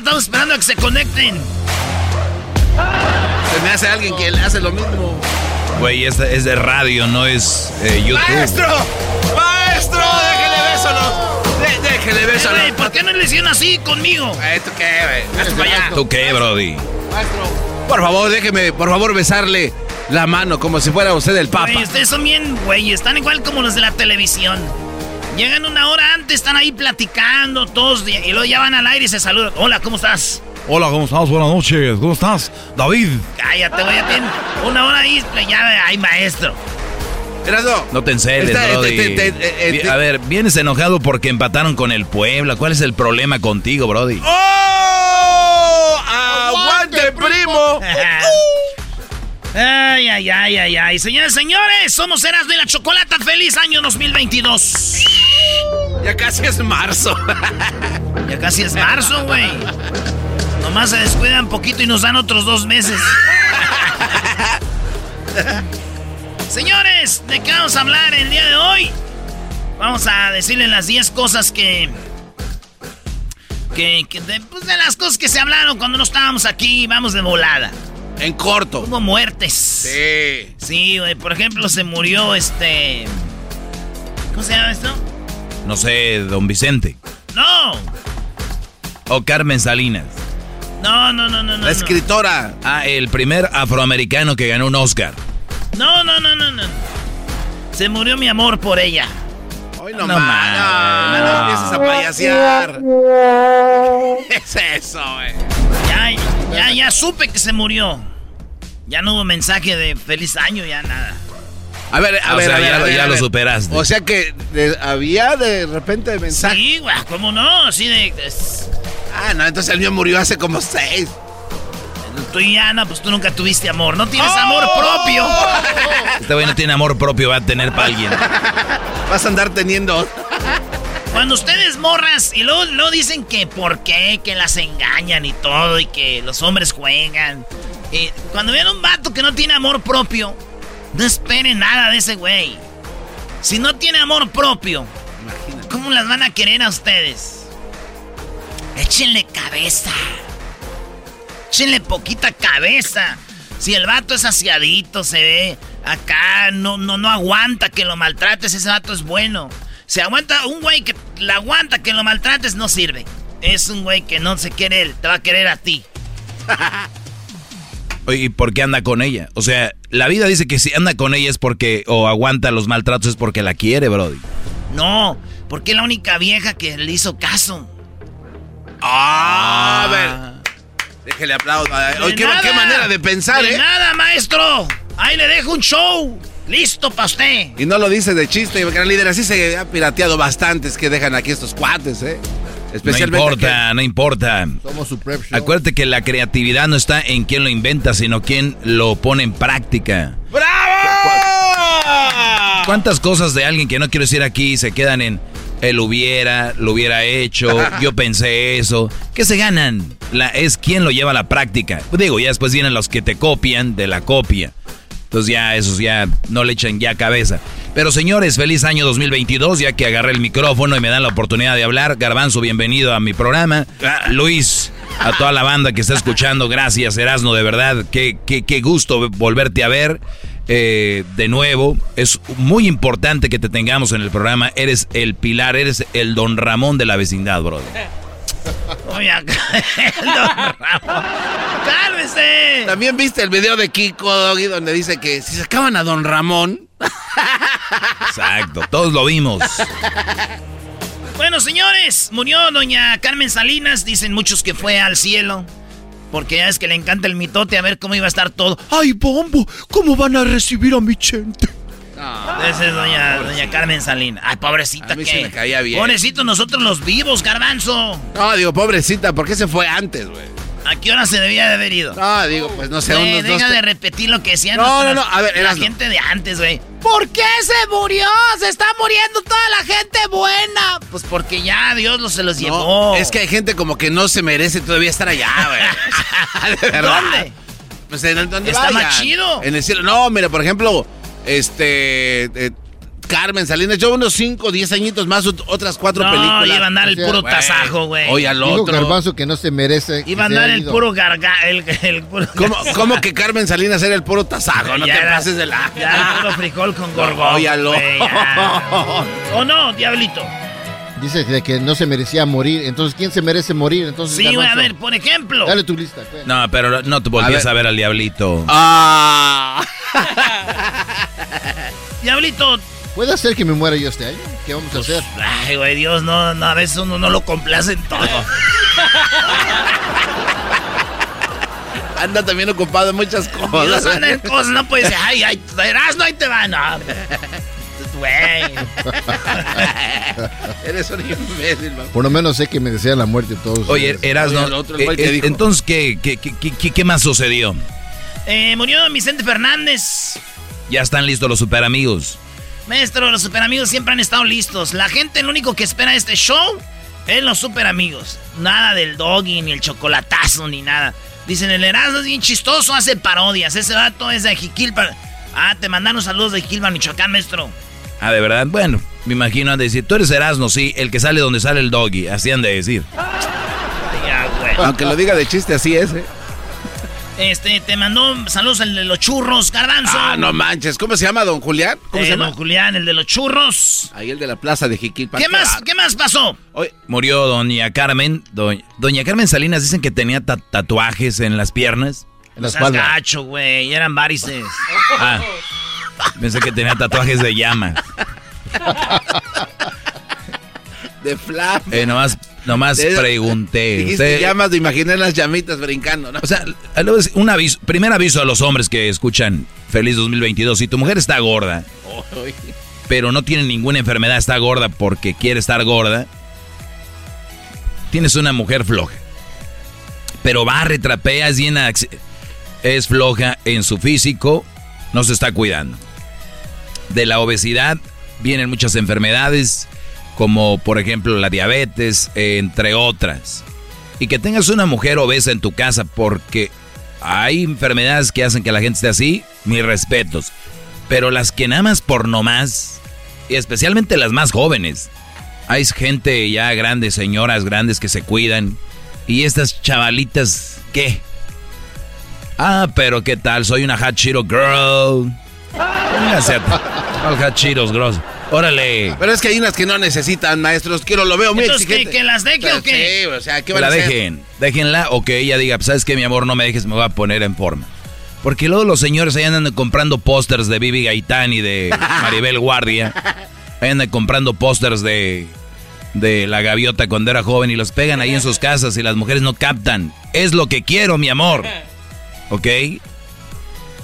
Estamos esperando a que se conecten. Se me hace alguien que le hace lo mismo. Güey, es, de- es de radio, no es eh, YouTube. ¡Maestro! ¡Maestro! ¡Déjele beso! ¡Déjele beso! Eh, ¿Por qué no le hicieron así conmigo? ¿Esto qué, güey? Hazte para allá. ¿Tú qué, Brody? Maestro. Por favor, déjeme, por favor, besarle la mano como si fuera usted el papa. Güey, ustedes son bien, güey, están igual como los de la televisión. Llegan una hora antes, están ahí platicando todos y y luego ya van al aire y se saludan. Hola, ¿cómo estás? Hola, ¿cómo estás? Buenas noches. ¿Cómo estás? David. Cállate, güey, ya tienen una hora ahí, pues, ya hay maestro. Erasmo. No te enceles, Está- Brody. te- te- te- eh, te- A ver, vienes enojado porque empataron con el Puebla. ¿Cuál es el problema contigo, Brody? ¡Oh! ¡Aguante, primo! Ay, ay, ay, ay, ay. Señores, señores, somos Eras de la Chocolata. ¡Feliz año 2022! Ya casi es marzo. Ya casi es marzo, güey. Nomás se descuidan poquito y nos dan otros dos meses. Señores, ¿de qué vamos a hablar el día de hoy? Vamos a decirles las 10 cosas que... Que, que de, pues, de las cosas que se hablaron cuando no estábamos aquí, vamos de volada. En corto. Hubo muertes. Sí. Sí, güey. Por ejemplo, se murió este. ¿Cómo se llama esto? No sé, don Vicente. No. O Carmen Salinas. No, no, no, no, no. La escritora. Ah, el primer afroamericano que ganó un Oscar. No, no, no, no, no. Se murió mi amor por ella. Hoy no, No más. más. No, no empieces a payasear. ¿Qué es eso, güey? Ya, ya, ya supe que se murió. Ya no hubo mensaje de feliz año, ya nada. A ver, a O ver, sea, a ver, ya- a ver, ya a lo superaste. O sea que de- había de repente mensaje. Sí, güey, ¿cómo no? Así de. de- Ah, no, entonces el mío murió hace como seis. tú y Ana, pues tú nunca tuviste amor. No tienes ¡Oh! amor propio. Este güey no tiene amor propio, va a tener para alguien. Vas a andar teniendo. Cuando ustedes morras y luego, luego dicen que por qué, que las engañan y todo y que los hombres juegan. Y cuando vean un vato que no tiene amor propio, no esperen nada de ese güey. Si no tiene amor propio, ¿cómo las van a querer a ustedes? Échenle cabeza. Échenle poquita cabeza. Si el vato es aseadito, se ve acá, no, no, no aguanta que lo maltrates, ese vato es bueno. Si aguanta un güey que la aguanta que lo maltrates, no sirve. Es un güey que no se quiere él, te va a querer a ti. ¿y por qué anda con ella? O sea, la vida dice que si anda con ella es porque, o aguanta los maltratos es porque la quiere, Brody. No, porque es la única vieja que le hizo caso. Ah, a ver. Déjele aplauso. Oye, qué, nada. qué manera de pensar, De ¿eh? nada, maestro. Ahí le dejo un show. Listo para usted. Y no lo dice de chiste, gran líder. Así se ha pirateado bastantes que dejan aquí estos cuates, ¿eh? No importa, no importa. Somos su prep show. Acuérdate que la creatividad no está en quién lo inventa, sino quién lo pone en práctica. ¡Bravo! ¿Cuántas cosas de alguien que no quiero decir aquí se quedan en él hubiera, lo hubiera hecho, yo pensé eso? ¿Qué se ganan? La, es quién lo lleva a la práctica. Digo, ya después vienen los que te copian de la copia. Entonces ya esos ya no le echan ya cabeza. Pero señores, feliz año 2022, ya que agarré el micrófono y me dan la oportunidad de hablar. Garbanzo, bienvenido a mi programa. Luis, a toda la banda que está escuchando, gracias Erasno, de verdad, qué, qué, qué gusto volverte a ver. eh, de nuevo, es muy importante que te tengamos en el programa. Eres el pilar, eres el don Ramón de la vecindad, brother. Oye, acá, el don Ramón. ¡Cálmese! También viste el video de Kiko Doggy donde dice que si sacaban a Don Ramón. Exacto, todos lo vimos. Bueno, señores, murió doña Carmen Salinas. Dicen muchos que fue al cielo. Porque ya es que le encanta el mitote a ver cómo iba a estar todo. Ay, bombo, ¿cómo van a recibir a mi gente? Esa es doña, doña Carmen Salinas. Ay, pobrecita A mí que. sí me caía bien. Pobrecito nosotros los vivos, garbanzo. No, digo, pobrecita, ¿por qué se fue antes, güey? ¿A qué hora se debía de haber ido? No, digo, pues no sé, Güey, unos deja dos. de repetir lo que decían No, no, no, a ver, la gente de antes, güey. ¿Por qué se murió? Se está muriendo toda la gente buena. Pues porque ya Dios los se los No, llevó. es que hay gente como que no se merece todavía estar allá, güey. ¿Dónde? Pues en el donde Está vayan. más chido. En el cielo. No, mira, por ejemplo, este. eh, Carmen Salinas, yo unos 5, 10 añitos más, ot- otras cuatro No, películas. iba a andar el O sea, puro Güey, tasajo, güey. Oye, al otro. Garbanzo que no se merece. Iba a andar el puro garga... El, el puro... ¿Cómo, cómo que Carmen Salinas era el puro tasajo? No Ya te era- pases de la. Ya el puro frijol con gorgón. Óyalo. ¿O no, diablito? Dice de que no se merecía morir. Entonces, ¿quién se merece morir? Entonces, Sí, güey, a ver, por ejemplo. Dale tu lista. pues. No, pero no te volvías A a ver. ver, al diablito. Ah. Diablito, ¿Puede ser que me muera yo este año? ¿Qué vamos a Pues, hacer? Ay, güey, Dios, no, no, a veces uno no lo complace en todo. Anda también ocupado en muchas Dios cosas. anda en cosas, no puede ser, ay, ay, Erasmo, ahí te va, no. Güey. Eres un imbécil, man. Por lo menos sé que me desean la muerte todos. Oye, ustedes. Erasno, Oye, el eh, eh, entonces, ¿qué, qué, qué, qué- qué más sucedió? Eh, murió don Vicente Fernández. Ya están listos los super amigos. Maestro, los super amigos siempre han estado listos. La gente lo único que espera de este show es los super amigos. Nada del doggy, ni el chocolatazo, ni nada. Dicen, el Erasmo es bien chistoso, hace parodias. Ese vato es de Jiquilpan. Ah, te mandaron saludos de Jiquilpan, Michoacán, maestro. Ah, de verdad. Bueno, me imagino han de decir, tú eres Erasno, sí, el que sale donde sale el doggy. Así han de decir. Ya, güey. Aunque lo diga de chiste, así es, ¿eh? Este, te mandó saludos el de los churros, Garbanzo. Ah, no manches. ¿Cómo se llama, don Julián? ¿Cómo Eh, se llama? don Julián, el de los churros. Ahí el de la plaza de Jiquilpan. ¿Qué más, ¿Qué más pasó? Oye, Murió doña Carmen. Doña, doña Carmen Salinas dicen que tenía ta- tatuajes en las piernas. En la No seas espalda. gacho, güey. Eran varices. Ah, pensé que tenía tatuajes de llama. de flama. Eh, nomás nomás De- pregunté. Dijiste Usted- llamas de imaginar las llamitas brincando, ¿no? O sea, un aviso, primer aviso a los hombres que escuchan Feliz 2022. Si tu mujer está gorda, pero no tiene ninguna enfermedad, está gorda porque quiere estar gorda, tienes una mujer floja. Pero barre, trapea, es bien es floja en su físico, no se está cuidando. De la obesidad vienen muchas enfermedades, como por ejemplo la diabetes, eh, entre otras. Y que tengas una mujer obesa en tu casa porque hay enfermedades que hacen que la gente esté así, mis respetos. Pero las que nada más por nomás, y especialmente las más jóvenes, hay gente ya grande, señoras grandes que se cuidan. Y estas chavalitas, ¿qué? Ah, pero ¿qué tal? Soy una Cheeto girl. Póngase al Cheetos, gross. Órale. Pero es que hay unas que no necesitan, maestros. Quiero, lo veo muy Entonces, ¿que- exigente. que las deje o qué? Sí, o sea, ¿qué Que van la a hacer? dejen. Déjenla o que ella diga, "Pues, ¿sabes qué, mi amor? No me dejes, me voy a poner en forma. Porque luego los señores ahí andan comprando pósters de Bibi Gaitán y de Maribel Guardia. Ahí andan comprando pósters de de la gaviota cuando era joven y los pegan ahí en sus casas y las mujeres no captan. Es lo que quiero, mi amor. ¿Ok?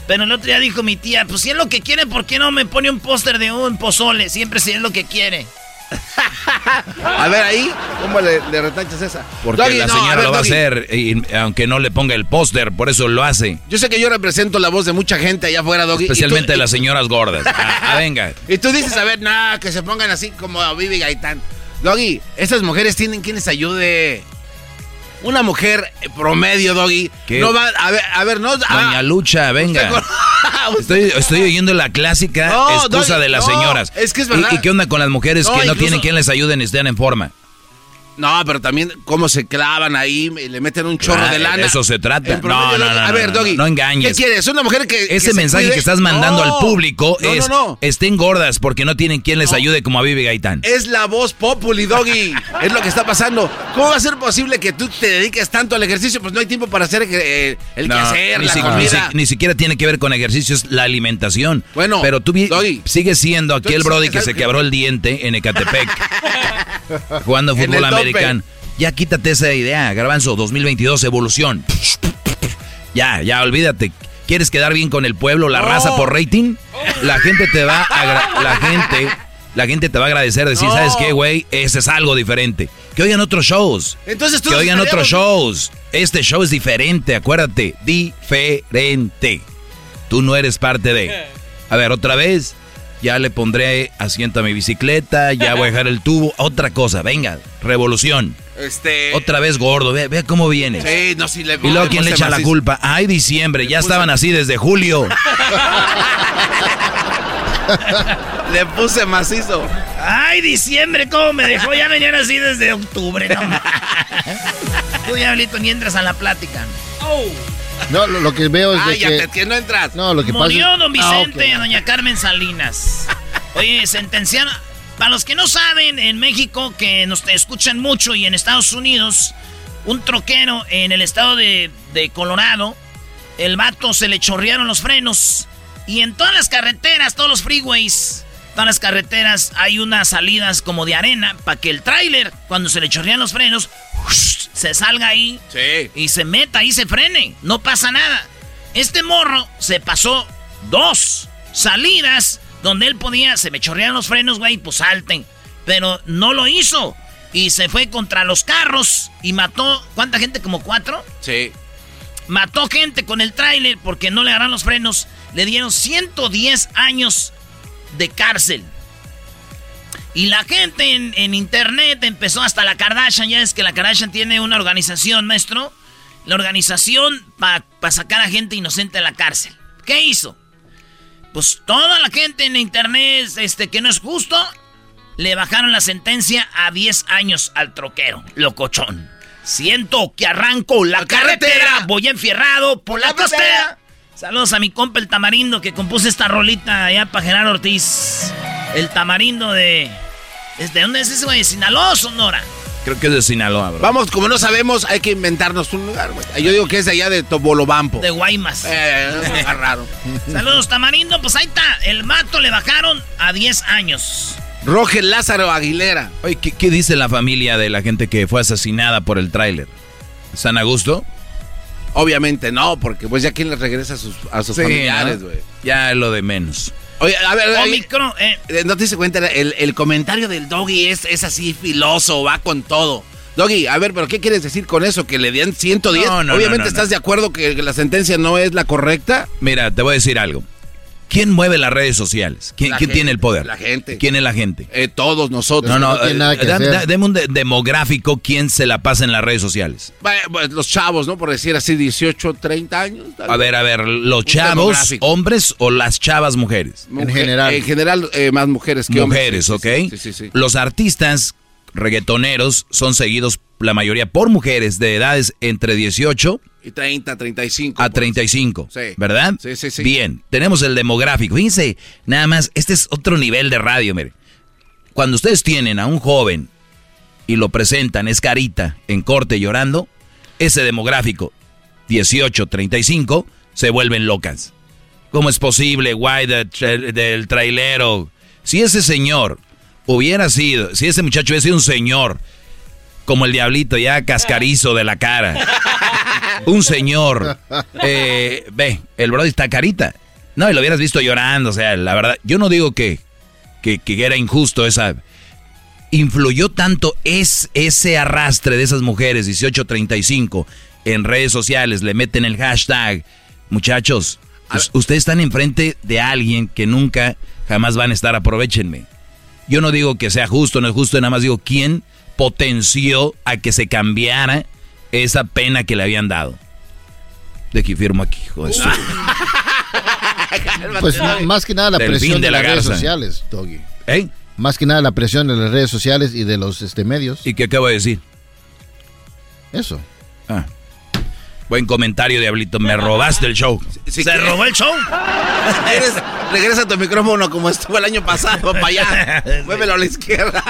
Pero el otro día dijo mi tía, pues si es lo que quiere, ¿por qué no me pone un póster de un pozole? Siempre si es lo que quiere. a ver ahí, ¿cómo le, retachas esa? Porque la señora lo va a hacer, aunque no le ponga el póster, por eso lo hace. Yo sé que yo represento la voz de mucha gente allá afuera, Doggy. Especialmente de las señoras gordas. Ah, ah, venga. Y tú dices, a ver, nada, que se pongan así como a Vivi Gaitán. Doggy, esas mujeres tienen quien les ayude. Una mujer promedio, Doggy. No va, a ver, a ver, no. Doña Lucha, venga. Estoy, estoy, oyendo la clásica excusa de las señoras. Es que es verdad. ¿Y, qué onda con las mujeres que no tienen quien les ayude ni estén en forma? No, pero también cómo se clavan ahí y le meten un chorro de lana. Eso se trata. No, no, no, A ver, Doggy. No, engañes. ¿Qué quieres? Una mujer que. Ese mensaje que estás mandando al público es: estén gordas porque no tienen quien les ayude como a Vivi Gaitán. Es la voz populi, Doggy. es lo que está pasando. ¿Cómo va a ser posible que tú te dediques tanto al ejercicio? Pues no hay tiempo para hacer eh, el quehacer, ni la comida. Ni, siquiera tiene que ver con ejercicio, es la alimentación. Bueno, pero tú sigues siendo aquel Brody que se quebró el diente en Ecatepec jugando fútbol americano. Ya quítate esa idea, Garbanzo, 2022, evolución. Ya, ya, olvídate. ¿Quieres quedar bien con el pueblo, la raza por rating? La gente te va a la gente, la gente te va a agradecer, decir, ¿sabes qué, güey? Ese es algo diferente. Que oigan otros shows. Entonces que oigan otros shows. Este show es diferente, acuérdate, diferente. Tú no eres parte de. A ver, otra vez. Ya le pondré asiento a mi bicicleta, ya voy a dejar el tubo. Otra cosa, venga, revolución. Este... Otra vez gordo, ve, ve cómo viene. Sí, no, si le Y luego, ¿quién le echa la culpa? Ay, diciembre, ya estaban así desde julio. le puse macizo. Ay, diciembre, ¿cómo me dejó? Ya venían así desde octubre, no. Tú, Diablito, ni entras a la plática. Oh. No, lo, que veo es Ay, que... que no entras. No, lo que Murió don ah, Vicente doña Carmen Salinas. Oye, sentenciaron... Para los que no saben, en México, que nos escuchan mucho, y en Estados Unidos, un troquero en el estado de, de Colorado, el vato se le chorrearon los frenos. Y en todas las carreteras, todos los freeways, todas las carreteras, hay unas salidas como de arena para que el tráiler, cuando se le chorrean los frenos, se salga ahí y se meta y se frene. No pasa nada. Este morro se pasó dos salidas donde él podía, se me chorrearon los frenos, güey, pues salten. Pero no lo hizo. Y se fue contra los carros y mató, ¿cuánta gente? ¿Como cuatro? Sí. Mató gente con el tráiler porque no le agarran los frenos. Le dieron 110 años de cárcel. Y la gente en, internet empezó hasta la Kardashian. Ya es que la Kardashian tiene una organización, maestro. La organización para sacar a gente inocente de la cárcel. ¿Qué hizo? Pues toda la gente en internet, este, que no es justo, le bajaron la sentencia a 10 años al troquero, locochón. Siento que arranco la, carretera, voy enfierrado por la, costera. Saludos a mi compa el tamarindo que compuso esta rolita allá para Gerardo Ortiz. El tamarindo de. ¿De dónde es ese güey? ¿Sinaloa Sonora? Creo que es de Sinaloa, bro. Vamos, como no sabemos, hay que inventarnos un lugar, güey. Yo digo que es de allá de Tobolobampo. De Guaymas. Eh, es raro. Saludos, Tamarindo. Pues ahí está. El mato le bajaron a 10 años. Rogel Lázaro Aguilera. Oye, ¿qué, dice la familia de la gente que fue asesinada por el tráiler? ¿San a gusto? Obviamente no, porque pues ya quién le regresa a sus, a sus familiares, güey. Ya lo de menos. Oye, a ver, Omicron, eh. eh. No te diste cuenta, el, comentario del doggy es, es así filoso, va con todo. Doggy, a ver, pero ¿qué quieres decir con eso? ¿Que le den 110? No, no, Obviamente estás de acuerdo que la sentencia no es la correcta. Mira, te voy a decir algo. ¿Quién mueve las redes sociales? ¿Quién, tiene el poder? La gente. ¿Quién es la gente? Eh, todos nosotros. No, no, no eh, dame un demográfico quién se la pasa en las redes sociales. Pues, los chavos, ¿no? Por decir así, 18, 30 años. A ver, a ver, ¿los chavos hombres o las chavas mujeres? en general. En general, eh, más mujeres que hombres. Mujeres, ¿ok? Sí, sí, los artistas reggaetoneros son seguidos la mayoría por mujeres de edades entre 18 y 30, 35. A 35. Sí. ¿Verdad? Sí, sí, sí. Bien, tenemos el demográfico. Fíjense, nada más, este es otro nivel de radio, mire. Cuando ustedes tienen a un joven y lo presentan, es carita, en corte llorando, ese demográfico, 18, 35, se vuelven locas. ¿Cómo es posible, guay, del trailero? Si ese señor hubiera sido, si ese muchacho hubiera sido un señor, como el diablito, ya cascarizo de la cara, un señor, eh, ve, el Brody está carita. No, y lo hubieras visto llorando, o sea, la verdad, yo no digo que, que, era injusto esa... Influyó tanto es, ese arrastre de esas mujeres 1835 en redes sociales, le meten el hashtag. Muchachos, ustedes están enfrente de alguien que nunca, jamás van a estar, aprovechenme. Yo no digo que sea justo, no es justo, nada más digo quién potenció a que se cambiara esa pena que le habían dado. De que firmo aquí, hijo Pues más que nada la presión de, las redes sociales, Doggy. ¿Eh? Más que nada la presión de las redes sociales y de los este, medios. ¿Y qué acabo de decir? Eso. Ah. Buen comentario, Diablito. Me robaste el show. ¿Se robó el show? Regresa tu micrófono como estuvo el año pasado, para allá. Muévelo a la izquierda.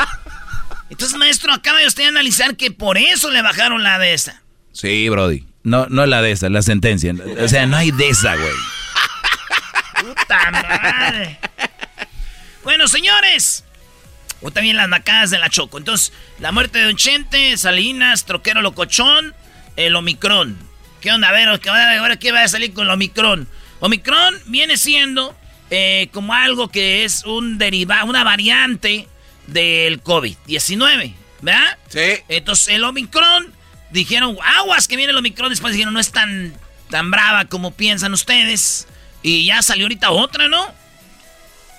Entonces, maestro, acaba de usted analizar que por eso le bajaron la de esa. Sí, Brody. No, no la de esa, la sentencia. O sea, no hay de esa, güey. Puta madre. Bueno, señores. O también las macadas de la Choco. Entonces, la muerte de Don Chente, Salinas, Troquero Locochón, el Omicron. ¿Qué onda? A ver, ahora qué va a salir con el Omicron. Omicron viene siendo eh, como algo que es un derivado, una variante del COVID-19, ¿verdad? Sí. Entonces el Omicron, dijeron, aguas que viene el Omicron, después dijeron, no es tan, tan brava como piensan ustedes. Y ya salió ahorita otra, ¿no?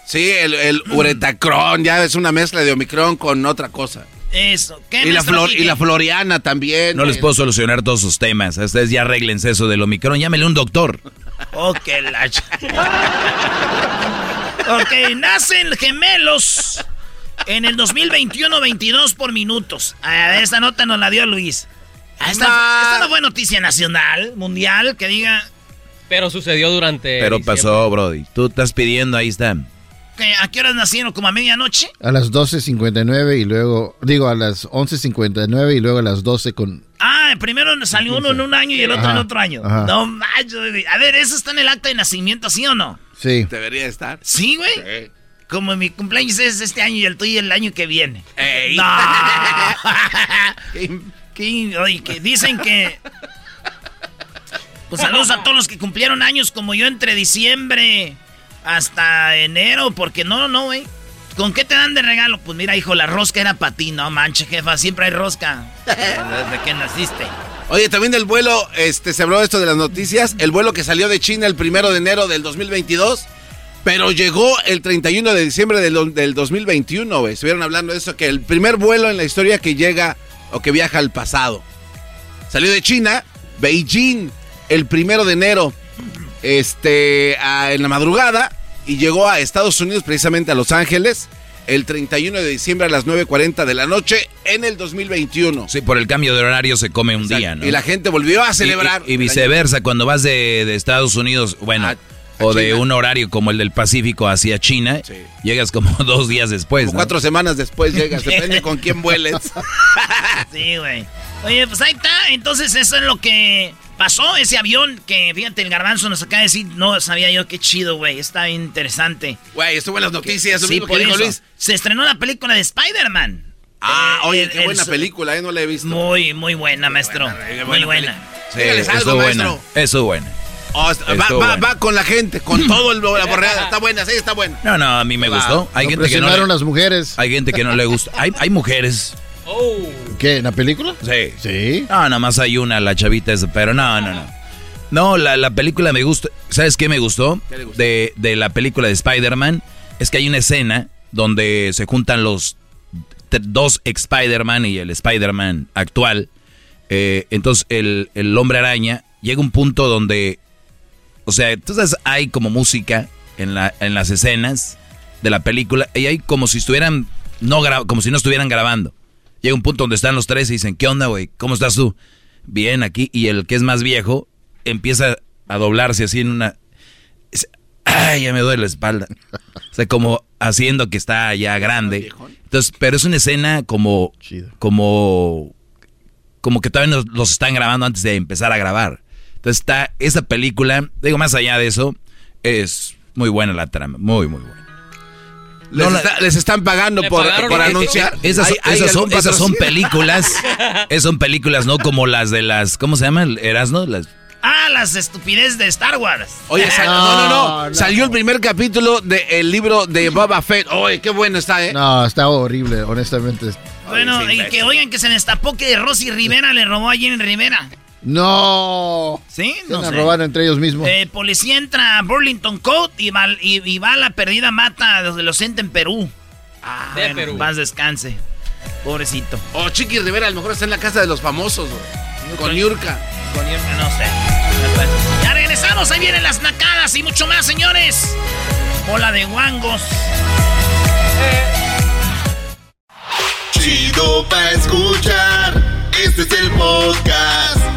Sí, el, el uretacron, ya es una mezcla de Omicron con otra cosa. Eso. ¿Qué y, la y la floriana también. No les puedo solucionar todos sus temas. Ustedes ya arreglense eso del Omicron. Llámele un doctor. Ok, la... ok, nacen gemelos en el 2021, 22 por minutos. A esta nota nos la dio Luis. Ah, esta, no fue noticia nacional, mundial, que diga... Pero sucedió durante... Pero pasó, Brody. Tú estás pidiendo, ahí están. ¿A qué horas nacieron? ¿Como a medianoche? A las 12.59 y luego, digo, a las 11.59 y luego a las 12 con... Ah, primero salió uno en un año y el otro en otro año. No macho, A ver, ¿eso está en el acta de nacimiento, sí o no? Sí. Debería estar. ¿Sí, güey? Sí. Como mi cumpleaños es este año y el tuyo el año que viene. ¡Ey! ¡No! oye, que dicen que... Pues saludos a todos los que cumplieron años como yo entre diciembre hasta enero, porque no, no, güey. ¿Con qué te dan de regalo? Pues mira, hijo, la rosca era para ti. No manche, jefa, siempre hay rosca. Desde que naciste. Oye, también del vuelo, este, se habló esto de las noticias. El vuelo que salió de China el primero de enero del 2022, pero llegó el 31 de diciembre del, del 2021, güey. Estuvieron hablando de eso, que el primer vuelo en la historia que llega o que viaja al pasado. Salió de China, Beijing, el primero de enero, este, en la madrugada y llegó a Estados Unidos, precisamente a Los Ángeles, el 31 de diciembre a las 9.40 de la noche en el 2021. Sí, por el cambio de horario se come un día, ¿no? Y la gente volvió a celebrar. Y, viceversa, cuando vas de, Estados Unidos, bueno, o de un horario como el del Pacífico hacia China, llegas como dos días después. Cuatro semanas después llegas, depende con quién vueles. sí, güey. Oye, pues ahí está, entonces eso es lo que pasó ese avión que, fíjate, el garbanzo nos acaba de decir, no sabía yo qué chido, güey, está bien interesante. Güey, estuvo en las noticias, sí, por eso. Se estrenó la película de Spider-Man. Ah, oye, eh, qué buena película, eh, no la he visto. Muy, muy buena, maestro. muy buena. Sí, eso buena. Eso buena. Oh, va, va, con la gente, con todo el, la borreada. Está buena, sí, está buena. No, no, a mí me gustó. Hay gente que no. las mujeres. Hay gente que no le gusta. Hay, hay mujeres Oh. ¿Qué? ¿En la película? Sí. Sí. No, nada más hay una, la chavita esa, pero no, no, no. No, la, película me gusta. ¿Sabes qué me gustó? De, la película de Spider-Man. Es que hay una escena donde se juntan los dos Spider-Man y el Spider-Man actual. Eh, entonces el, el, hombre araña llega a un punto donde, o sea, entonces hay como música en, la, en las escenas de la película y hay como si estuvieran, no como si no estuvieran grabando. Llega un punto donde están los tres y dicen, ¿qué onda, güey? ¿Cómo estás tú? Bien, aquí. Y el que es más viejo empieza a doblarse así en una... Ay, ya me duele la espalda. O sea, como haciendo que está ya grande. Entonces, pero es una escena como... Como... Como que todavía los están grabando antes de empezar a grabar. Entonces está esa película, digo, más allá de eso, es muy buena la trama, muy, muy buena. Les, están pagando por, anunciar. Esas, son, películas. esas son películas, no como las de las. ¿Cómo se llaman? Erasno, las. Ah, las estupideces de Star Wars. Oye, no, no, no, Salió el primer capítulo del libro de Boba Fett. Oye, qué bueno está, ¿eh? No, está horrible, honestamente. Bueno, y que oigan que se destapó que Rosy Rivera le robó a Jenny Rivera. No. ¿Sí? No se robaron entre ellos mismos. Eh, policía entra a Burlington Coat y va, y, va a la perdida mata de los en Perú. Ah, de Perú. Más descanse. Pobrecito. Oh, Chiqui Rivera a lo mejor está en la casa de los famosos, Con Yurka. Con Yurka, no sé. Ya regresamos, ahí vienen las nacadas y mucho más, señores. Hola de guangos. Chido pa' escuchar. Este es el podcast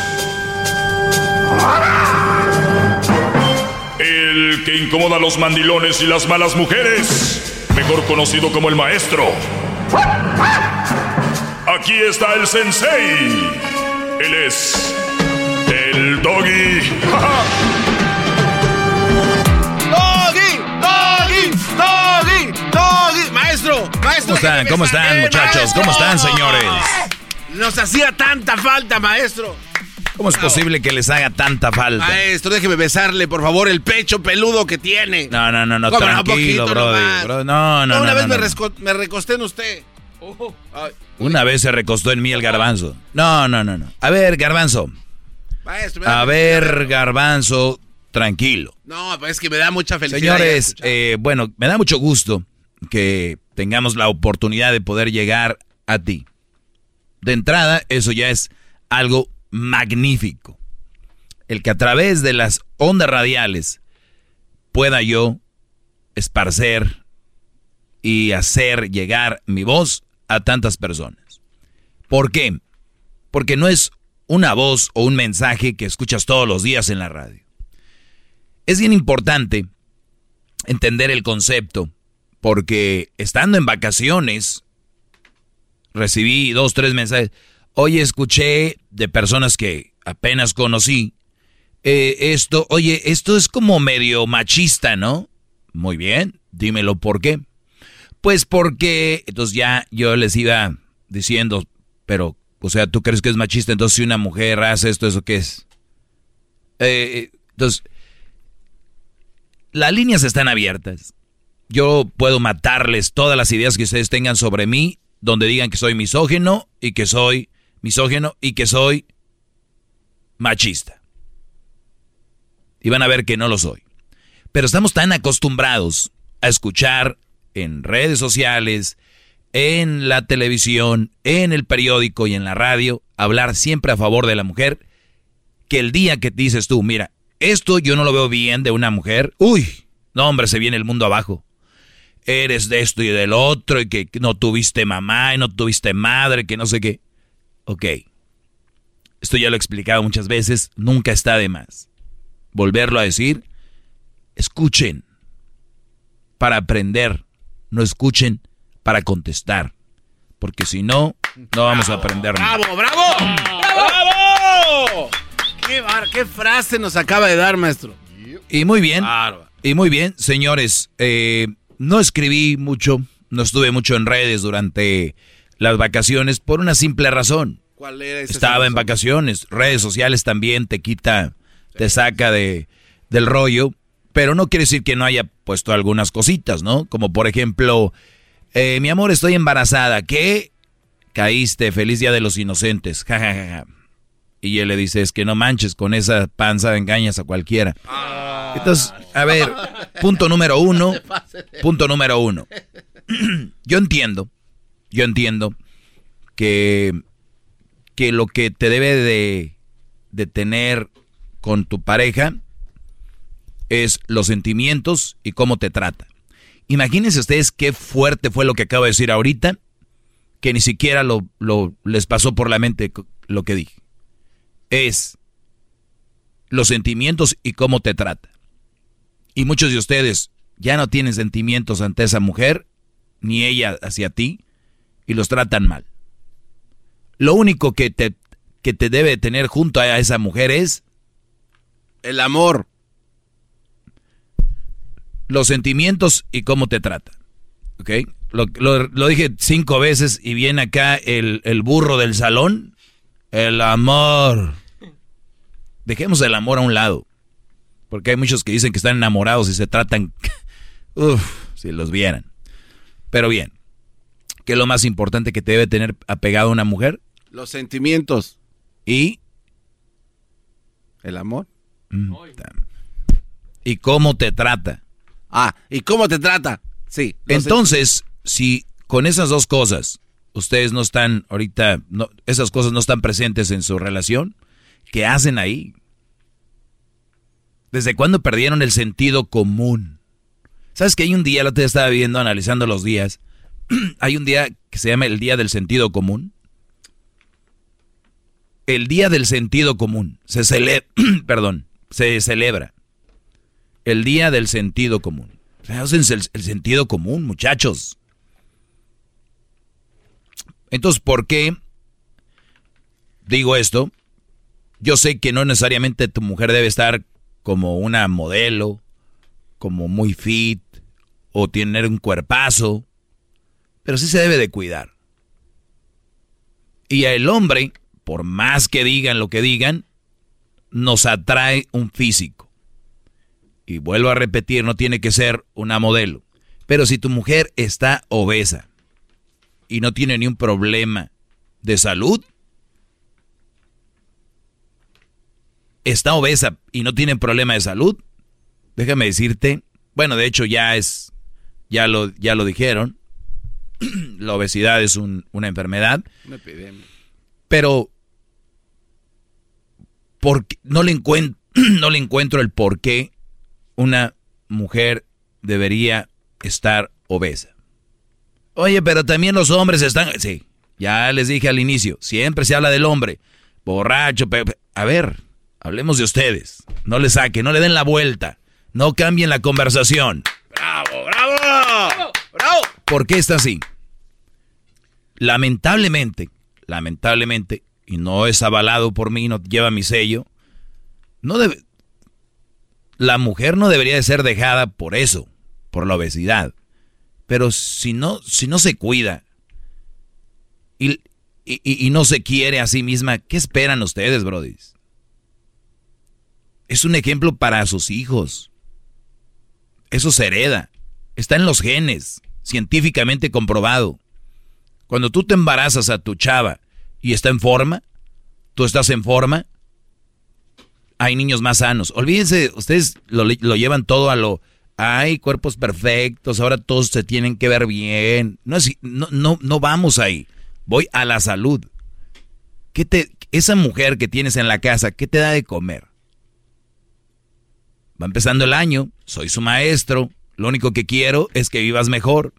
el que incomoda a los mandilones y las malas mujeres, mejor conocido como el maestro. Aquí está el sensei. Él es el doggy. doggy, doggy, doggy, doggy. Maestro, maestro. ¿Cómo están? ¿Cómo están, muchachos? ¿Cómo están, señores? Nos hacía tanta falta, maestro. ¿Cómo es posible que les haga tanta falta? Maestro, déjeme besarle, por favor, el pecho peludo que tiene. No, no, no, no, tranquilo, bro, No, no, no. Una vez Me, recosté en usted. Una vez se recostó en mí el garbanzo. No, no, no, no. A ver, garbanzo. Maestro, a ver, garbanzo, tranquilo. No, pues es que me da mucha felicidad. Señores, eh, bueno, me da mucho gusto que tengamos la oportunidad de poder llegar a ti. De entrada, eso ya es algo magnífico. El que a través de las ondas radiales pueda yo esparcer y hacer llegar mi voz a tantas personas. ¿Por qué? Porque no es una voz o un mensaje que escuchas todos los días en la radio. Es bien importante entender el concepto, porque estando en vacaciones, recibí dos, tres mensajes. Oye, escuché de personas que apenas conocí eh, esto. Oye, esto es como medio machista, ¿no? Muy bien, dímelo por qué. Pues porque, entonces ya yo les iba diciendo, pero, o sea, ¿tú crees que es machista? Entonces si una mujer hace esto, ¿eso qué es? Eh, entonces, las líneas están abiertas. Yo puedo matarles todas las ideas que ustedes tengan sobre mí, donde digan que soy misógeno y que soy misógeno y que soy machista. Y van a ver que no lo soy. Pero estamos tan acostumbrados a escuchar en redes sociales, en la televisión, en el periódico y en la radio, hablar siempre a favor de la mujer, que el día que dices tú, mira, esto yo no lo veo bien de una mujer, uy, no hombre, se viene el mundo abajo. Eres de esto y del otro, y que no tuviste mamá y no tuviste madre, que no sé qué. Ok, esto ya lo he explicado muchas veces, nunca está de más. Volverlo a decir, escuchen para aprender, no escuchen para contestar. Porque si no, no vamos a aprender nada. ¡Bravo, bravo! ¡Bravo! ¿Qué, ¿Qué, frase nos acaba de dar, maestro? Y muy bien. Y muy bien, señores. Eh, no escribí mucho, no estuve mucho en redes durante las vacaciones por una simple razón. ¿Cuál era Estaba en vacaciones. Redes sociales también te quita, te saca de, del rollo. Pero no quiere decir que no haya puesto algunas cositas, ¿no? Como por ejemplo, eh, mi amor, estoy embarazada. ¿Qué? Caíste, feliz día de los inocentes. Ja, ja, ja, Y él le dice, es que no manches, con esa panza engañas a cualquiera. Ah. Entonces, a ver, punto número uno. Punto número uno. yo entiendo, yo entiendo que, que lo que te debe de, de tener con tu pareja es los sentimientos y cómo te trata. Imagínense ustedes qué fuerte fue lo que acabo de decir ahorita, que ni siquiera lo, les pasó por la mente lo que dije. Es los sentimientos y cómo te trata. Y muchos de ustedes ya no tienen sentimientos ante esa mujer, ni ella hacia ti, y los tratan mal. Lo único que te, que te debe tener junto a esa mujer es el amor los sentimientos y cómo te trata. ¿Ok? Lo, dije cinco veces y viene acá el, burro del salón. El amor. Dejemos el amor a un lado. Porque hay muchos que dicen que están enamorados y se tratan... Uf, si los vieran. Pero bien. ¿Qué es lo más importante que te debe tener apegado a una mujer? Los sentimientos. ¿Y? El amor. Mm, ¿Y cómo te trata? Ah, ¿y cómo te trata? Sí. Entonces, si con esas dos cosas ustedes no están ahorita, no, esas cosas no están presentes en su relación, ¿qué hacen ahí? ¿Desde cuándo perdieron el sentido común? ¿Sabes que hay un día, lo te estaba viendo, analizando los días, hay un día que se llama el Día del Sentido Común? El Día del Sentido Común se celebra, perdón, se celebra el día del sentido común. Hacen el, el sentido común, muchachos. Entonces, ¿por qué digo esto? Yo sé que no necesariamente tu mujer debe estar como una modelo, como muy fit, o tener un cuerpazo, pero sí se debe de cuidar. Y el hombre, por más que digan lo que digan, nos atrae un físico y vuelvo a repetir, no tiene que ser una modelo. Pero si tu mujer está obesa y no tiene ni un problema de salud, está obesa y no tiene problema de salud, déjame decirte, bueno, de hecho ya es, ya lo, ya lo dijeron, la obesidad es una enfermedad. Una epidemia. Pero porque no le, no le encuentro el por qué una mujer debería estar obesa. Oye, pero también los hombres están... Sí, ya les dije al inicio, siempre se habla del hombre. Borracho, a ver, hablemos de ustedes. No le saquen, no le den la vuelta. No cambien la conversación. ¡Bravo, bravo! ¿Por qué está así? Lamentablemente, lamentablemente, y no es avalado por mí, no lleva mi sello, no debe, la mujer no debería de ser dejada por eso, por la obesidad. Pero si no, si no se cuida y, y, no se quiere a sí misma, ¿qué esperan ustedes, Brody? Es un ejemplo para sus hijos. Eso se hereda. Está en los genes, científicamente comprobado. Cuando tú te embarazas a tu chava y está en forma, tú estás en forma, hay niños más sanos. Olvídense, ustedes lo, llevan todo a lo... Hay cuerpos perfectos, ahora todos se tienen que ver bien. No, no, no, no vamos ahí. Voy a la salud. ¿Qué te, esa mujer que tienes en la casa, ¿qué te da de comer? Va empezando el año, soy su maestro, lo único que quiero es que vivas mejor.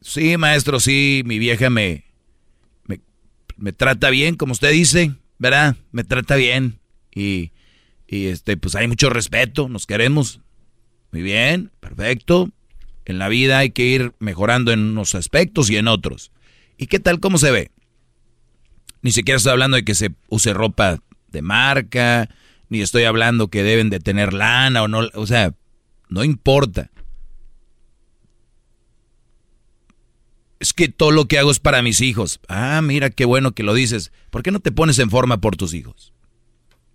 Sí, maestro, sí, mi vieja me, me, trata bien, como usted dice, ¿verdad? Me trata bien. Y, y este, pues hay mucho respeto, nos queremos. Muy bien, perfecto. En la vida hay que ir mejorando en unos aspectos y en otros. ¿Y qué tal cómo se ve? Ni siquiera estoy hablando de que se use ropa de marca, ni estoy hablando que deben de tener lana o no, o sea, no importa. Es que todo lo que hago es para mis hijos. Ah, mira qué bueno que lo dices. ¿Por qué no te pones en forma por tus hijos?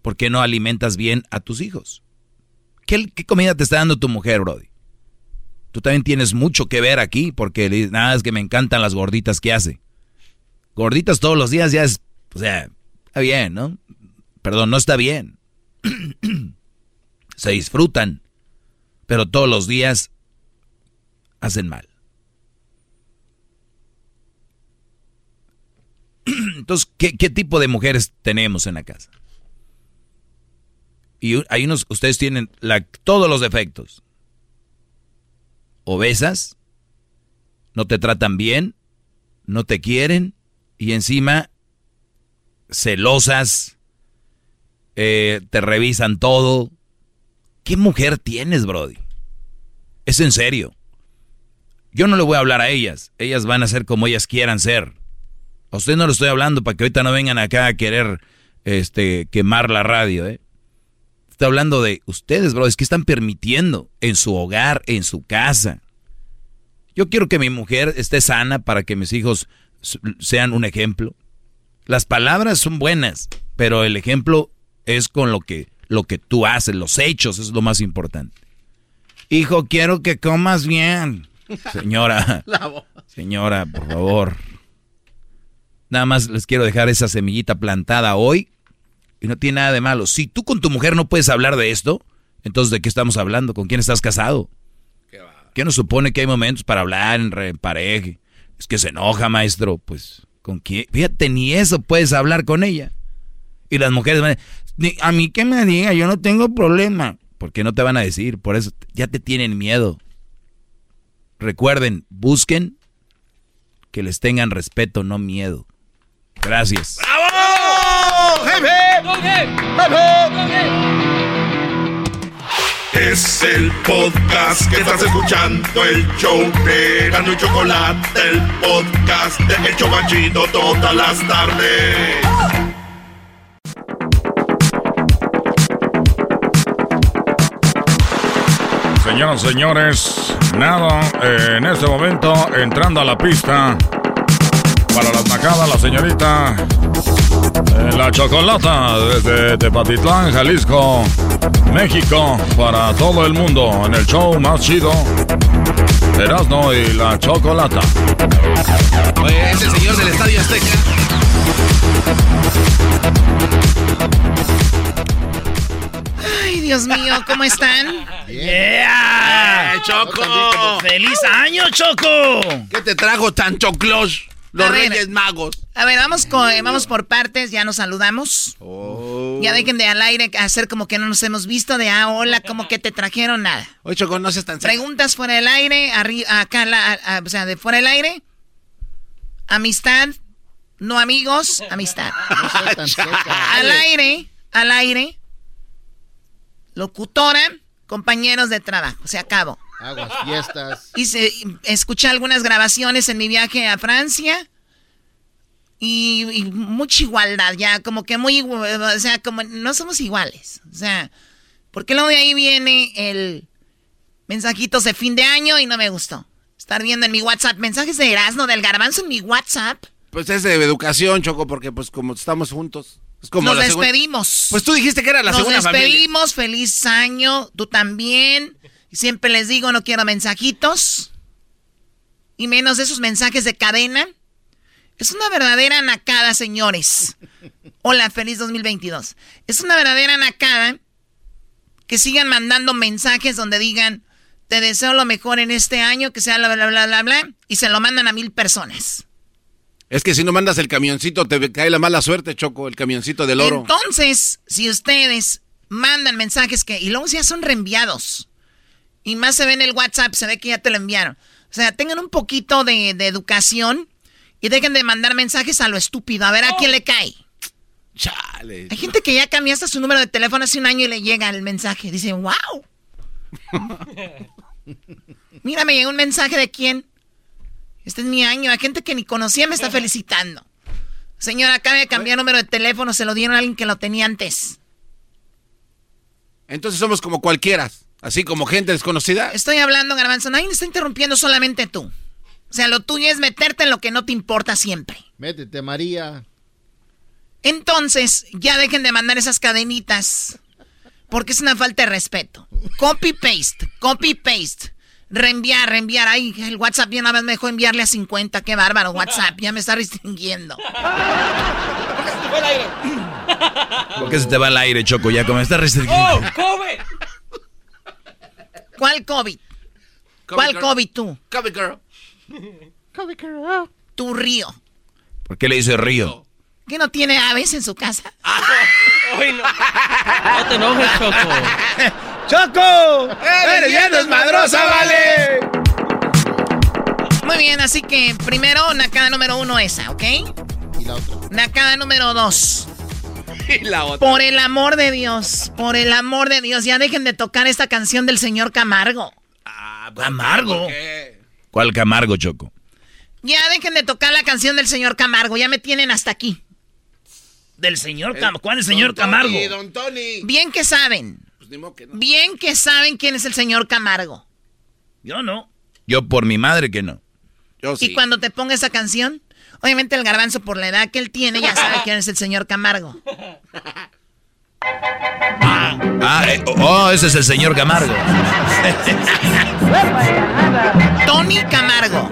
¿Por qué no alimentas bien a tus hijos? ¿Qué, comida te está dando tu mujer, Brody? Tú también tienes mucho que ver aquí porque nada es que me encantan las gorditas que hace gorditas todos los días ya es, o sea, está bien, ¿no? Perdón, no está bien. Se disfrutan, pero todos los días hacen mal. Entonces, ¿qué, tipo de mujeres tenemos en la casa? Y hay unos, ustedes tienen todos los defectos. Obesas, no te tratan bien, no te quieren, y encima celosas, eh, te revisan todo. ¿Qué mujer tienes, Brody? Es en serio. Yo no le voy a hablar a ellas. Ellas van a ser como ellas quieran ser. A usted no le estoy hablando para que ahorita no vengan acá a querer este, quemar la radio, ¿eh? Estoy hablando de ustedes, bro. Es que están permitiendo en su hogar, en su casa. Yo quiero que mi mujer esté sana para que mis hijos sean un ejemplo. Las palabras son buenas, pero el ejemplo es con lo que, lo que tú haces, los hechos es lo más importante. Hijo, quiero que comas bien. Señora, señora, por favor. Nada más les quiero dejar esa semillita plantada hoy y no tiene nada de malo. Si tú con tu mujer no puedes hablar de esto, entonces ¿de qué estamos hablando? ¿Con quién estás casado? ¿Qué, nos supone que hay momentos para hablar en pareja? Es que se enoja, maestro. Pues, ¿con quién? Fíjate, ni eso puedes hablar con ella. Y las mujeres van a, a mí que me diga, yo no tengo problema. ¿Por qué no te van a decir? Por eso ya te tienen miedo. Recuerden, busquen que les tengan respeto, no miedo. Gracias. ¡Bravo! Es el podcast que estás escuchando, el show de Gano y Chocolate, el podcast de El Chocachito todas las tardes. Señoras y señores, nada, eh, en este momento entrando a la pista para las nacadas, la señorita eh, La Chocolata desde Tepatitlán, Jalisco, México, para todo el mundo en el show más chido. Erasno y La Chocolata. Oye, ese señor del Estadio Azteca. Dios mío, ¿cómo están? Yeah. Choco! ¡Feliz año, Choco! ¿Qué te trajo tan choclos? Los Reyes Magos. A ver, vamos, con, vamos por partes, ya nos saludamos. Oh. Ya dejen de al aire hacer como que no nos hemos visto, de ah, hola, como que te trajeron nada. Oye, Choco, no seas tan Preguntas fuera del aire, acá, o sea, de fuera del aire. Amistad, no amigos, amistad. al aire, al aire. Locutora, compañeros de trabajo, se acabó. Aguas, fiestas. Hice, escuché algunas grabaciones en mi viaje a Francia. Y, mucha igualdad, ya, como que muy, o sea, como no somos iguales. O sea, porque luego de ahí viene el mensajitos de fin de año y no me gustó. Estar viendo en mi WhatsApp mensajes de Erasmo del Garbanzo en mi WhatsApp. Pues es de educación, Choco, porque pues como estamos juntos. Como Nos despedimos. Pues tú dijiste que era la segunda familia. Nos despedimos, feliz año, tú también. Siempre les digo, no quiero mensajitos. Y menos esos mensajes de cadena. Es una verdadera nacada, señores. Hola, feliz 2022. Es una verdadera nacada que sigan mandando mensajes donde digan, te deseo lo mejor en este año, que sea bla, bla, bla, bla, bla, y se lo mandan a mil personas. Es que si no mandas el camioncito, te cae la mala suerte, Choco, el camioncito del oro. Entonces, si ustedes mandan mensajes que, y luego ya son reenviados, y más se ve en el WhatsApp, se ve que ya te lo enviaron. O sea, tengan un poquito de, educación y dejen de mandar mensajes a lo estúpido, a ver a quién le cae. Chale. Hay gente que ya cambió hasta su número de teléfono hace un año y le llega el mensaje. Dice, wow. Mira, me llegó un mensaje de quién. Este es mi año. Hay gente que ni conocía me está felicitando. Señora, acaba de cambiar número de teléfono. Se lo dieron a alguien que lo tenía antes. Entonces somos como cualquiera. Así como gente desconocida. Estoy hablando, Garbanzo. Nadie me está interrumpiendo, solamente tú. O sea, lo tuyo es meterte en lo que no te importa siempre. Métete, María. Entonces, ya dejen de mandar esas cadenitas. Porque es una falta de respeto. Copy paste, copy paste. Reenviar, reenviar. Ay, el WhatsApp ya una vez me dejó enviarle a 50. Qué bárbaro, WhatsApp. Ya me está restringiendo. ¿Por qué se te va al aire, Choco? Ya como me está restringiendo. ¡Oh, COVID! ¿Cuál COVID? ¿Cuál COVID tú? COVID girl. COVID girl. Tu río. ¿Por qué le dice río? ¿Que no tiene aves en su casa? no. no te enojes, Choco. ¡Choco! ¡Eres bien desmadrosa, vale! Muy bien, así que primero, Nakada número uno esa, ¿ok? Y la otra. Nakada número dos. Y la otra. Por el amor de Dios, por el amor de Dios, ya dejen de tocar esta canción del señor Camargo. Ah, ¿Camargo? ¿Cuál Camargo, Choco? Ya dejen de tocar la canción del señor Camargo, ya me tienen hasta aquí. Del señor Camargo. ¿Cuál es el señor Camargo? don Tony. Bien que saben. Pues Bien que saben quién es el señor Camargo. Yo no. Yo por mi madre que no. Yo sí. Y cuando te ponga esa canción, obviamente el garbanzo por la edad que él tiene ya sabe quién es el señor Camargo. Ah, ah eh, oh, ese es el señor Camargo. Tony Camargo.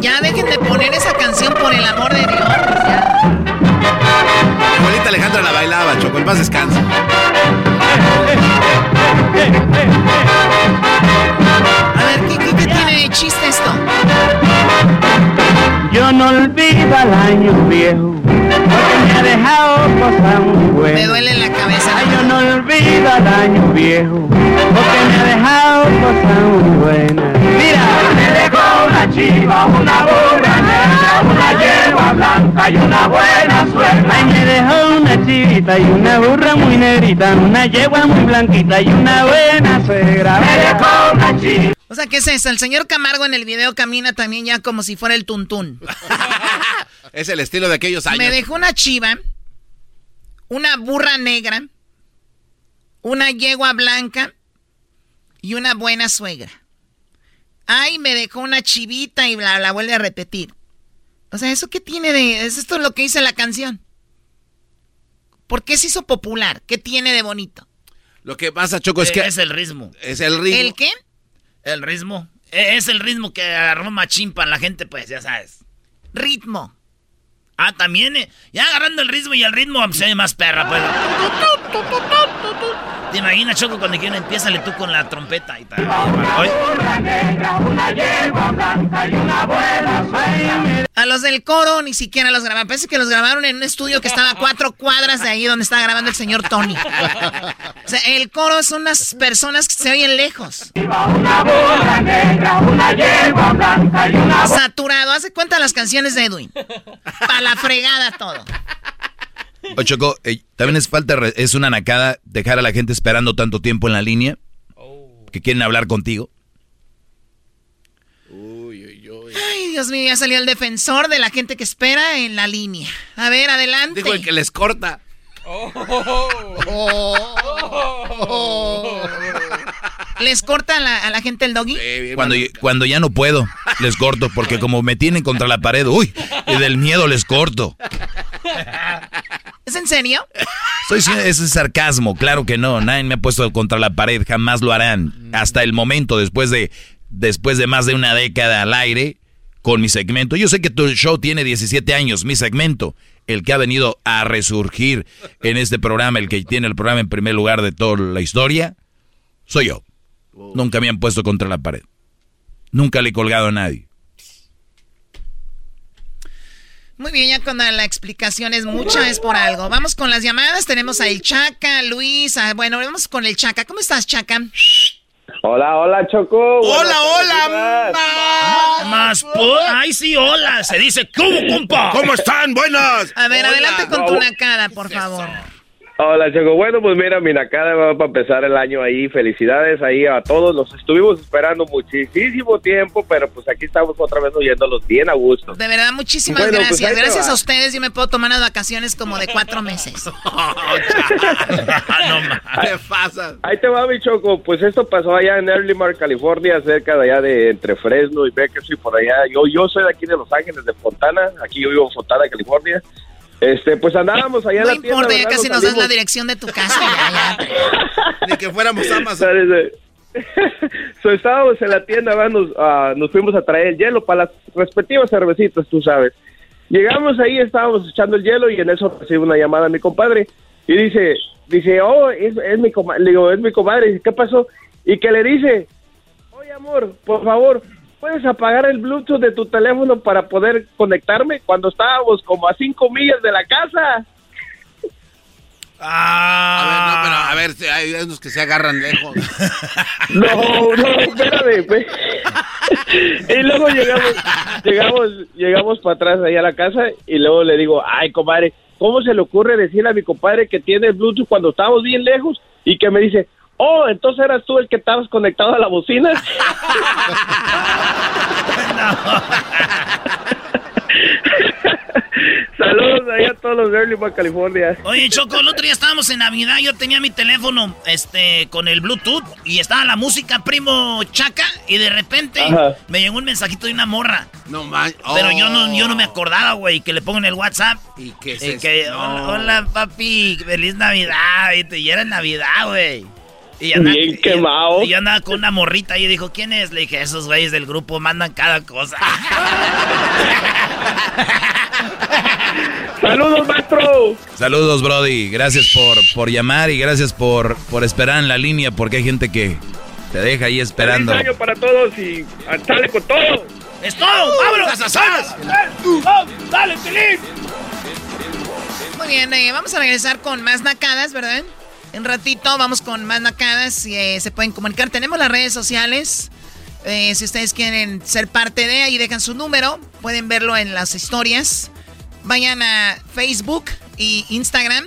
Ya dejen de poner esa canción por el amor de Dios. Abuelita Alejandra la bailaba, Choco, en paz descansa. A ver, ¿qué, qué, qué tiene de chiste esto? Yo no olvido al año viejo, porque me ha dejado cosas muy buenas. Me duele la cabeza. Ay, yo no olvido al año viejo, porque me ha dejado cosas muy buenas. Mira, me dejó una chiva, una burra una yegua blanca y una buena suegra. Ay, me dejó una chivita y una burra muy negrita, una yegua muy blanquita y una buena suegra. Me dejó una chiva. O sea, ¿qué es eso? El señor Camargo en el video camina también ya como si fuera el tuntún. es el estilo de aquellos años. Me dejó una chiva, una burra negra, una yegua blanca y una buena suegra. Ay, me dejó una chivita y bla, la vuelve a repetir. O sea, ¿eso qué tiene de...? ¿Es esto lo que dice la canción? ¿Por qué se hizo popular? ¿Qué tiene de bonito? Lo que pasa, Choco, es que... Es el ritmo. Es el ritmo. ¿El qué? El ritmo. E, es el ritmo que agarró machín para la gente, pues, ya sabes. Ritmo. Ah, también, eh, ya agarrando el ritmo y el ritmo se ve más perra, pues. ¿Te imaginas, Choco, cuando quien empieza le tú con la trompeta y tal? A los del coro ni siquiera los grabaron. Parece que los grabaron en un estudio que estaba a cuatro cuadras de ahí donde estaba grabando el señor Tony. O sea, el coro son unas personas que se oyen lejos. Saturado. Hace cuenta las canciones de Edwin. Para la fregada todo. O Choco, eh, también es falta, es una nacada dejar a la gente esperando tanto tiempo en la línea que quieren hablar contigo. Ay, Dios mío, ya salió el defensor de la gente que espera en la línea. A ver, adelante. Dijo el que les corta. ¿Les corta a la, gente el doggy? cuando, cuando ya no puedo, les corto, porque como me tienen contra la pared, uy, y del miedo les corto. ¿Es en serio? Ese es sarcasmo, claro que no. Nadie me ha puesto contra la pared, jamás lo harán. Hasta el momento, después de, después de más de una década al aire, con mi segmento. Yo sé que tu show tiene 17 años, mi segmento, el que ha venido a resurgir en este programa, el que tiene el programa en primer lugar de toda la historia, soy yo. Nunca me han puesto contra la pared. Nunca le he colgado a nadie. Muy bien, ya con la explicación es mucha, es por algo. Vamos con las llamadas. Tenemos a El Chaca, Luis. bueno, vamos con el Chaca. ¿Cómo estás, Chaca? Hola, hola, Choco. Hola, hola. Más, ay, sí, hola. Se dice, ¿cómo, compa? ¿Cómo están? Buenas. A ver, adelante con tu nacada, por favor. Hola, Choco. Bueno, pues mira, mi nacada va para empezar el año ahí. Felicidades ahí a todos. Los estuvimos esperando muchísimo tiempo, pero pues aquí estamos otra vez oyéndolos bien a gusto. De verdad, muchísimas pues, gracias. gracias a ustedes yo me puedo tomar unas vacaciones como de cuatro meses. no ¿Qué pasa? Ahí te va, mi Choco. Pues esto pasó allá en Early Mark, California, cerca de allá de entre Fresno y y por allá. Yo, yo soy de aquí de Los Ángeles, de Fontana. Aquí yo vivo en Fontana, California. Este, pues andábamos allá en la tienda. No importa, ya casi nos das la dirección de tu casa. Ni que fuéramos Amazon. so, estábamos en la tienda, nos, uh, nos fuimos a traer el hielo para las respectivas cervecitas, tú sabes. Llegamos ahí, estábamos echando el hielo y en eso recibe una llamada a mi compadre y dice, dice, oh, es, es mi comadre, le digo, es mi comadre, ¿qué pasó? Y que le dice, oye amor, por favor, ¿Puedes apagar el Bluetooth de tu teléfono para poder conectarme cuando estábamos como a cinco millas de la casa? Ah. A ver, no, pero a ver, hay unos que se agarran lejos. No, no, espérame. y luego llegamos, llegamos, llegamos para atrás ahí a la casa y luego le digo, ay, comadre, ¿cómo se le ocurre decirle a mi compadre que tiene el Bluetooth cuando estábamos bien lejos? Y que me dice, Oh, entonces eras tú el que estabas conectado a la bocina. Saludos ahí a todos los de Early California. Oye, Choco, el otro día estábamos en Navidad, yo tenía mi teléfono este con el Bluetooth y estaba la música primo Chaca y de repente me llegó un mensajito de una morra. No man. Pero yo no yo no me acordaba, güey, que le pongo en el WhatsApp. ¿Y qué es y que, hola, papi, feliz Navidad, y era Navidad, güey. Y andaba, Bien quemado. Y yo andaba con una morrita y dijo, ¿quién es? Le dije, esos güeyes del grupo mandan cada cosa. Saludos, maestro. Saludos, Brody. Gracias por, por llamar y gracias por, por esperar en la línea porque hay gente que te deja ahí esperando. Un año para todos y sale con todo. ¡Es todo! ¡Vámonos! ¡Dale, Felipe! Muy bien, eh, vamos a regresar con más nacadas, ¿verdad? En ratito vamos con más nacadas y eh, se pueden comunicar. Tenemos las redes sociales. Eh, si ustedes quieren ser parte de ahí, dejan su número. Pueden verlo en las historias. Vayan a Facebook y Instagram.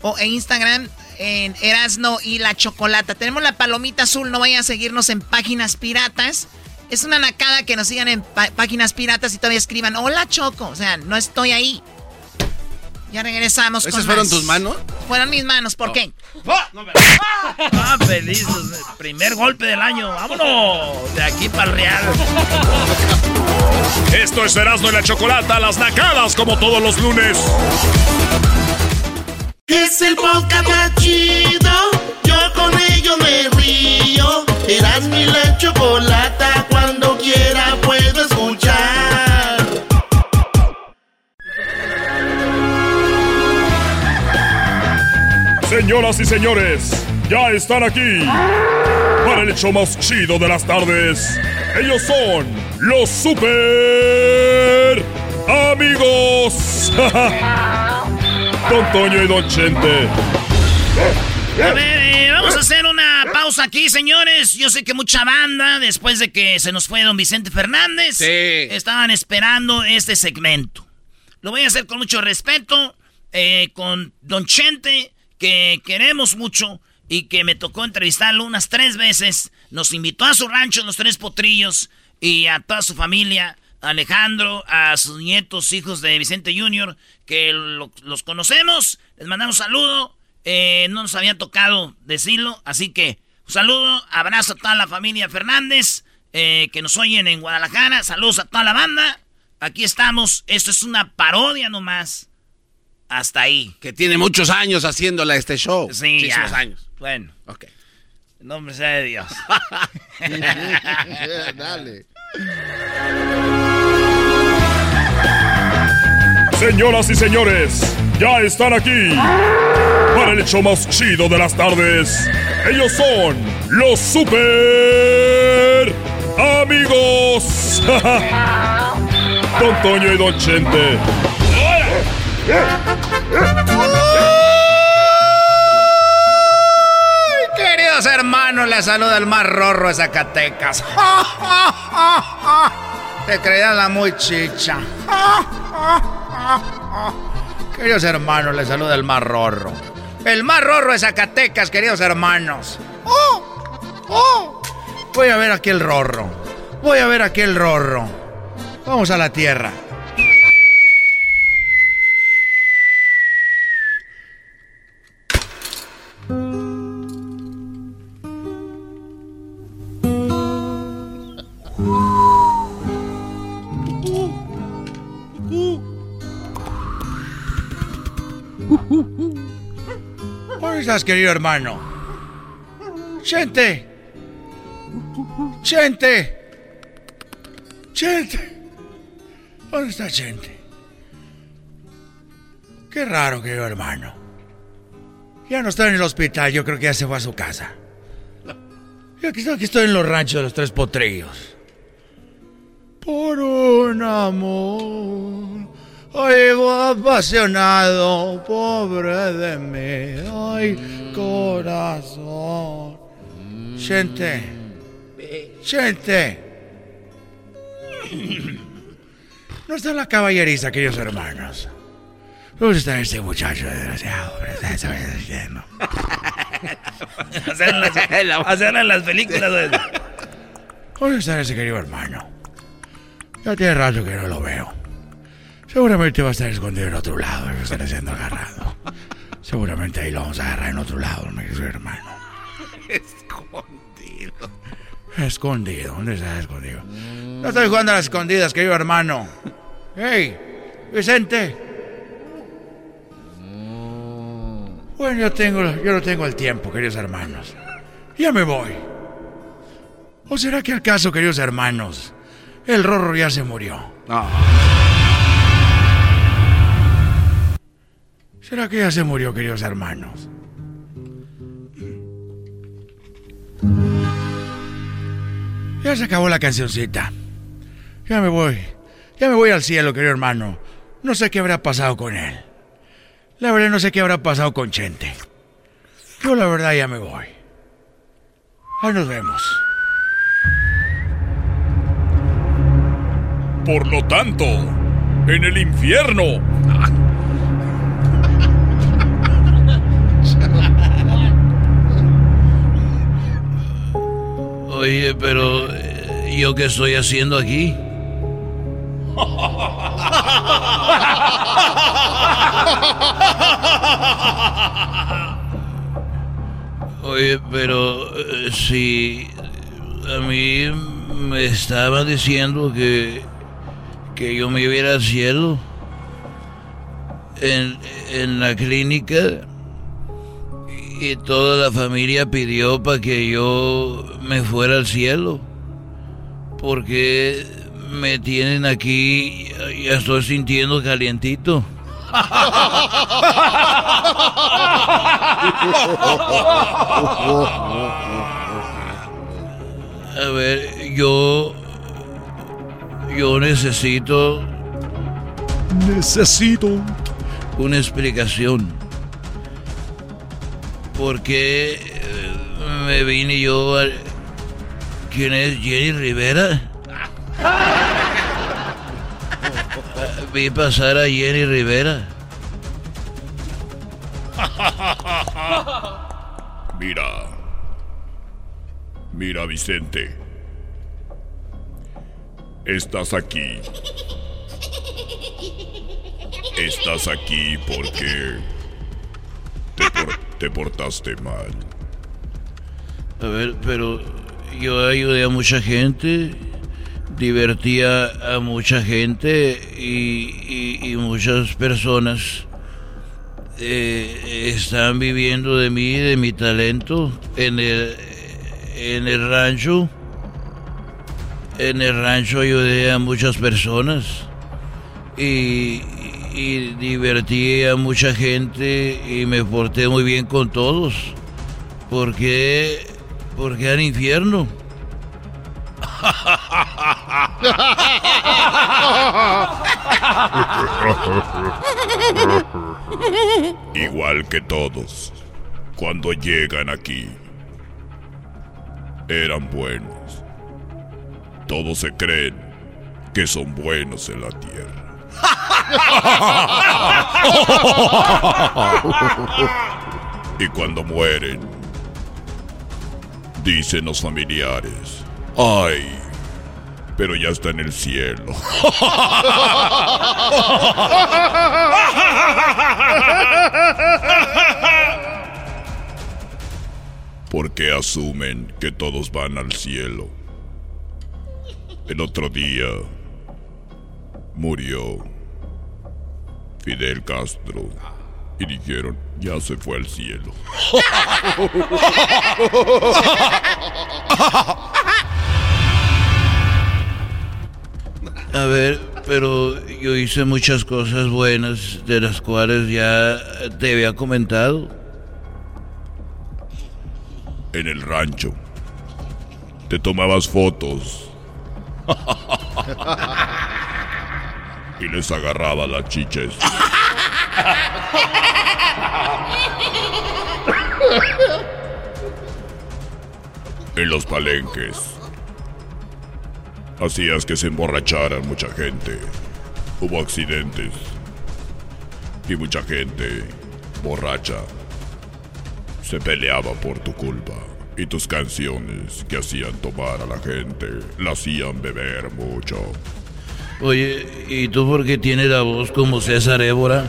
O en Instagram en Erasno y la Chocolata. Tenemos la palomita azul. No vayan a seguirnos en páginas piratas. Es una nacada que nos sigan en páginas piratas y todavía escriban, hola Choco. O sea, no estoy ahí. Ya regresamos ¿Esas fueron tus manos? Fueron mis manos, ¿por qué? ¡Ah! ¡Ah! feliz! Primer golpe del año. ¡Vámonos! De aquí para el Real. Esto es Erasmo y la Chocolata, las nacadas como todos los lunes. Es el podcast más chido. Yo con ello me río. Erasmo y la Chocolata, Señoras y señores, ya están aquí para el hecho más chido de las tardes. Ellos son los super amigos. Don Toño y Don Chente. A ver, eh, vamos a hacer una pausa aquí, señores. Yo sé que mucha banda, después de que se nos fue don Vicente Fernández, estaban esperando este segmento. Lo voy a hacer con mucho respeto, eh, con don Chente que queremos mucho y que me tocó entrevistarlo unas tres veces. Nos invitó a su rancho, los tres potrillos, y a toda su familia, Alejandro, a sus nietos, hijos de Vicente Jr., que los conocemos. Les mandamos saludo. Eh, no nos había tocado decirlo, así que un saludo, abrazo a toda la familia Fernández, eh, que nos oyen en Guadalajara. Saludos a toda la banda. Aquí estamos. Esto es una parodia nomás hasta ahí. Que tiene muchos años haciéndola este show. Sí, Muchísimos años. Bueno. Ok. En nombre sea de Dios. Dale. Señoras y señores, ya están aquí para el hecho más chido de las tardes. Ellos son los super amigos. Don Toño y Don Chente. Queridos hermanos, les saluda el más rorro de Zacatecas. Te creían la muy chicha. Queridos hermanos, les saluda el más rorro. El más rorro de Zacatecas, queridos hermanos. ¡Oh! ¡Oh! Voy a ver aquel rorro. Voy a ver aquel rorro. Vamos a la tierra. ¿Dónde estás, querido hermano? Chente. Chente. Chente. ¿Dónde está Chente? Qué raro, querido hermano. Ya no está en el hospital, yo creo que ya se fue a su casa. Yo aquí estoy, aquí estoy en los ranchos de los tres potrillos. Por un amor Oigo apasionado, pobre de mí, ay corazón. Gente, gente. No está la caballeriza, queridos hermanos. ¿Dónde está este muchacho desgraciado? Hacerle las, las películas. ¿Dónde está ese querido hermano? Ya tiene rato que no lo veo. Seguramente va a estar escondido en otro lado, va a estar siendo agarrado. Seguramente ahí lo vamos a agarrar en otro lado, mi hermano. Escondido. Escondido, ¿dónde está escondido? No estoy jugando a las escondidas, querido hermano. ¡Hey! ¡Vicente! Bueno, yo tengo, yo no tengo el tiempo, queridos hermanos. Ya me voy. ¿O será que al caso, queridos hermanos, el Rorro ya se murió? ¿Será que ya se murió, queridos hermanos? Ya se acabó la cancioncita. Ya me voy. Ya me voy al cielo, querido hermano. No sé qué habrá pasado con él. La verdad no sé qué habrá pasado con Chente. Yo la verdad ya me voy. Ahí nos vemos. Por lo tanto, en el infierno Oye, pero eh, ¿yo qué estoy haciendo aquí? Oye, pero eh, si a mí me estaba diciendo que, que yo me iba al cielo en la clínica y toda la familia pidió para que yo me fuera al cielo. Porque me tienen aquí, ya estoy sintiendo calientito. A ver, yo. Yo necesito. Necesito. Una explicación. ¿Por qué eh, me vine yo a... ¿Quién es Jenny Rivera? Vi pasar a Jenny Rivera. Mira. Mira, Vicente. Estás aquí. Estás aquí porque portaste mal. A ver, pero yo ayudé a mucha gente, divertía a mucha gente y, muchas personas eh, están viviendo de mí, de mi talento en el, en el rancho. En el rancho ayudé a muchas personas y, y divertí a mucha gente y me porté muy bien con todos. ¿Por qué? Porque al infierno. Igual que todos, cuando llegan aquí, eran buenos. Todos se creen que son buenos en la tierra. y cuando mueren, dicen los familiares, ay, pero ya está en el cielo. Porque asumen que todos van al cielo. El otro día murió Fidel Castro y dijeron, ya se fue al cielo. A ver, pero yo hice muchas cosas buenas de las cuales ya te había comentado. En el rancho. Te tomabas fotos. y les agarraba las chiches. en los palenques. Hacías que se emborracharan mucha gente. Hubo accidentes. Y mucha gente borracha se peleaba por tu culpa. Y tus canciones que hacían tomar a la gente la hacían beber mucho. Oye, ¿y tú por qué tienes la voz como César Évora?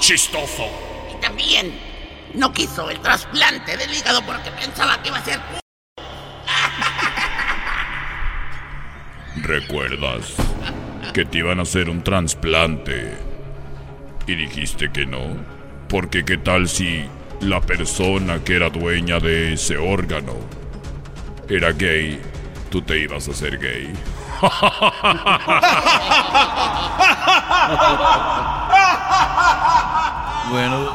Chistoso. Y también no quiso el trasplante del hígado porque pensaba que iba a ser... ¿Recuerdas que te iban a hacer un trasplante y dijiste que no? Porque qué tal si la persona que era dueña de ese órgano era gay, tú te ibas a hacer gay. bueno,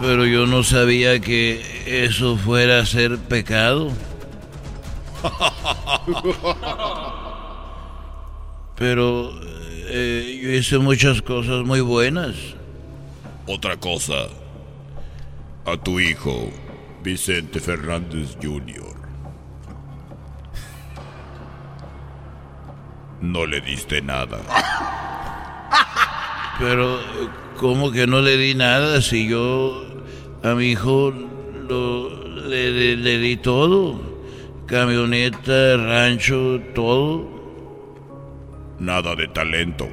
pero yo no sabía que eso fuera a ser pecado. Pero eh, yo hice muchas cosas muy buenas. Otra cosa a tu hijo, Vicente Fernández Jr. No le diste nada. Pero, ¿cómo que no le di nada si yo a mi hijo le, le di todo? Camioneta, rancho, todo. Nada de talento.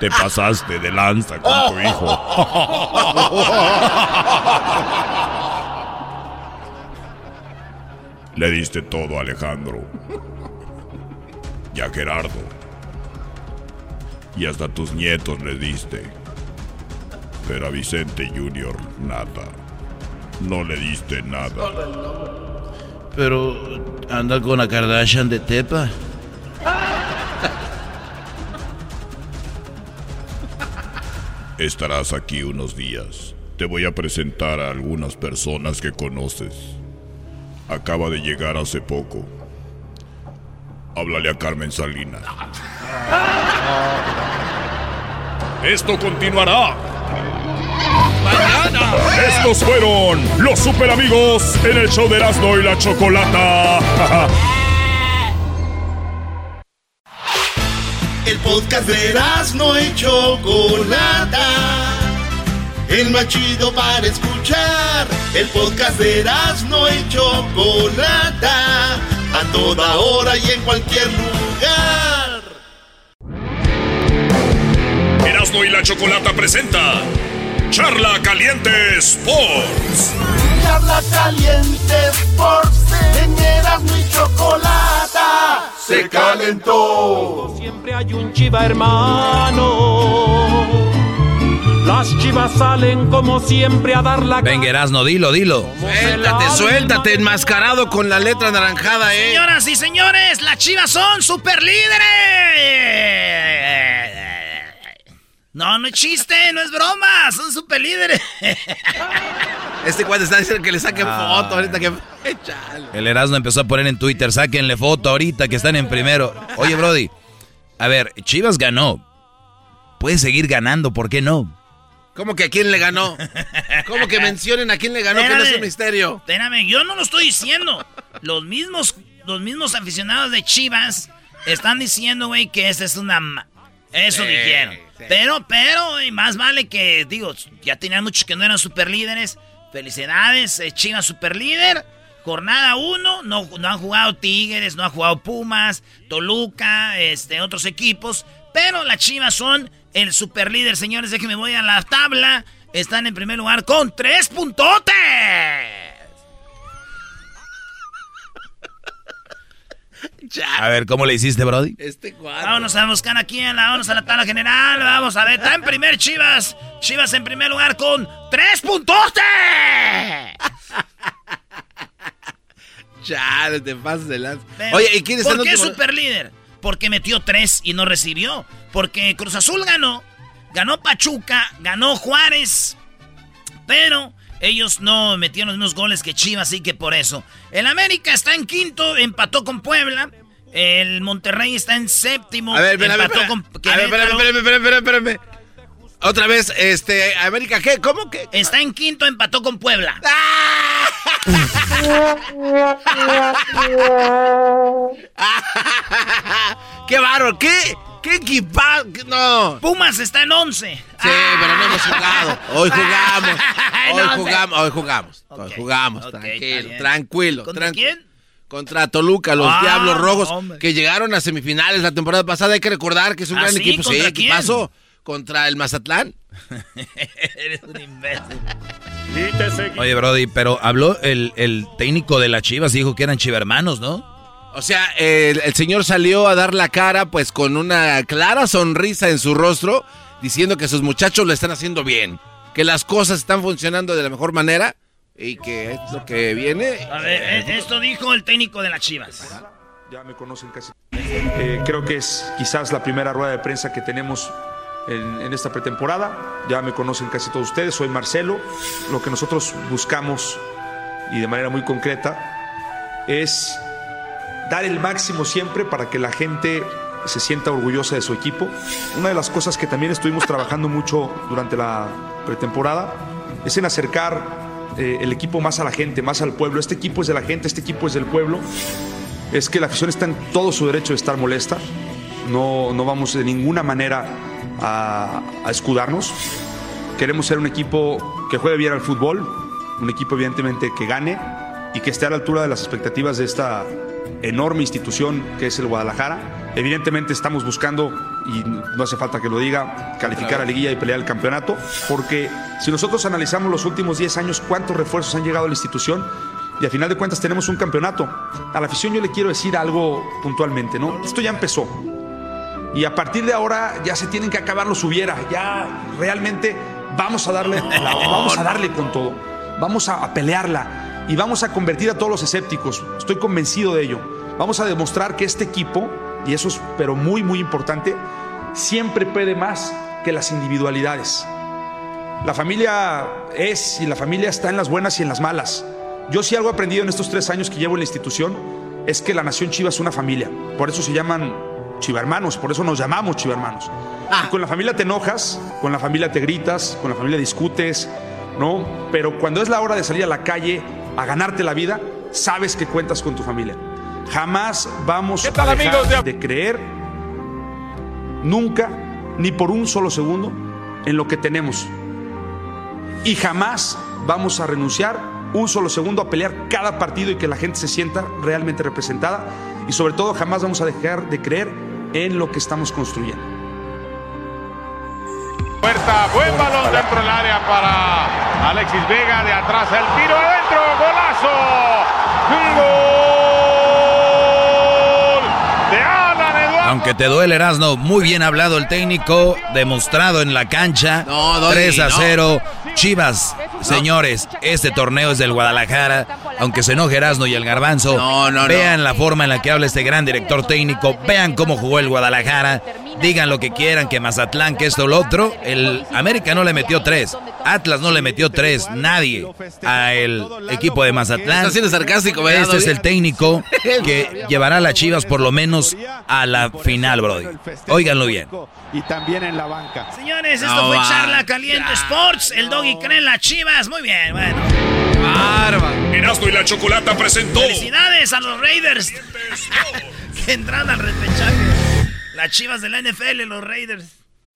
Te pasaste de lanza con tu hijo. Le diste todo a Alejandro. Y a Gerardo. Y hasta tus nietos le diste. Pero a Vicente Junior nada. No le diste nada. Pero anda con la Kardashian de Tepa. Estarás aquí unos días. Te voy a presentar a algunas personas que conoces. Acaba de llegar hace poco. Háblale a Carmen Salinas. Esto continuará. Mañana. Estos fueron los super amigos en el show de Erasmo y la Chocolata. El podcast de no y Chocolata. El más chido para escuchar. El podcast de no y Chocolata. A toda hora y en cualquier lugar. Erasmo y la Chocolata presenta Charla Caliente Sports. Charla Caliente Sports. En Erasmo y Chocolata se calentó. Siempre hay un chiva hermano. La Las chivas salen como siempre a dar la Venga, Erasno, dilo, dilo. Suéltate, suéltate, enmascarado con la letra naranjada, eh. Señoras y señores, las chivas son super líderes. No, no es chiste, no es broma, son super líderes. Este cuate está diciendo que le saquen Ah. foto ahorita que. El Erasmo empezó a poner en Twitter, sáquenle foto ahorita que están en primero. Oye, Brody, a ver, Chivas ganó. Puede seguir ganando, ¿por qué no? ¿Cómo que a quién le ganó? ¿Cómo que mencionen a quién le ganó? Que no es un misterio. Espérame, yo no lo estoy diciendo. Los mismos, los mismos aficionados de Chivas están diciendo, güey, que esta es una... Eso Sí, dijeron. sí. Pero, pero, güey, más vale que, digo, ya tenían muchos que no eran super líderes. Felicidades, eh, Chivas super líder. Jornada 1, no, no han jugado Tigres, no han jugado Pumas, Toluca, este, otros equipos. Pero las Chivas son el super líder, señores. Déjenme voy a la tabla. Están en primer lugar con tres puntotes. A ver, ¿cómo le hiciste, Brody? Este cuate. Vámonos a buscar aquí, a la, vámonos a la tabla general. Vamos a ver, está en primer Chivas. Chivas en primer lugar con tres puntotes. Chale, te pasas de lanza. Oye, ¿y quién está en ¿Por qué último? super líder? Porque metió tres y no recibió. Porque Cruz Azul ganó, ganó Pachuca, ganó Juárez, pero ellos no metieron los mismos goles que Chivas, así que por eso. El América está en quinto, empató con Puebla. El Monterrey está en séptimo, A ver, espérame, espérame, espérame, espérame, espérame. Otra vez, este, América, ¿qué? ¿Cómo que? Está en quinto, empató con Puebla. ¡Qué bárbaro! ¿Qué? ¿Qué equipa? No. Pumas está en once. Sí, pero no hemos jugado. Hoy jugamos. Hoy jugamos. Hoy jugamos. Hoy jugamos. ok, está tranquilo, tranquilo. ¿Contra tranqui- quién? Contra Toluca, los Ah, Diablos Rojos, hombre. que llegaron a semifinales la temporada pasada. Hay que recordar que es un ¿Ah, gran sí? equipo. Sí, ¿Contra quién? equipazo. Contra el Mazatlán. Eres un imbécil. Oye, Brody, pero habló el, el técnico de las Chivas y dijo que eran chivermanos, ¿no? O sea, el, el señor salió a dar la cara, pues con una clara sonrisa en su rostro, diciendo que sus muchachos lo están haciendo bien, que las cosas están funcionando de la mejor manera y que es lo que viene. A ver, eh, esto dijo el técnico de las Chivas. Ya me conocen casi. Eh, creo que es quizás la primera rueda de prensa que tenemos en, en esta pretemporada. Ya me conocen casi todos ustedes. Soy Marcelo. Lo que nosotros buscamos y de manera muy concreta es dar el máximo siempre para que la gente se sienta orgullosa de su equipo. Una de las cosas que también estuvimos trabajando mucho durante la pretemporada es en acercar eh, el equipo más a la gente, más al pueblo. Este equipo es de la gente, este equipo es del pueblo es que la afición está en todo su derecho de estar molesta. No, no vamos de ninguna manera a, a escudarnos. Queremos ser un equipo que juegue bien al fútbol, un equipo evidentemente que gane y que esté a la altura de las expectativas de esta enorme institución que es el Guadalajara. Evidentemente estamos buscando, y no hace falta que lo diga, calificar a liguilla y pelear el campeonato, porque si nosotros analizamos los últimos 10 años cuántos refuerzos han llegado a la institución, y a final de cuentas tenemos un campeonato. A la afición yo le quiero decir algo puntualmente, ¿no? Esto ya empezó. Y a partir de ahora ya se tienen que acabar los hubiera. Ya realmente vamos a darle, vamos a darle con todo. Vamos a, a pelearla y vamos a convertir a todos los escépticos. Estoy convencido de ello. Vamos a demostrar que este equipo, y eso es pero muy muy importante, siempre puede más que las individualidades. La familia es y la familia está en las buenas y en las malas. Yo sí algo he aprendido en estos tres años que llevo en la institución es que la nación Chiva es una familia. Por eso se llaman chivarmanos, por eso nos llamamos chivarmanos. Y Con la familia te enojas, con la familia te gritas, con la familia discutes, ¿no? Pero cuando es la hora de salir a la calle a ganarte la vida, sabes que cuentas con tu familia. Jamás vamos tal, a dejar amigos de creer nunca, ni por un solo segundo, en lo que tenemos. Y jamás vamos a renunciar un solo segundo a pelear cada partido y que la gente se sienta realmente representada. Y sobre todo jamás vamos a dejar de creer en lo que estamos construyendo. Puerta, buen balón dentro del área para Alexis Vega, de atrás el tiro adentro, golazo. Gol de Alan Eduardo. Aunque te duele, Erasno, muy bien hablado el técnico, demostrado en la cancha. No, 3 a 0. Chivas, señores, este torneo es del Guadalajara. Aunque se enoje Erasno y el Garbanzo, vean la forma en la que habla este gran director técnico, vean cómo jugó el Guadalajara, digan lo que quieran, que Mazatlán, que esto, lo otro. El América no le metió tres, Atlas no le metió tres, nadie a el equipo de Mazatlán. Está siendo sarcástico, Este es el técnico que llevará a las Chivas por lo menos a la final, Brody. Óiganlo bien. Y también en la banca. Señores, esto fue Charla Caliente Sports. El doggy cree en las Chivas. Muy bien, bueno. Bárbaro. Erasmo y la Chocolata presentó. Felicidades a los Raiders. que entran al repechaje. Las Chivas de la NFL, los Raiders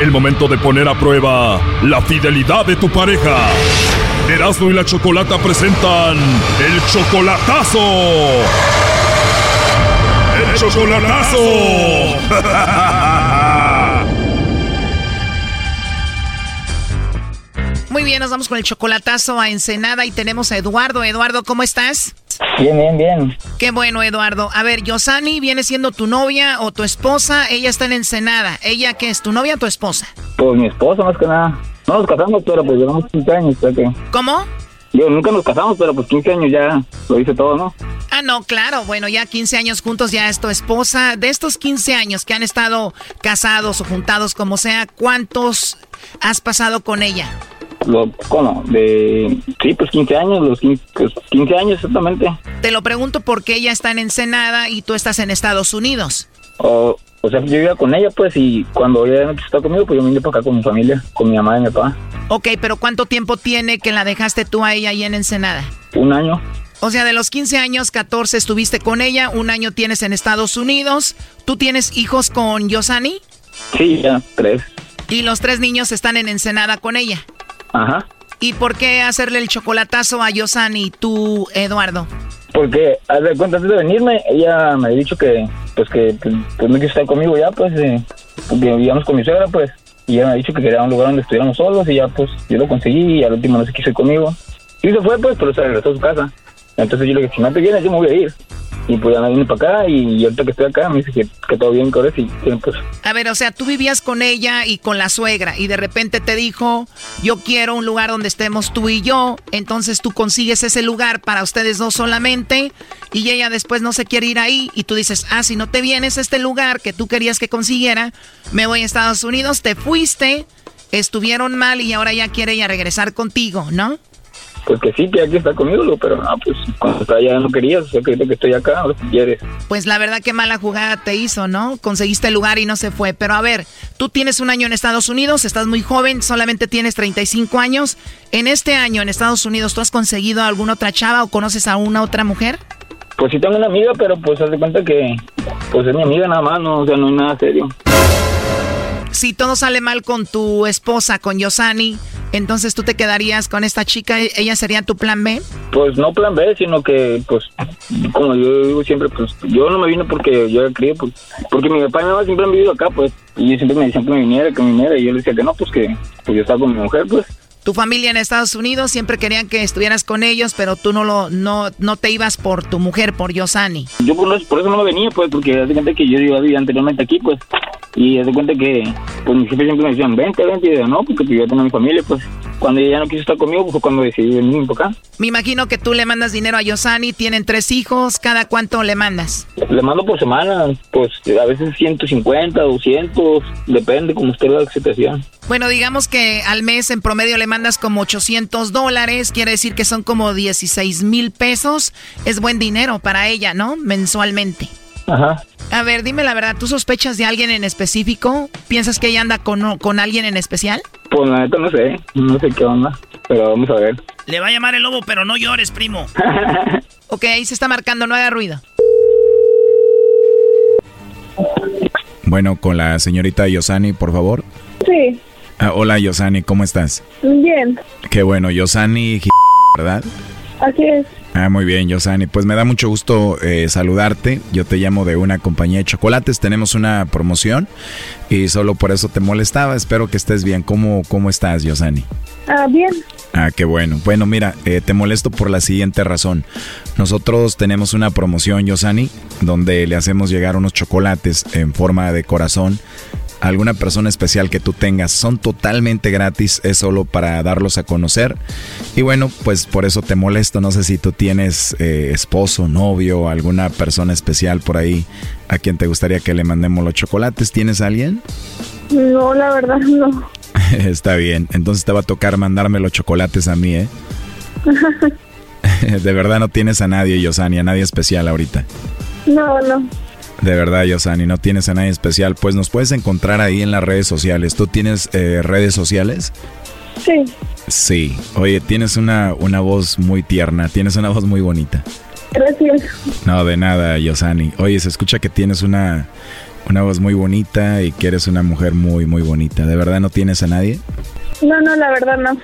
El momento de poner a prueba la fidelidad de tu pareja. Erasmo y la Chocolata presentan El Chocolatazo. El Chocolatazo. Muy bien, nos vamos con el chocolatazo a Ensenada y tenemos a Eduardo. Eduardo, ¿cómo estás? Bien, bien, bien. Qué bueno, Eduardo. A ver, Yosani viene siendo tu novia o tu esposa. Ella está en Ensenada. ¿Ella qué es? ¿Tu novia o tu esposa? Pues mi esposa, más que nada. No nos casamos, pero pues llevamos 15 años. que... ¿Cómo? Yo nunca nos casamos, pero pues 15 años ya lo hice todo, ¿no? Ah, no, claro. Bueno, ya 15 años juntos, ya es tu esposa. De estos 15 años que han estado casados o juntados, como sea, ¿cuántos has pasado con ella? Lo, ¿Cómo? De, sí, pues 15 años, los 15, pues 15 años exactamente. Te lo pregunto porque ella está en Ensenada y tú estás en Estados Unidos. O, o sea, yo vivía con ella, pues, y cuando ella estar conmigo, pues yo me vine para acá con mi familia, con mi mamá y mi papá. Ok, pero ¿cuánto tiempo tiene que la dejaste tú a ella ahí en Ensenada? Un año. O sea, de los 15 años, 14 estuviste con ella, un año tienes en Estados Unidos. ¿Tú tienes hijos con Yosani? Sí, ya, tres. Y los tres niños están en Ensenada con ella. Ajá. ¿Y por qué hacerle el chocolatazo a Yosani, tú, Eduardo? Porque, a ver, cuenta, antes de venirme, ella me ha dicho que, pues, que pues, pues no quiso estar conmigo ya, pues, eh, vivíamos con mi suegra, pues, y ella me ha dicho que quería un lugar donde estuviéramos solos, y ya, pues, yo lo conseguí, y al último no se quiso ir conmigo. Y se fue, pues, pero se regresó a su casa. Entonces yo le dije, si no te vienes, yo me voy a ir. Y pues ya me vine para acá y ahorita que estoy acá me dice que, todo bien con y pues... A ver, o sea, tú vivías con ella y con la suegra y de repente te dijo, yo quiero un lugar donde estemos tú y yo, entonces tú consigues ese lugar para ustedes dos solamente y ella después no se quiere ir ahí y tú dices, ah, si no te vienes a este lugar que tú querías que consiguiera, me voy a Estados Unidos, te fuiste, estuvieron mal y ahora ya quiere ella regresar contigo, ¿no? Pues que sí, que aquí está conmigo, pero no, pues cuando estaba allá no querías, o sea, que estoy acá, ahora si quieres. Pues la verdad que mala jugada te hizo, ¿no? Conseguiste el lugar y no se fue. Pero a ver, tú tienes un año en Estados Unidos, estás muy joven, solamente tienes 35 años. En este año en Estados Unidos, ¿tú has conseguido alguna otra chava o conoces a una otra mujer? Pues sí tengo una amiga, pero pues haz de cuenta que pues es mi amiga nada más, no, o sea, no es nada serio. Si todo sale mal con tu esposa, con Yosani, entonces tú te quedarías con esta chica, ¿ella sería tu plan B? Pues no plan B, sino que, pues, como yo digo siempre, pues yo no me vine porque yo era crío, pues, porque mi papá y mi mamá siempre han vivido acá, pues, y ellos siempre me decían que me viniera, que me viniera, y yo le decía que no, pues que pues yo estaba con mi mujer, pues. Tu familia en Estados Unidos siempre querían que estuvieras con ellos, pero tú no lo no no te ibas por tu mujer, por Yosani. Yo por, eso no me venía, pues, porque de cuenta que yo vivía anteriormente aquí, pues, y de cuenta que pues mis jefes siempre me decían, vente, vente, y yo no, porque yo tengo mi familia, pues, cuando ella no quiso estar conmigo, pues fue cuando decidí venir por acá. Me imagino que tú le mandas dinero a Yosani, tienen tres hijos, ¿cada cuánto le mandas? Le mando por semana, pues a veces 150, 200, depende como esté la situación. Bueno, digamos que al mes en promedio le mandas como 800 dólares, quiere decir que son como 16 mil pesos. Es buen dinero para ella, ¿no? Mensualmente. Ajá. A ver, dime la verdad, ¿tú sospechas de alguien en específico? ¿Piensas que ella anda con, con alguien en especial? Pues la neta no sé, no sé qué onda, pero vamos a ver. Le va a llamar el lobo, pero no llores, primo. ok, ahí se está marcando, no haga ruido. Bueno, con la señorita Yosani, por favor. Sí. Ah, hola Yosani, ¿cómo estás? Bien. Qué bueno, Yosani, ¿verdad? Así es. Ah, muy bien, Yosani. Pues me da mucho gusto eh, saludarte. Yo te llamo de una compañía de chocolates. Tenemos una promoción y solo por eso te molestaba. Espero que estés bien. ¿Cómo, cómo estás, Yosani? Ah, bien. Ah, qué bueno. Bueno, mira, eh, te molesto por la siguiente razón. Nosotros tenemos una promoción, Yosani, donde le hacemos llegar unos chocolates en forma de corazón alguna persona especial que tú tengas. Son totalmente gratis, es solo para darlos a conocer. Y bueno, pues por eso te molesto. No sé si tú tienes eh, esposo, novio, alguna persona especial por ahí a quien te gustaría que le mandemos los chocolates. ¿Tienes alguien? No, la verdad no. Está bien, entonces te va a tocar mandarme los chocolates a mí, ¿eh? de verdad no tienes a nadie, Yosani, a nadie especial ahorita. No, no. De verdad, Yosani, no tienes a nadie especial. Pues nos puedes encontrar ahí en las redes sociales. ¿Tú tienes eh, redes sociales? Sí. Sí. Oye, tienes una, una voz muy tierna, tienes una voz muy bonita. Gracias. No, de nada, Yosani. Oye, se escucha que tienes una, una voz muy bonita y que eres una mujer muy, muy bonita. ¿De verdad no tienes a nadie? No, no, la verdad no.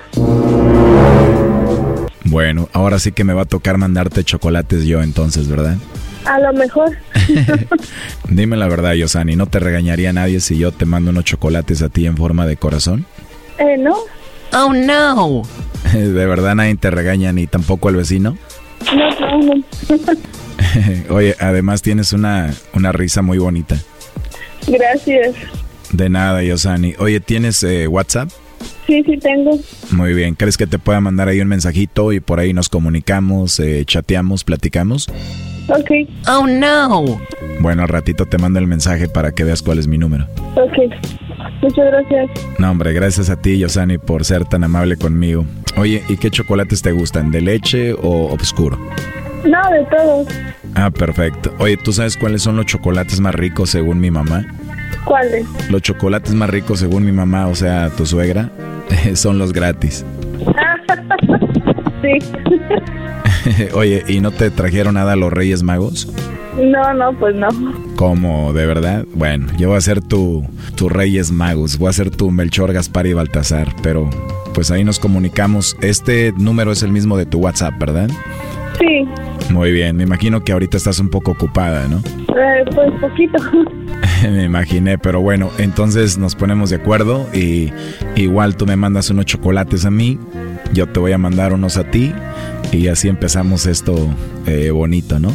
Bueno, ahora sí que me va a tocar mandarte chocolates yo entonces, ¿verdad? A lo mejor. Dime la verdad, Yosani, ¿no te regañaría nadie si yo te mando unos chocolates a ti en forma de corazón? Eh, no. Oh, no. ¿De verdad nadie te regaña ni tampoco el vecino? No, no, Oye, además tienes una, una risa muy bonita. Gracias. De nada, Yosani. Oye, ¿tienes eh, WhatsApp? Sí, sí tengo. Muy bien. ¿Crees que te pueda mandar ahí un mensajito y por ahí nos comunicamos, eh, chateamos, platicamos? Ok. Oh, no. Bueno, al ratito te mando el mensaje para que veas cuál es mi número. Ok. Muchas gracias. No, hombre, gracias a ti, Yosani, por ser tan amable conmigo. Oye, ¿y qué chocolates te gustan? ¿De leche o oscuro? No, de todos. Ah, perfecto. Oye, ¿tú sabes cuáles son los chocolates más ricos según mi mamá? ¿Cuáles? Los chocolates más ricos según mi mamá, o sea, tu suegra, son los gratis. sí. Oye, ¿y no te trajeron nada a los Reyes Magos? No, no, pues no. ¿Cómo? ¿De verdad? Bueno, yo voy a ser tu, tu Reyes Magos, voy a ser tu Melchor, Gaspar y Baltasar, pero pues ahí nos comunicamos. Este número es el mismo de tu WhatsApp, ¿verdad? Muy bien, me imagino que ahorita estás un poco ocupada, ¿no? Eh, pues poquito. me imaginé, pero bueno, entonces nos ponemos de acuerdo y igual tú me mandas unos chocolates a mí, yo te voy a mandar unos a ti y así empezamos esto eh, bonito, ¿no?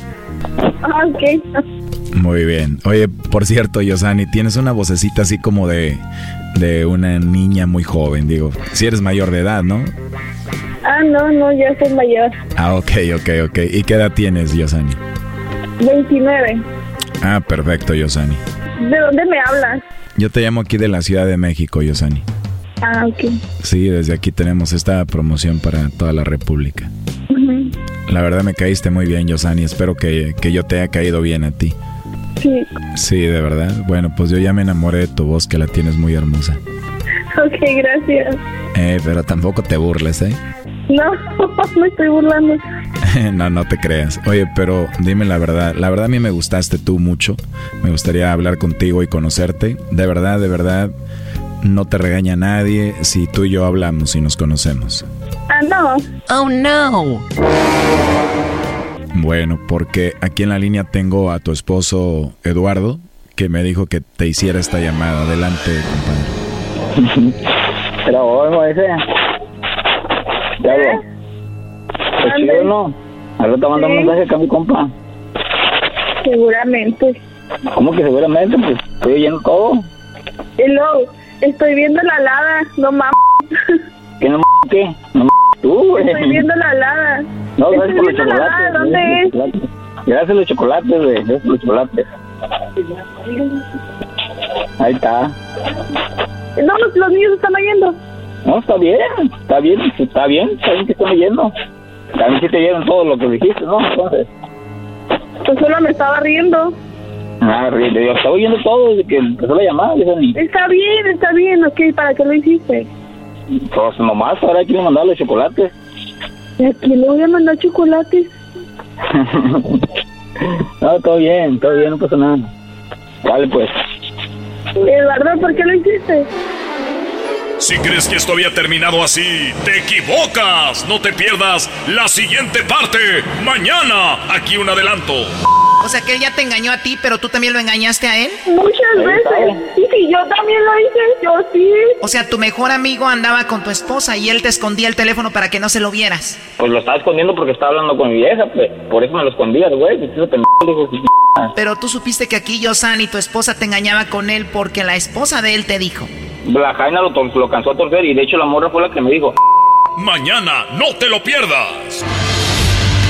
Ah, ok. Muy bien. Oye, por cierto, Yosani, tienes una vocecita así como de, de una niña muy joven, digo. Si eres mayor de edad, ¿no? Ah, no, no, ya soy mayor. Ah, ok, ok, ok. ¿Y qué edad tienes, Yosani? 29. Ah, perfecto, Yosani. ¿De dónde me hablas? Yo te llamo aquí de la Ciudad de México, Yosani. Ah, ok. Sí, desde aquí tenemos esta promoción para toda la República. La verdad me caíste muy bien, Yosani. Espero que, que yo te haya caído bien a ti. Sí. Sí, de verdad. Bueno, pues yo ya me enamoré de tu voz, que la tienes muy hermosa. Ok, gracias. Eh, pero tampoco te burles, ¿eh? No, me estoy burlando. no, no te creas. Oye, pero dime la verdad. La verdad a mí me gustaste tú mucho. Me gustaría hablar contigo y conocerte. De verdad, de verdad, no te regaña nadie si tú y yo hablamos y nos conocemos. Ah, no. Oh, no. Bueno, porque aquí en la línea tengo a tu esposo Eduardo, que me dijo que te hiciera esta llamada. Adelante, compadre. Pero ese. Ya lo. ¿Es chido no? Al rato manda un mensaje acá a mi compa. Seguramente. ¿Cómo que seguramente? Pues estoy oyendo todo. Luego, estoy viendo la alada, no mames. ¿Qué no qué? No tú, güey. Estoy viendo la alada. No, gracias por los la chocolates. alada, ¿dónde es? Gracias. Gracias a los chocolates, güey. Gracias a los chocolates. Ahí está. No, los, los niños están oyendo. No, está bien. Está bien. Está bien. Está bien que están oyendo. También sí te oyeron todo lo que dijiste, ¿no? Entonces. Pues solo me estaba riendo. Ah, ríe, yo estaba oyendo todo desde que empezó la llamada. Ni... Está bien, está bien, ok, ¿para qué lo hiciste? Pues nomás, ahora hay que mandar los chocolates. ¿Y a quién le voy a mandar chocolates? no, todo bien, todo bien, no pasa nada. Vale, pues. Eduardo, ¿por qué lo hiciste? Si crees que esto había terminado así, te equivocas. No te pierdas la siguiente parte. Mañana, aquí un adelanto. O sea que él ya te engañó a ti, pero tú también lo engañaste a él. Muchas veces. Y si yo también lo hice, yo sí. O sea, tu mejor amigo andaba con tu esposa y él te escondía el teléfono para que no se lo vieras. Pues lo estaba escondiendo porque estaba hablando con mi vieja, pues. Por eso me lo escondías, güey. "Sí, Pero tú supiste que aquí Yosan y tu esposa te engañaba con él porque la esposa de él te dijo. La Jaina lo, lo cansó a torcer y de hecho la morra fue la que me dijo. Mañana, no te lo pierdas.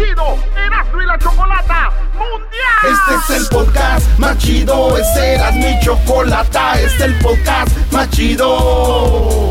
chido Erasmo Chocolata Mundial. Este es el podcast más chido, este era mi chocolata, este es el podcast más chido.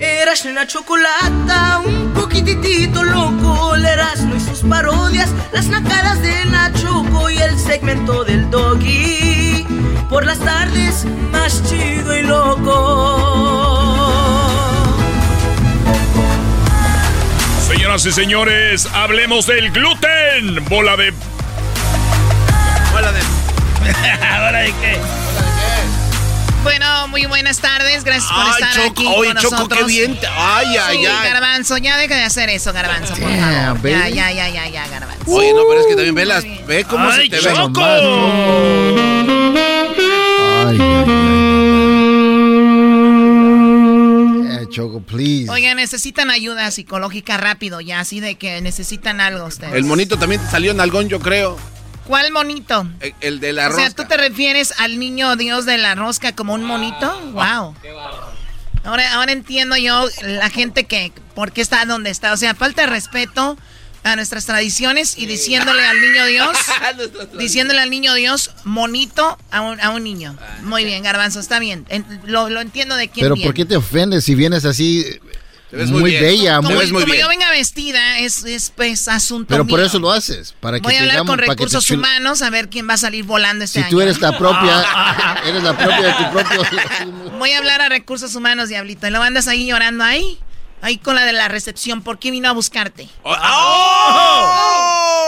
Erasmo y la chocolata, un poquitito loco, el Erasmo y sus parodias, las nacadas de la Choco y el segmento del Doggy. Por las tardes, más chido y loco. Señoras y señores, hablemos del gluten. Bola de. Bola de. ¿Ahora de qué? Bueno, muy buenas tardes, gracias por Ay, estar Choco, aquí oye, con Choco, nosotros. qué bien ay, ay, Sí, ay. Garbanzo, ya deja de hacer eso, Garbanzo, por favor. Ya, baby. ya, ya, ya, ya, Garbanzo. Oye, no, pero es que también ve las. Ve cómo Ay, se te ve. Choco. Ay, Eh, Choco, please. Oigan, necesitan ayuda psicológica rápido, ya, así de que necesitan algo ustedes. El monito también salió en algón, yo creo. ¿Cuál monito? El, el de la o sea, rosca. ¿tú te refieres al niño Dios de la rosca como un monito? Wow. Ahora, ahora entiendo yo la gente que, ¿por qué está donde está? O sea, falta de respeto a nuestras tradiciones y diciéndole al niño Dios, diciéndole al niño Dios, monito a un, a un niño. Muy bien, Garbanzo, está bien. En- lo, lo entiendo de quién Pero viene. ¿por qué te ofendes si vienes así ves muy, muy bien. bella? Como, muy- como yo venga vestida, es, es pues asunto Pero por eso lo haces, para que Voy a te hablar digamos, con te recursos humanos a ver quién va a salir volando este Si año. tú eres la propia, eres la propia de tu propio... Voy a hablar a recursos humanos, diablito. Y lo andas ahí llorando ahí. Ahí con la de la recepción. ¿Por qué vino a buscarte?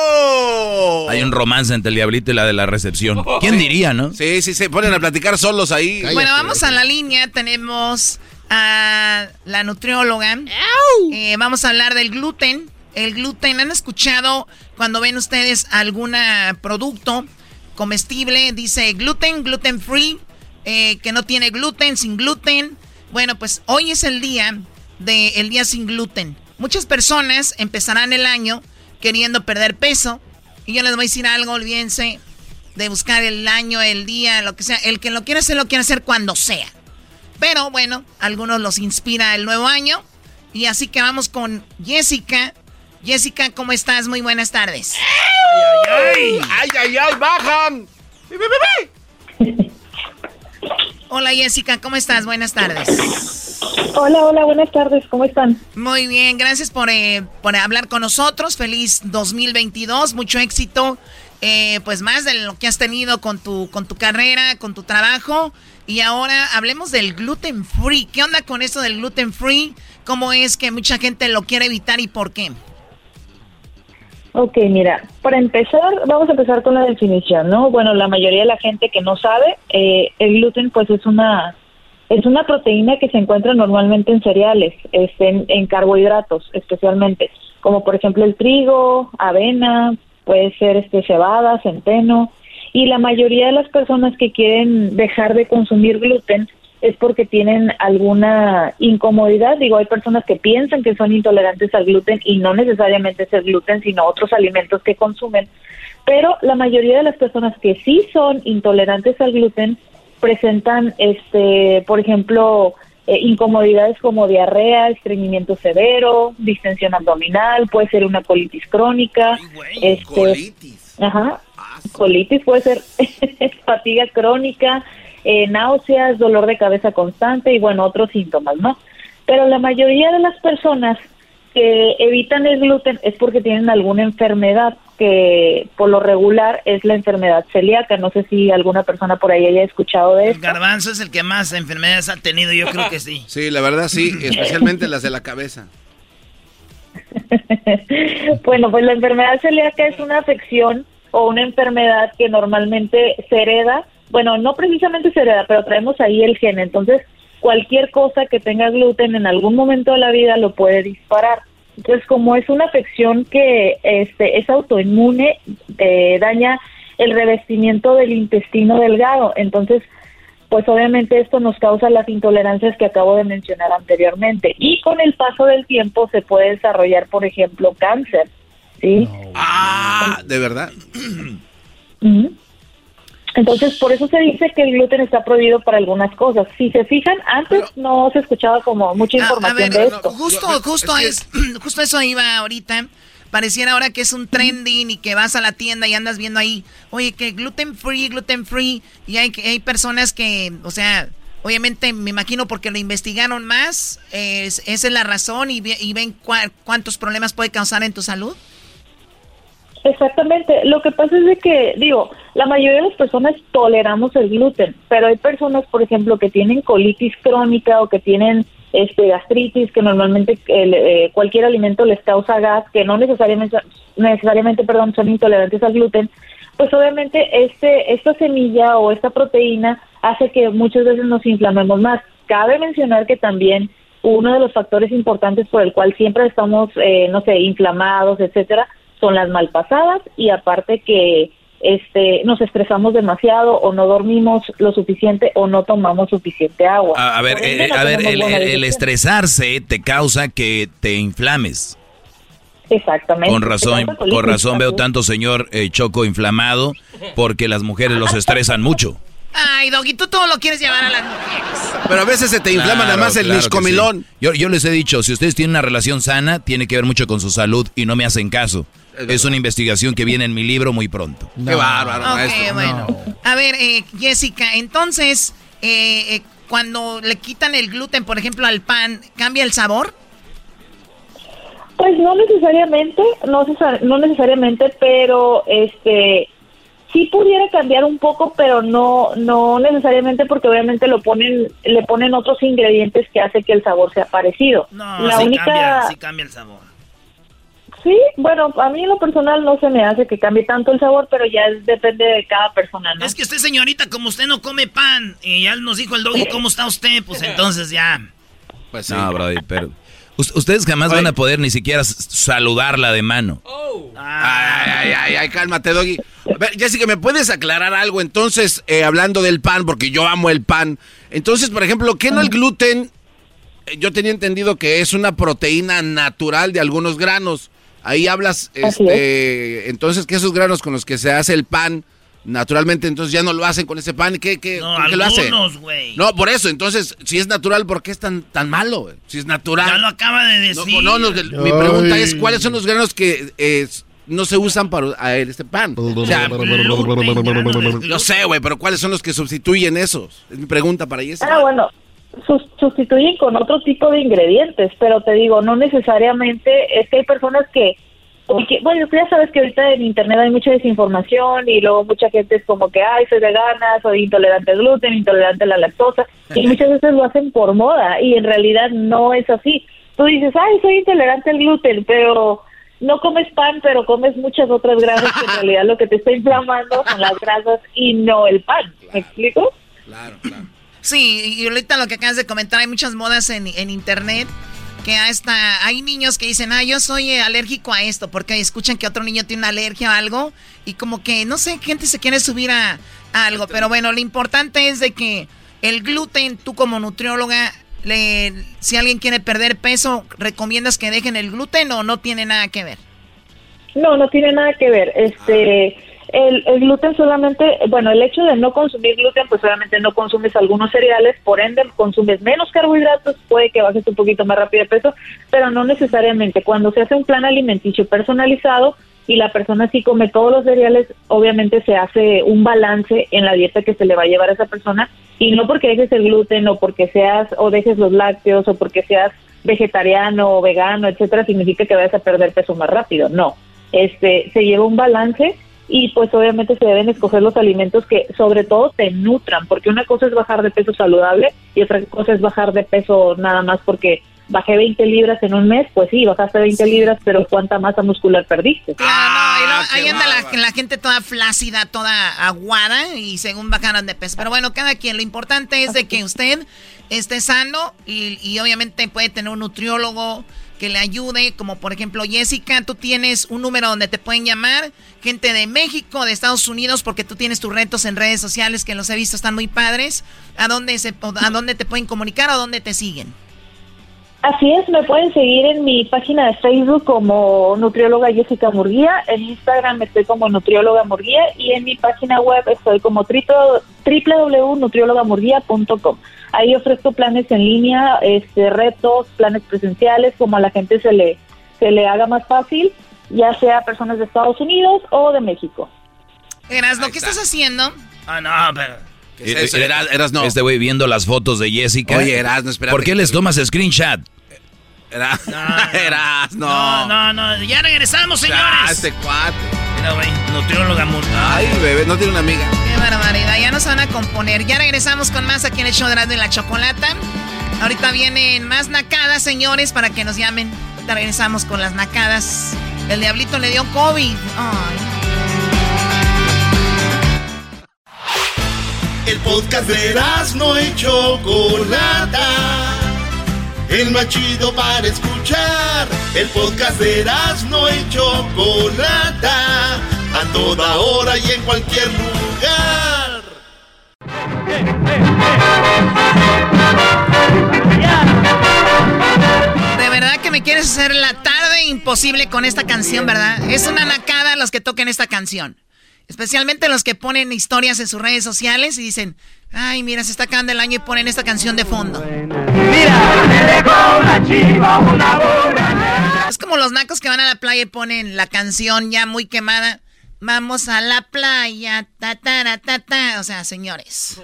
¡Oh! Hay un romance entre el diablito y la de la recepción. ¿Quién diría, no? Sí, sí, se ponen a platicar solos ahí. bueno, vamos a la línea. Tenemos a la nutrióloga. Eh, vamos a hablar del gluten. El gluten, ¿han escuchado cuando ven ustedes algún producto comestible? Dice gluten, gluten free, eh, que no tiene gluten, sin gluten. Bueno, pues hoy es el día del el día sin gluten. Muchas personas empezarán el año queriendo perder peso. Y yo les voy a decir algo, olvídense de buscar el año, el día, lo que sea. El que lo quiere hacer, lo quiere hacer cuando sea. Pero bueno, algunos los inspira el nuevo año Y así que vamos con Jessica. Jessica, ¿cómo estás? Muy buenas tardes. ¡Ay, ay, ay! ¡Ay, ay, bajan! Hola Jessica, ¿cómo estás? Buenas tardes. Hola, hola, buenas tardes, ¿cómo están? Muy bien, gracias por, eh, por hablar con nosotros. Feliz 2022, mucho éxito. Eh, pues más de lo que has tenido con tu, con tu carrera, con tu trabajo. Y ahora hablemos del gluten free. ¿Qué onda con eso del gluten free? ¿Cómo es que mucha gente lo quiere evitar y por qué? Ok, mira, para empezar, vamos a empezar con la definición, ¿no? Bueno, la mayoría de la gente que no sabe, eh, el gluten pues es una es una proteína que se encuentra normalmente en cereales, este, en, carbohidratos especialmente, como por ejemplo el trigo, avena, puede ser este cebada, centeno, y la mayoría de las personas que quieren dejar de consumir gluten es porque tienen alguna incomodidad. Digo, hay personas que piensan que son intolerantes al gluten y no necesariamente es el gluten, sino otros alimentos que consumen. Pero la mayoría de las personas que sí son intolerantes al gluten presentan, este, por ejemplo, eh, incomodidades como diarrea, estreñimiento severo, distensión abdominal, puede ser una colitis crónica, este, colitis. Ajá, colitis puede ser fatiga crónica, eh, náuseas, dolor de cabeza constante y bueno, otros síntomas, ¿no? Pero la mayoría de las personas que evitan el gluten es porque tienen alguna enfermedad que por lo regular es la enfermedad celíaca. No sé si alguna persona por ahí haya escuchado de eso. Garbanzo es el que más enfermedades ha tenido, yo creo que sí. Sí, la verdad sí, especialmente las de la cabeza. bueno, pues la enfermedad celíaca es una afección o una enfermedad que normalmente se hereda bueno, no precisamente se hereda, pero traemos ahí el gen. Entonces, cualquier cosa que tenga gluten en algún momento de la vida lo puede disparar. Entonces, como es una afección que este, es autoinmune, eh, daña el revestimiento del intestino delgado. Entonces, pues obviamente esto nos causa las intolerancias que acabo de mencionar anteriormente. Y con el paso del tiempo se puede desarrollar, por ejemplo, cáncer. ¿Sí? Ah, ¿de verdad? Entonces, por eso se dice que el gluten está prohibido para algunas cosas. Si se fijan, antes no se escuchaba como mucha información de esto. justo, justo, es, justo eso iba ahorita. Pareciera ahora que es un trending y que vas a la tienda y andas viendo ahí, oye, que gluten free, gluten free. Y hay, hay personas que, o sea, obviamente me imagino porque lo investigaron más, esa es la razón y, ven cuántos problemas puede causar en tu salud. Exactamente. Lo que pasa es de que, digo, la mayoría de las personas toleramos el gluten, pero hay personas, por ejemplo, que tienen colitis crónica o que tienen este gastritis, que normalmente eh, cualquier alimento les causa gas, que no necesariamente, necesariamente, perdón, son intolerantes al gluten. Pues obviamente este esta semilla o esta proteína hace que muchas veces nos inflamemos más. Cabe mencionar que también uno de los factores importantes por el cual siempre estamos, eh, no sé, inflamados, etcétera, son las malpasadas y aparte que este nos estresamos demasiado o no dormimos lo suficiente o no tomamos suficiente agua. A, ver, eh, a ver, el, estresarse te causa que te inflames. Exactamente. Con razón, con razón veo tanto señor eh, Choco inflamado porque las mujeres los estresan mucho. Ay, Doggy, tú todo lo quieres llevar a las mujeres. Pero a veces se te inflama nada más el claro Yo, yo les he dicho, si ustedes tienen una relación sana, tiene que ver mucho con su salud y no me hacen caso. Es una investigación que viene en mi libro muy pronto. Qué bárbaro, bueno. A ver, eh, Jessica, entonces, eh, eh, cuando le quitan el gluten, por ejemplo, al pan, ¿cambia el sabor? Pues no necesariamente, no, no necesariamente, pero este sí pudiera cambiar un poco, pero no no necesariamente porque obviamente lo ponen le ponen otros ingredientes que hace que el sabor sea parecido. No, la única cambia, sí cambia el sabor. Sí, bueno, a mí en lo personal no se me hace que cambie tanto el sabor, pero ya depende de cada persona, ¿no? Es que usted, señorita, como usted no come pan, y ya nos dijo el doggy cómo está usted, pues entonces ya. Pues sí. No, Brody, pero... Ustedes jamás van a poder ni siquiera saludarla de mano. Oh. Ay, ay, ay, ay, cálmate, Doggy. A ver, Jessica, ¿me puedes aclarar algo? Entonces, eh, hablando del pan, porque yo amo el pan. Entonces, por ejemplo, ¿qué no el gluten? Eh, yo tenía entendido que es una proteína natural de algunos granos. Ahí hablas, este, entonces, que esos granos con los que se hace el pan naturalmente entonces ya no lo hacen con ese pan. ¿Qué, qué, no, ¿qué lo hacen? No, por eso, entonces, si es natural, ¿por qué es tan, tan malo? Si es natural. Ya lo acaba de decir. No, no, mi pregunta es, ¿cuáles son los granos que eh, no se usan para este pan? O sea, lo sé, güey, pero ¿cuáles son los que sustituyen esos? Es mi pregunta para eso. Ah, bueno, sustituyen con otro tipo de ingredientes, pero te digo, no necesariamente, es que hay personas que bueno, ya sabes que ahorita en internet hay mucha desinformación y luego mucha gente es como que, ay, soy vegana, soy intolerante al gluten, intolerante a la lactosa, y muchas veces lo hacen por moda y en realidad no es así. Tú dices, ay, soy intolerante al gluten, pero no comes pan, pero comes muchas otras grasas que en realidad lo que te está inflamando son las grasas y no el pan. ¿Me explico? Claro, claro. Sí, y ahorita lo que acabas de comentar, hay muchas modas en, en internet que hasta hay niños que dicen, ah, yo soy eh, alérgico a esto, porque escuchan que otro niño tiene una alergia a algo y como que, no sé, gente se quiere subir a, algo, pero bueno, lo importante es de que el gluten, tú como nutrióloga, le, si alguien quiere perder peso, ¿recomiendas que dejen el gluten o no tiene nada que ver? No, no tiene nada que ver. Este, el, gluten solamente, bueno, el hecho de no consumir gluten, pues solamente no consumes algunos cereales, por ende consumes menos carbohidratos, puede que bajes un poquito más rápido de peso, pero no necesariamente. Cuando se hace un plan alimenticio personalizado y la persona sí come todos los cereales, obviamente se hace un balance en la dieta que se le va a llevar a esa persona y no porque dejes el gluten o porque seas o dejes los lácteos o porque seas vegetariano o vegano, etcétera, significa que vayas a perder peso más rápido. No, este se lleva un balance y pues obviamente se deben escoger los alimentos que sobre todo te nutran, porque una cosa es bajar de peso saludable y otra cosa es bajar de peso nada más porque bajé 20 libras en un mes, pues sí, bajaste 20 libras, pero ¿cuánta masa muscular perdiste? Ah, ahí anda la, la, gente toda flácida, toda aguada y según bajaron de peso. Pero bueno, cada quien, lo importante es de que usted esté sano y, y obviamente puede tener un nutriólogo que le ayude, como por ejemplo Jessica, tú tienes un número donde te pueden llamar gente de México, de Estados Unidos, porque tú tienes tus retos en redes sociales que los he visto están muy padres. ¿A dónde, se, a dónde te pueden comunicar o dónde te siguen? Así es, me pueden seguir en mi página de Facebook como nutrióloga Jessica Murguía, en Instagram estoy como nutrióloga Murguía y en mi página web estoy como www.nutriólogamurguía.com. Ahí ofrezco planes en línea, este, retos, planes presenciales, como a la gente se le, se le haga más fácil, ya sea personas de Estados Unidos o de México. Erasno, ¿qué estás haciendo? Ah, no, pero... ¿Qué es eso? Eras, no. Este güey viendo las fotos de Jessica. Oye, Erasno, espera. ¿Por qué les tomas screenshot? Eras, no, no. No, no, ya regresamos, señores. Ah, este cuate. Mira, güey, nutrióloga Ay, bebé, no tiene una amiga. Qué barbaridad, ya nos van a componer. Ya regresamos con más aquí en el show de la chocolata. Ahorita vienen más nacadas, señores, para que nos llamen. Ahorita regresamos con las nacadas. El diablito le dio COVID. Ay. El podcast de no y Chocolata el más chido para escuchar. El podcast de no y Chocolata, a toda hora y en cualquier lugar. De verdad que me quieres hacer la tarde imposible con esta canción, ¿verdad? Es una nacada los que toquen esta canción. Especialmente los que ponen historias en sus redes sociales y dicen, ay, mira, se está acabando el año y ponen esta canción de fondo. Es como los nacos que van a la playa y ponen la canción ya muy quemada. Vamos a la playa, ta, ta, ta, ta. O sea, señores.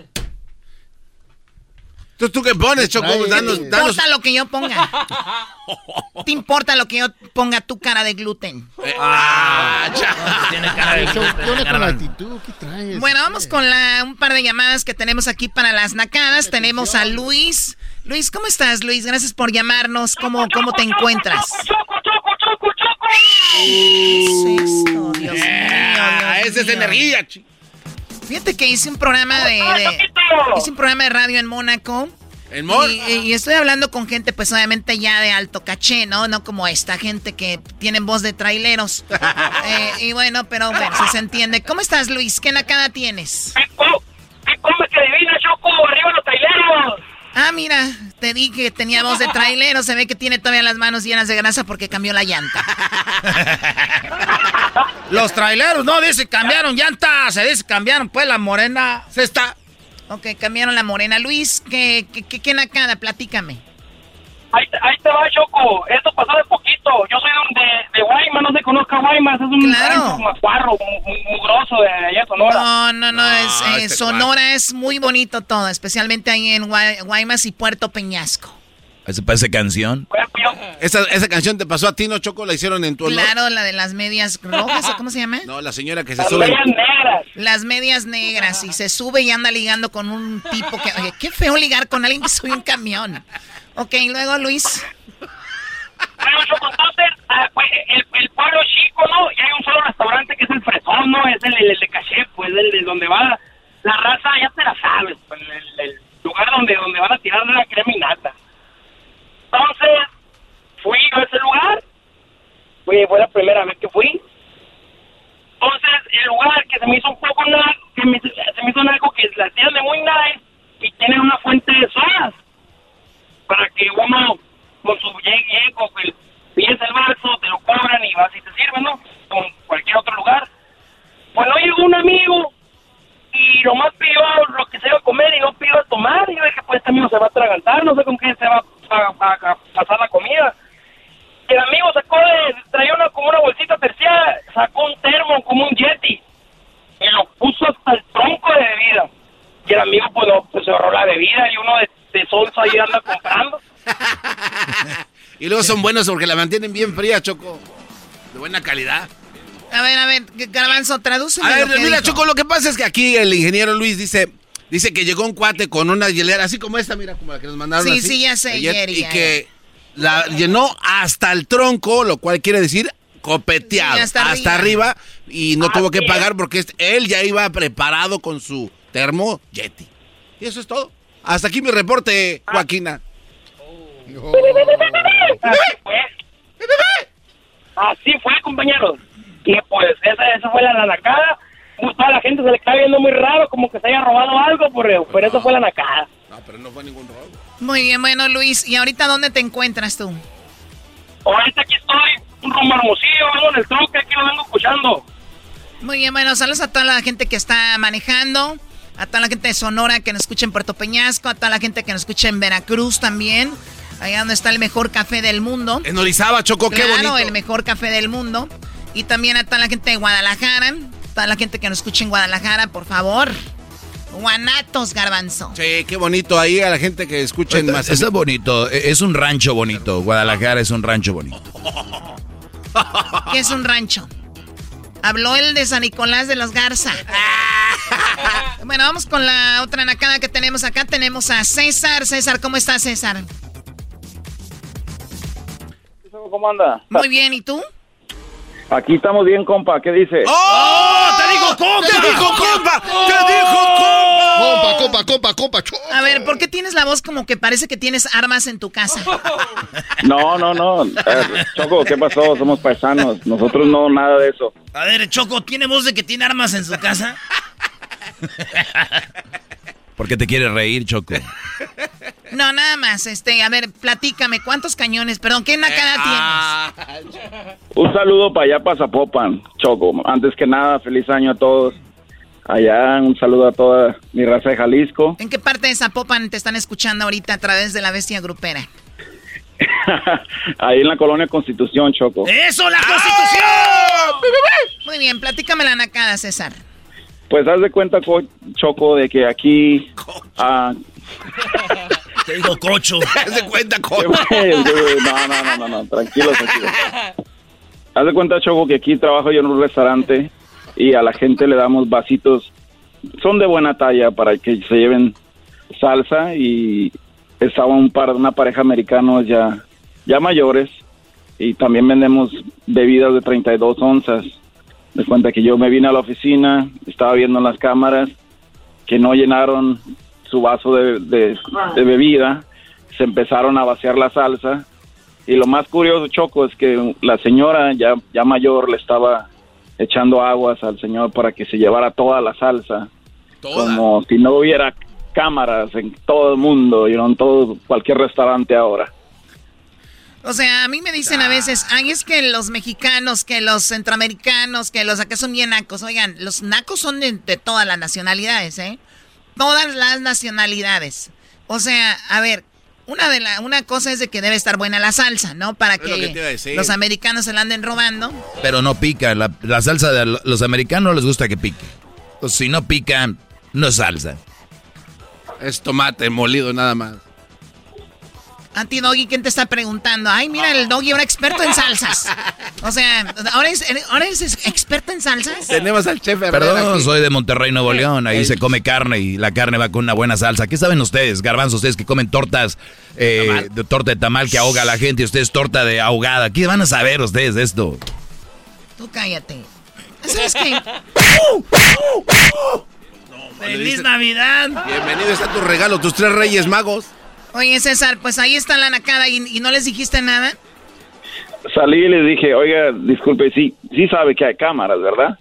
¿Tú qué pones, Choco? Danos, ¿Te importa lo que yo ponga? ¿Te importa lo que yo ponga tu cara de gluten? Eh, ah, Tiene cara de gluten. ¿qué traes? Bueno, vamos con la, un par de llamadas que tenemos aquí para las nacadas. Tenemos a Luis. Luis, ¿cómo estás, Luis? Gracias por llamarnos. ¿Cómo, cómo te encuentras? ¡Choco, choco, choco, choco! ¿Qué es esto? Dios mío, Esa es energía, chico. Fíjate que hice un programa de, hice un programa de radio en Mónaco. ¿En y, y, estoy hablando con gente, pues obviamente ya de alto caché, ¿no? No como esta gente que tienen voz de traileros. Eh, y bueno, pero bueno, se entiende. ¿Cómo estás, Luis? ¿Qué nacada tienes? ¿Cómo, cómo que adivina yo como arriba los traileros? Ah, mira, te dije que tenía voz de trailero. Se ve que tiene todavía las manos llenas de grasa porque cambió la llanta. Los traileros, no, dice, cambiaron llantas, se dice, cambiaron, pues, la morena. Se está. Ok, cambiaron la morena. Luis, ¿qué, qué, qué, qué nacada? Platícame. Ahí, ahí, te va, Choco. Esto pasó de poquito. Yo soy de, de Guaymas, no se conozca Guaymas. Es un claro. macuarro, mugroso de allá Sonora. No, no, no. es, eh, este Sonora es muy bonito todo, especialmente ahí en Guaymas y Puerto Peñasco. ¿Esa parece canción? ¿Esa, ¿Esa canción te pasó a ti, no, Choco? ¿La hicieron en tu honor? Claro, la de las medias rojas, ¿cómo se llama? No, la señora que se las sube. Las medias negras. Las medias negras, y se sube y anda ligando con un tipo que... Oye, qué feo ligar con alguien que sube un camión. Ok, luego Luis. Bueno, Choco, entonces, ah, pues, el, el, pueblo chico, ¿no? Y hay un solo restaurante que es el Fresón, ¿no? Es el, el, de Caché, pues, el de donde va la raza, ya te la sabes, pues, el, el lugar donde, donde van a tirar la creminata. Entonces, fui a ese lugar. Fui, fue la primera vez que fui. Entonces, el lugar que se me hizo un poco nada, que me, se me hizo algo que la tienen de muy nice y tienen una fuente de sodas para que uno con su llegue, con el pides el vaso, te lo cobran y vas y te sirven, ¿no? Como cualquier otro lugar. Pues no llegó un amigo y nomás pidió lo que se iba a comer y no pidió a tomar. Y yo dije, pues este amigo se va a atragantar, no sé con qué se va a, pasar la comida. El amigo sacó de, traía una, como una bolsita terciada, sacó un termo como un yeti y lo puso hasta el tronco de bebida. Y el amigo pues, no, pues se ahorró la bebida y uno de, de solsa ahí anda comprando. y luego son buenos porque la mantienen bien fría, Choco. De buena calidad. A ver, a ver, Garbanzo, traduce. A ver, mira, Choco, lo que pasa es que aquí el ingeniero Luis dice, dice que llegó un cuate con una hielera, así como esta, mira, como la que nos mandaron. Sí, sí, ya sé, ayer, Y que la llenó hasta el tronco, lo cual quiere decir copeteado, hasta, arriba. y no tuvo que pagar porque él ya iba preparado con su termo Yeti. Y eso es todo. Hasta aquí mi reporte, Joaquina. Así fue. Así fue, compañeros. Y pues esa, esa fue la nacada. Toda la gente se le está viendo muy raro, como que se haya robado algo, pero, pero eso fue la nacada. No, pero no fue ningún robo. Muy bien, bueno, Luis. ¿Y ahorita dónde te encuentras tú? Ahorita aquí estoy, un rumbo hermosillo, vengo en el tronco, aquí lo vengo escuchando. Muy bien, bueno, saludos a toda la gente que está manejando, a toda la gente de Sonora que nos escucha en Puerto Peñasco, a toda la gente que nos escucha en Veracruz también, allá donde está el mejor café del mundo. En Orizaba, Choco, qué bonito. el mejor café del mundo. Y también a toda la gente de Guadalajara, toda la gente que nos escucha en Guadalajara, por favor. Guanatos, garbanzo. Sí, qué bonito ahí a la gente que escucha en más. Eso es bonito, e, es un rancho bonito. Guadalajara es un rancho bonito. ¿Qué es un rancho? Habló el de San Nicolás de los Garza. bueno, vamos con la otra nacada que tenemos acá. Tenemos a César. César, ¿cómo estás, César? ¿Cómo anda? Muy bien, ¿y tú? Aquí estamos bien, compa. ¿Qué dice? ¡Oh! ¡Te digo compa! ¡Te dijo compa! ¡Te dijo compa! Compa, compa, compa, compa. A ver, ¿por qué tienes la voz como que parece que tienes armas en tu casa? No, no, no. Choco, ¿qué pasó? Somos paisanos. Nosotros no, nada de eso. A ver, Choco, ¿tiene voz de que tiene armas en su casa? ¿Por qué te quieres reír, Choco? No, nada más. Este, a ver, platícame, ¿cuántos cañones? Perdón, ¿qué nacada eh, tienes? Ah. Un saludo para allá, para Zapopan, Choco. Antes que nada, feliz año a todos. Allá, un saludo a toda mi raza de Jalisco. ¿En qué parte de Zapopan te están escuchando ahorita a través de la bestia grupera? Ahí en la colonia Constitución, Choco. ¡Eso, la Constitución! Muy bien, platícame la nacada, César. Pues haz de cuenta, Choco, de que aquí... Ah, Te digo cocho. Haz de cuenta, cocho. no, no, no, no, no, tranquilo, tranquilo. Haz de cuenta, Choco, que aquí trabajo yo en un restaurante y a la gente le damos vasitos. Son de buena talla para que se lleven salsa y estaba un par, una pareja americanos ya, ya mayores y también vendemos bebidas de 32 onzas de cuenta que yo me vine a la oficina, estaba viendo en las cámaras que no llenaron su vaso de, de, bebida, se empezaron a vaciar la salsa y lo más curioso, Choco, es que la señora ya, ya mayor le estaba echando aguas al señor para que se llevara toda la salsa, como si no hubiera cámaras en todo el mundo y en todo cualquier restaurante ahora. O sea, a mí me dicen a veces, ay, es que los mexicanos, que los centroamericanos, que los acá son bien nacos. Oigan, los nacos son de, todas las nacionalidades, ¿eh? Todas las nacionalidades. O sea, a ver, una de la, una cosa es de que debe estar buena la salsa, ¿no? Para que, los americanos se la anden robando. Pero no pica, la, la salsa de los americanos les gusta que pique. si no pica, no es salsa. Es tomate molido nada más. A ti, Doggy, ¿quién te está preguntando? Ay, mira, el Doggy, un experto en salsas. O sea, ¿ahora es, ¿ahora experto en salsas? Tenemos al chef Perdón, soy de Monterrey, Nuevo León. Ahí se come carne y la carne va con una buena salsa. ¿Qué saben ustedes, garbanzos, ustedes que comen tortas, eh, de torta de tamal que ahoga a la gente y ustedes torta de ahogada? ¿Qué van a saber ustedes de esto? Tú cállate. ¿Sabes qué? ¡Feliz Navidad! Bienvenido a tu regalo, tus tres reyes magos. Oye, César, pues ahí está la nacada y, no les dijiste nada. Salí y les dije, oiga, disculpe, sí, sí sabe que hay cámaras, ¿verdad?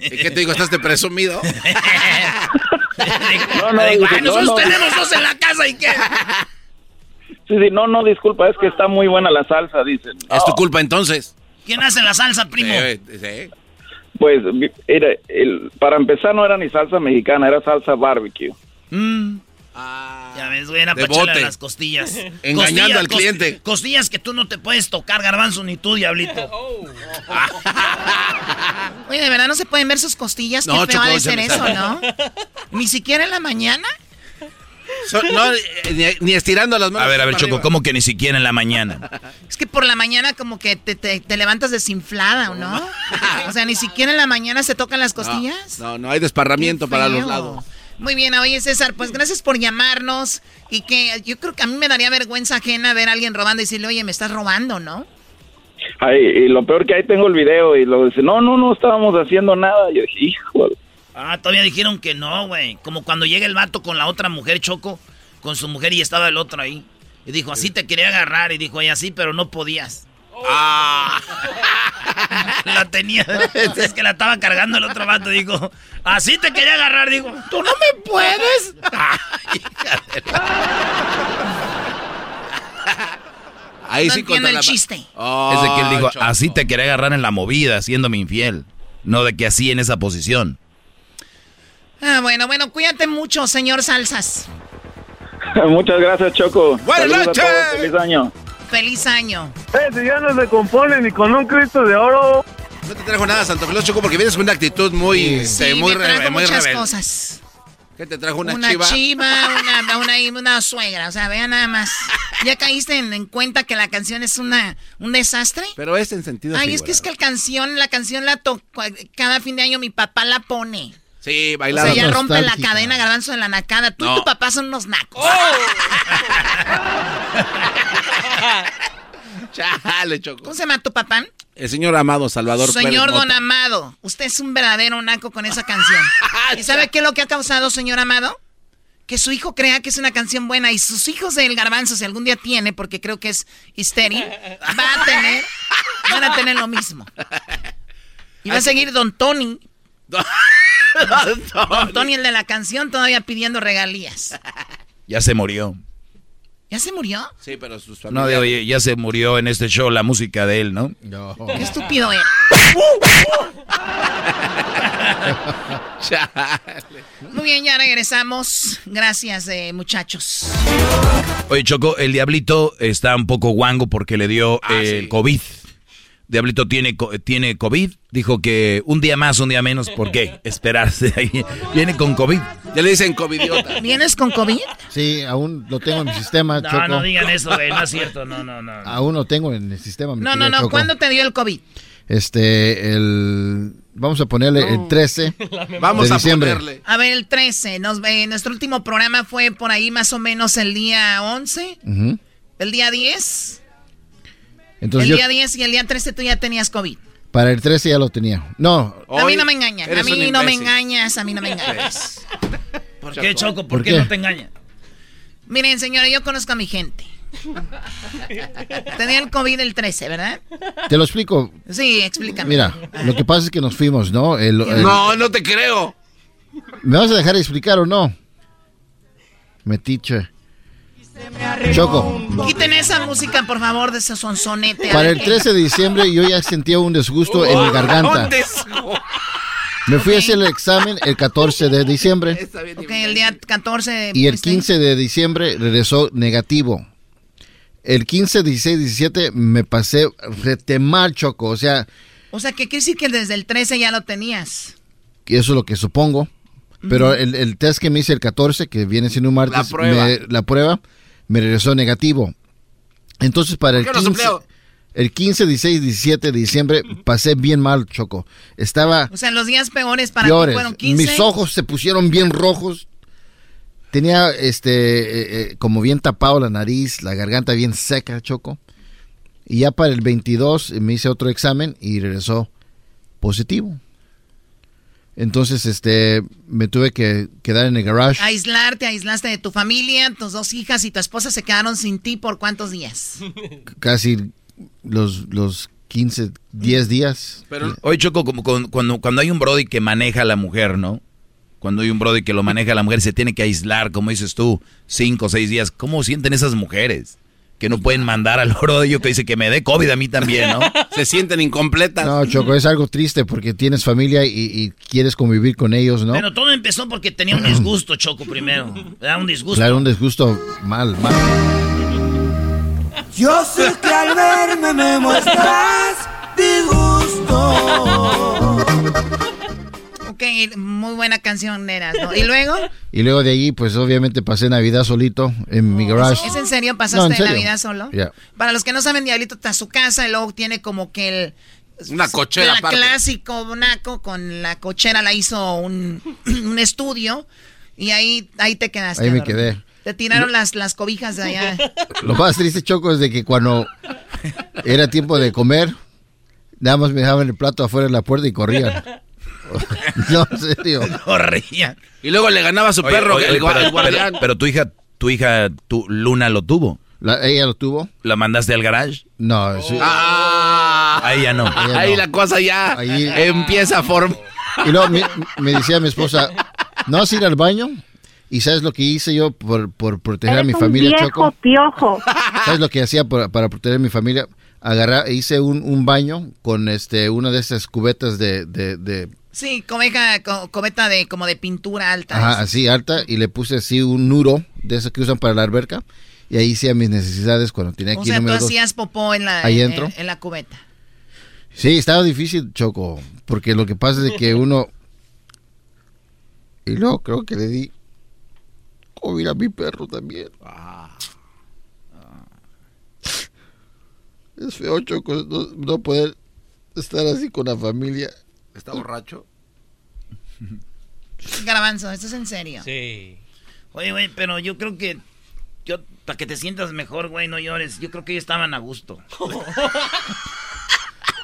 ¿Y qué te digo? ¿Estás de presumido? no, no, digo, nosotros tenemos dos en la casa y qué. Sí, sí, no, no, disculpa, es que está muy buena la salsa, dicen. Es tu culpa entonces. ¿Quién hace la salsa, primo? Sí, Pues, era, el, para empezar no era ni salsa mexicana, era salsa barbecue. Mm. Ah, ya ves, güey, era para las costillas. Engañando al cliente. Costillas que tú no te puedes tocar, garbanzo, ni tú, diablito. Oye, ¿de verdad no se pueden ver sus costillas? No, Qué feo de ser eso, ¿no? ¿Ni siquiera en la mañana? no, eh, ni, estirando las manos. A ver, a ver, Choco, ¿cómo que ni siquiera en la mañana? Es que por la mañana como que te, te, levantas desinflada, ¿o no? o sea, ni siquiera en la mañana se tocan las costillas. No, no, hay desparramiento para los lados. Muy bien, oye César, pues gracias por llamarnos y que yo creo que a mí me daría vergüenza ajena ver a alguien robando y decirle, oye, me estás robando, ¿no? Ay, y lo peor que ahí tengo el video y lo dice, no, no, no estábamos haciendo nada. Yo dije, hijo. Ah, todavía dijeron que no, güey. Como cuando llega el vato con la otra mujer, Choco, con su mujer y estaba el otro ahí. Y dijo, así te quería agarrar. Y dijo, y así, pero no podías. Ah. la tenía. Es que la estaba cargando el otro vato. Dijo, así te quería agarrar. Digo, tú no me puedes. Ahí no sí entiendo el chiste. es de que él dijo, así te quería agarrar en la movida, haciéndome infiel. No de que así en esa posición. Ah, bueno, bueno, cuídate mucho, señor Salsas. Muchas gracias, Choco. Buenas noches. Feliz año. Feliz año. Eh, si ya no se compone ni con un Cristo de oro. No te trajo nada, Santo Claus, Choco, porque vienes con una actitud muy... Sí, muy, me trajo muchas cosas. ¿Qué te trajo una, una chiva? Una chiva, una, una, una, suegra. O sea, vean nada más. ¿Ya caíste en, cuenta que la canción es una, un desastre? Pero es en sentido Ay, es que es que la canción, la canción la toco... Cada fin de año mi papá la pone. Sí, bailando. O sea, ya rompe la cadena, garbanzo de la nacada. Tú y tu papá son unos nacos. Oh. Chale, Choco. ¿Cómo se llama tu papá? El señor Amado Salvador Señor Don Amado, usted es un verdadero naco con esa canción. ¿Y sabe qué es lo que ha causado, señor Amado? Que su hijo crea que es una canción buena y sus hijos del garbanzo, si algún día tiene, porque creo que es histeri, va a tener, van a tener lo mismo. Y va a seguir Don Tony. Don Tony, el de la canción, todavía pidiendo regalías. Ya se murió. ¿Ya se murió? Sí, pero sus No, de, ya se murió en este show la música de él, ¿no? No. Qué estúpido era. Muy bien, ya regresamos. Gracias, eh, muchachos. Oye, Choco, el diablito está un poco guango porque le dio ah, el COVID. Diablito tiene, tiene COVID. Dijo que un día más, un día menos. ¿Por qué? Esperarse ahí. Viene con COVID. Ya le dicen COVIDiota. ¿Vienes con COVID? Sí, aún lo tengo en mi sistema, No, no digan eso, güey. No es cierto. No, no, no. Aún lo tengo en el sistema. no, no, no. ¿Cuándo te dio el COVID? Este, el... Vamos a ponerle el 13 Vamos de a diciembre. ponerle. A ver, el 13. Nos, nuestro último programa fue por ahí más o menos el día 11. El día 10 el día 10 y el día 13 tú ya tenías COVID. Para el 13 ya lo tenía. No. a mí no me engañan. A mí no me engañas. A mí no me engañas. ¿Por qué, Choco? ¿Por, qué? no te engañan? Miren, señora, yo conozco a mi gente. Tenía el COVID el 13, ¿verdad? Te lo explico. Sí, explícame. Mira, lo que pasa es que nos fuimos, ¿no? no, no te creo. ¿Me vas a dejar explicar o no? Metiche. Choco. Quiten esa música, por favor, de ese sonsonete. Para el 13 de diciembre yo ya sentía un desgusto en mi garganta. Me fui a hacer el examen el 14 de diciembre. Ok, el día 14. Y el 15 de diciembre regresó negativo. El 15, 16, 17 me pasé rete mal, Choco. O sea... O sea, que quiere decir que desde el 13 ya lo tenías. Eso es lo que supongo. Pero el, test que me hice el 14, que viene siendo un martes, la prueba, me, regresó negativo. Entonces para el 15, el 15, 16, 17 de diciembre pasé bien mal, Choco. Estaba... O sea, los días peores para ti fueron 15. Mis ojos se pusieron bien rojos. Tenía este eh, eh, como bien tapado la nariz, la garganta bien seca, Choco. Y ya para el 22 me hice otro examen y regresó positivo. Entonces, este, me tuve que quedar en el garage. Aislarte, aislaste de tu familia, tus dos hijas y tu esposa se quedaron sin ti por cuántos días? Casi los, los 15, 10 días. Pero, hoy Choco, como cuando, cuando hay un Brody que maneja a la mujer, ¿no? Cuando hay un Brody que lo maneja a la mujer, se tiene que aislar, como dices tú, 5 o 6 días. ¿Cómo sienten esas mujeres? Que no pueden mandar al oro de ellos que dice que me dé COVID a mí también, ¿no? Se sienten incompletas. No, Choco, es algo triste porque tienes familia y, quieres convivir con ellos, ¿no? Pero todo empezó porque tenía un disgusto, Choco, primero. Era un disgusto. Claro, un disgusto mal, mal. Yo sé que al verme me muestras disgusto muy buena canción eras, ¿no? ¿Y luego? Y luego de allí, pues obviamente pasé Navidad solito en mi garage. ¿Es en serio pasaste Navidad solo? Para los que no saben, Diablito está a su casa y luego tiene como que el... Una cochera clásico naco con la cochera la hizo un, estudio y ahí, ahí te quedaste. Ahí me quedé. Te tiraron las, las cobijas de allá. Lo más triste, Choco, es de que cuando era tiempo de comer, nada más me dejaban el plato afuera de la puerta y corrían. no, en serio. Corría. Y luego le ganaba a su perro, el, guardián. Pero, tu hija, tu hija, tu Luna lo tuvo. ¿Ella lo tuvo? ¿La mandaste al garage? No, sí. Ah, ahí ya no. Ahí, la cosa ya empieza a formar. Y luego me, decía mi esposa, ¿no vas a ir al baño? ¿Y sabes lo que hice yo por, por proteger a mi familia, viejo Choco? piojo. ¿Sabes lo que hacía para proteger a mi familia? Agarrar, hice un, un, baño con este una de esas cubetas de, de Sí, cometa, cometa de como de pintura alta. Ajá, así alta y le puse así un nuro de esos que usan para la alberca y ahí hacía mis necesidades cuando tenía que. O sea, tú hacías popó en la, en, la cubeta. Sí, estaba difícil, Choco, porque lo que pasa es que uno... Y luego creo que le di COVID a mi perro también. Ah. Es feo, Choco, no poder estar así con la familia. ¿Está borracho? Garbanzo, ¿esto es en serio? Sí. Oye, güey, pero yo creo que. Yo, para que te sientas mejor, güey, no llores. Yo creo que ellos estaban a gusto.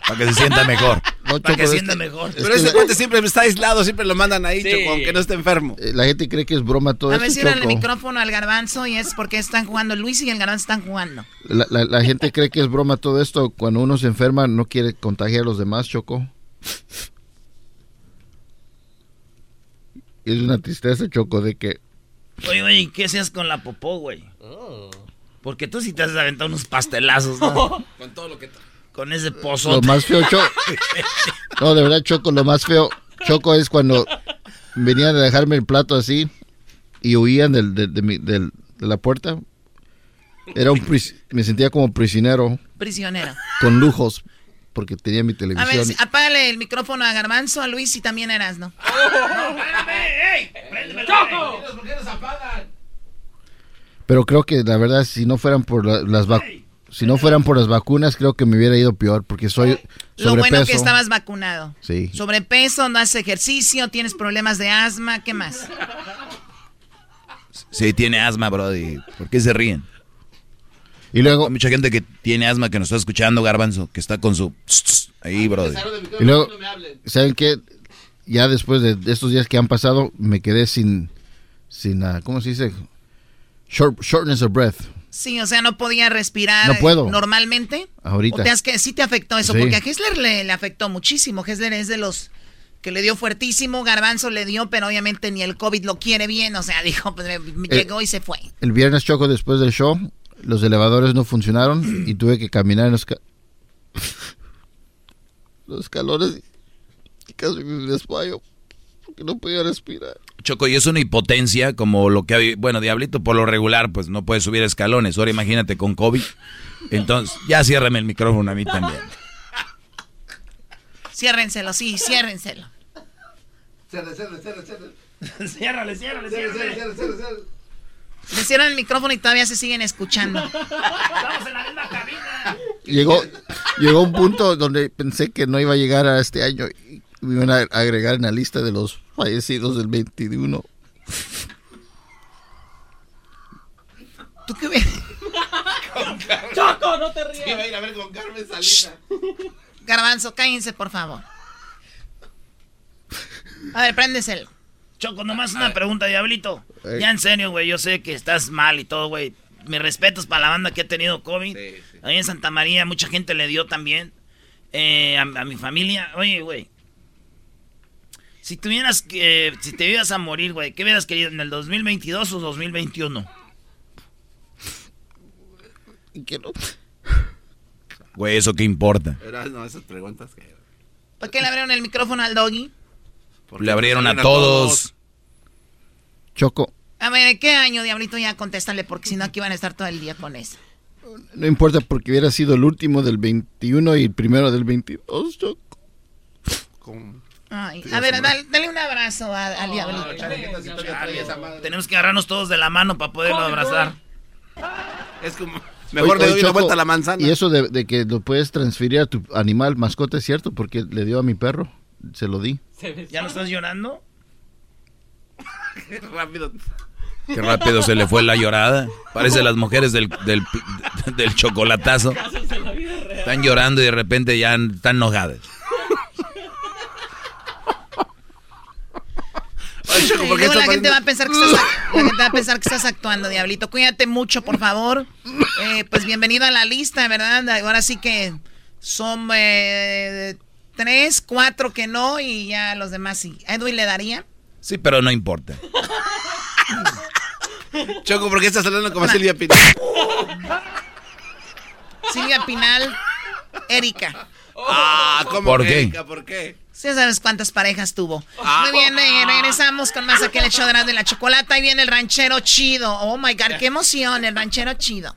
para que se sienta mejor. para que se sienta mejor. Pero ese cuate siempre está aislado, siempre lo mandan ahí, Choco, aunque no esté enfermo. Eh, la gente cree que es broma todo esto, A ver, si el micrófono al garbanzo y es porque están jugando. Luis y el garbanzo están jugando. La, la gente cree que es broma todo esto. Cuando uno se enferma, no quiere contagiar a los demás, Choco. Es una tristeza, Choco, de que... Oye, oye, ¿qué hacías con la popó, güey? Oh. Porque tú sí te has aventado unos pastelazos, ¿no? con todo lo que... Con ese pozo. Lo más feo, Choco... no, de verdad, Choco, lo más feo, Choco, es cuando venían a dejarme el plato así y huían del, de, de la puerta. Era un... Me sentía como prisionero. Prisionero. Con lujos porque tenía mi televisión. A ver, apágale el micrófono a Garbanzo, a Luis y también eras, ¿no? ¡Choco! ¿Por qué nos apagan? Pero creo que la verdad, si no fueran por las vacunas, si no fueran por las vacunas, creo que me hubiera ido peor, porque soy sobrepeso. Lo bueno que estabas vacunado. Sí. Sobrepeso, no haces ejercicio, tienes problemas de asma, ¿qué más? Sí, tiene asma, Brody. ¿Por qué se ríen? Y luego. Hay mucha gente que tiene asma que nos está escuchando, Garbanzo, que está con su. Ahí, bro. Y luego, ¿saben qué? Ya después de estos días que han pasado, me quedé sin. sin uh, ¿Cómo se dice? shortness of breath. Sí, o sea, no podía respirar no puedo. normalmente. Ahorita. O te que sí te afectó eso, porque a Hessler le, le, afectó muchísimo. Hessler es de los que le dio fuertísimo, Garbanzo le dio, pero obviamente ni el COVID lo quiere bien, o sea, dijo, pues Eh, llegó y se fue. El viernes choco después del show, los elevadores no funcionaron y tuve que caminar en los, ca- los escalones y casi me desmayo porque no podía respirar. Choco, y es una hipotencia como lo que hay. Bueno, Diablito, por lo regular, pues no puede subir escalones. Ahora imagínate con COVID. Entonces, ya ciérrame el micrófono a mí también. Ciérrenselo, sí, ciérrenselo. Cierra, cierra, cierra, cierra. ciérrale, ciérrale, Cierra, cierra, cierra, cierra, cierra. Le cierran el micrófono y todavía se siguen escuchando. Estamos en la misma cabina. Llegó, llegó un punto donde pensé que no iba a llegar a este año y me iban a agregar en la lista de los fallecidos del 21. ¿Tú qué ves? Choco, no te rías. Iba a ir a ver con Carmen Salinas. Garbanzo, cállense, por favor. A ver, préndeselo. Choco, nomás una pregunta, Diablito. Ya en serio, güey, yo sé que estás mal y todo, güey. Mis respetos para la banda que ha tenido COVID. Ahí en Santa María mucha gente le dio también. Eh, a, a mi familia. Oye, güey. Si tuvieras que... si te ibas a morir, güey, ¿qué hubieras querido? ¿En el 2022 o 2021? Que no. Güey, ¿eso qué importa? Era- no, esas preguntas que... ¿Por qué le abrieron el micrófono al doggy? Le abrieron a todos. Choco, A ver, ¿de qué año, Diablito? Ya contéstale, porque si no aquí van a estar todo el día con eso. no importa porque hubiera sido el último del 21 y el primero del 22, Choco. Ay, a ver, dale, dale un abrazo a- al Diablito. Tenemos que agarrarnos todos de la mano para poderlo abrazar. Es como... Mejor Oye, le doy Choco, vuelta a la manzana. Y eso de, de que lo puedes transferir a tu animal mascota es cierto porque le dio a mi perro. Se lo di. ¿Ya no estás llorando? Rápido. Qué rápido se le fue la llorada. Parece las mujeres del, del, del chocolatazo. Están llorando y de repente ya están enojadas. La gente va a pensar que estás, la gente va a pensar que estás actuando, Diablito. Cuídate mucho, por favor. Eh, pues bienvenido a la lista, ¿verdad? Ahora sí que son eh, tres, cuatro que no y ya los demás sí. ¿A Edwin le daría? Sí, pero no importa. Choco, ¿por qué estás hablando como Silvia Pinal? Silvia Pinal, Erika. Ah, ¿cómo ¿Por que, qué? Erika? ¿Por qué? Sí sabes cuántas parejas tuvo. Ah. Muy bien, eh, regresamos con más aquel hecho de la chocolata. Ahí viene el ranchero chido. Oh my God, qué emoción, el ranchero chido.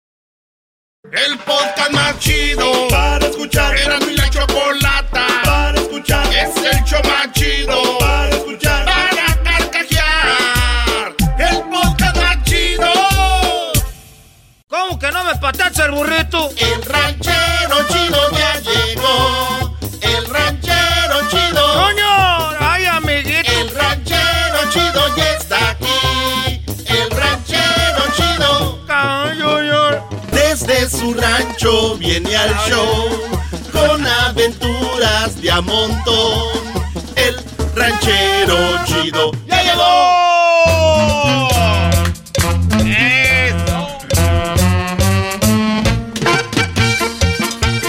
El podcast más chido para escuchar. Era mi la chocolata para escuchar. Es el show más chido para escuchar. Para carcajear. El podcast más chido. ¿Cómo que no me patacha el burrito? El ranchero chido ya llegó. Desde su rancho viene al show con aventuras de a montón. El ranchero chido ya llegó.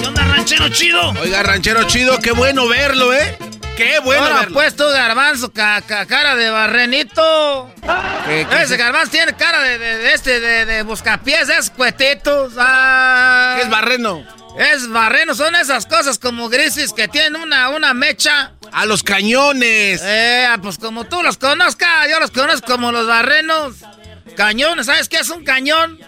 ¿Qué onda, ranchero chido? Oiga, ranchero chido, qué bueno verlo, ¿eh? Qué bueno Ahora, verlo. pues tú, garbanzo, ca- ca- cara de barrenito. ¿Qué- qué Ese es? garbanzo tiene cara de, de- de este, de, de buscapiés, esos cuetitos. Ah. ¿Qué es barreno? Es barreno, son esas cosas como grises que tienen una, una mecha. A los cañones. Eh, pues como tú los conozcas, yo los conozco como los barrenos. Cañones, ¿sabes qué es un cañón?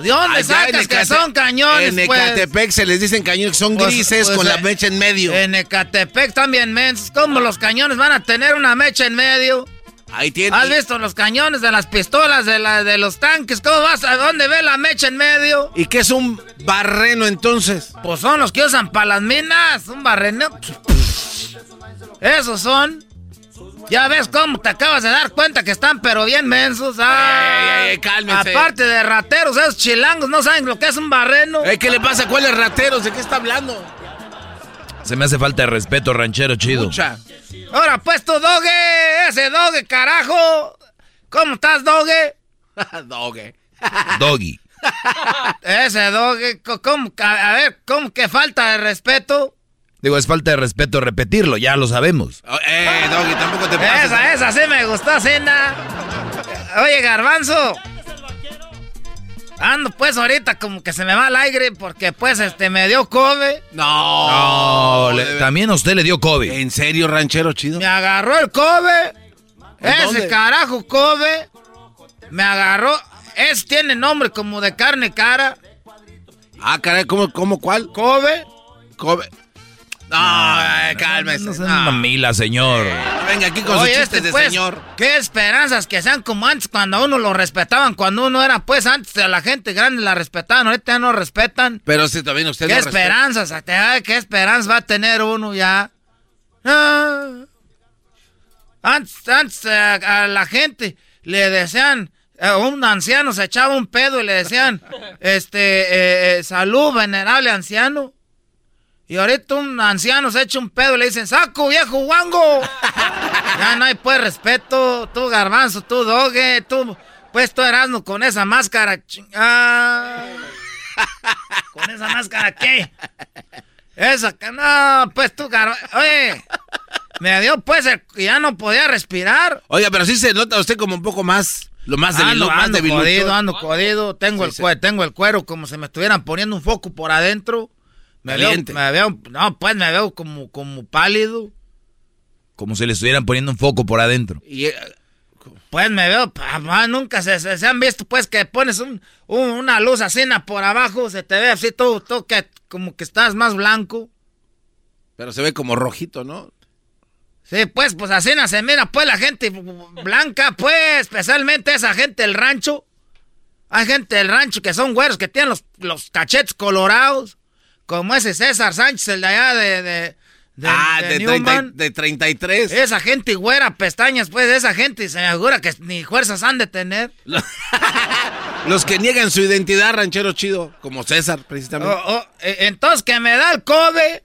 ¿De dónde Allá sacas que son cañones, En pues? Ecatepec se les dicen cañones, son Pues- grises pues, con la eh, mecha en medio. En Ecatepec también, mens. ¿Cómo los cañones van a tener una mecha en medio? Ahí tiene. ¿Has visto los cañones de las pistolas, de, la, de los tanques? ¿Cómo vas a dónde ve la mecha en medio? ¿Y qué es un barreno entonces? Pues son los que usan para las minas. Un barreno. Esos son. Ya ves cómo te acabas de dar cuenta que están pero bien mensos. Ah, cálmese. Aparte de rateros, esos chilangos no saben lo que es un barreno. ¿Qué le pasa? ¿Cuáles rateros? ¿De qué está hablando? Se me hace falta de respeto, ranchero chido. Ahora pues tu doge, ese doge, carajo. ¿Cómo estás, doge? doge. Doggy. ese doge, ¿cómo? A ver, ¿cómo que falta de respeto? Digo, es falta de respeto repetirlo, ya lo sabemos. Oh, eh, Doggy, tampoco te pases. Esa, esa sí me gustó, Cena. Oye, Garbanzo. Ando pues ahorita como que se me va el aire porque pues este me dio COVID. No. no también a usted le dio COVID. ¿En serio, ranchero chido? Me agarró el COVID. Ese carajo COVID. Me agarró. Es tiene nombre como de carne cara. Ah, caray, ¿cómo, cómo cuál? COVID. COVID. No, cálmese. No, señor. venga aquí con sus chistes este, de pues, señor. Qué esperanzas que sean como antes, cuando a uno lo respetaban, cuando uno era, pues, antes a la gente grande la respetaban, ahorita ya no respetan. Pero si también usted ¿Qué esperanzas? ¿Qué esperanzas va a tener uno ya? Ah. Antes, antes a, la gente le decían, a un anciano se echaba un pedo y le decían, este, eh, eh, salud, venerable anciano. Y ahorita un anciano se echa un pedo y le dicen, saco, viejo guango. ya no hay pues respeto. Tú, garbanzo, tú, doge, tú, pues tú erasno con esa máscara. Ah. ¿Con esa máscara qué? Esa que no, pues tú, garbanzo. Oye, me dio pues el, ya no podía respirar. Oiga, pero sí se nota usted como un poco más... Lo más débil, ando, más ando Codido, ando codido, tengo, el, tengo el cuero como si me estuvieran poniendo un foco por adentro. Me veo, me veo, no, pues me veo como, como pálido. Como si le estuvieran poniendo un foco por adentro. Y, eh, pues me veo, nunca se, se, han visto pues que pones un, una luz así por abajo, se te ve así todo, todo que, como que estás más blanco. Pero se ve como rojito, ¿no? Sí, pues, pues así se mira pues la gente blanca, pues, especialmente esa gente del rancho. Hay gente del rancho que son güeros, que tienen los, los cachetes colorados. Como ese César Sánchez, el de allá de... de ah, de, de, 33. Esa gente güera, pestañas, pues, esa gente se me asegura que ni fuerzas han de tener. Los que niegan su identidad, ranchero chido, como César, precisamente. Oh, oh, e, entonces, que me da el COVID.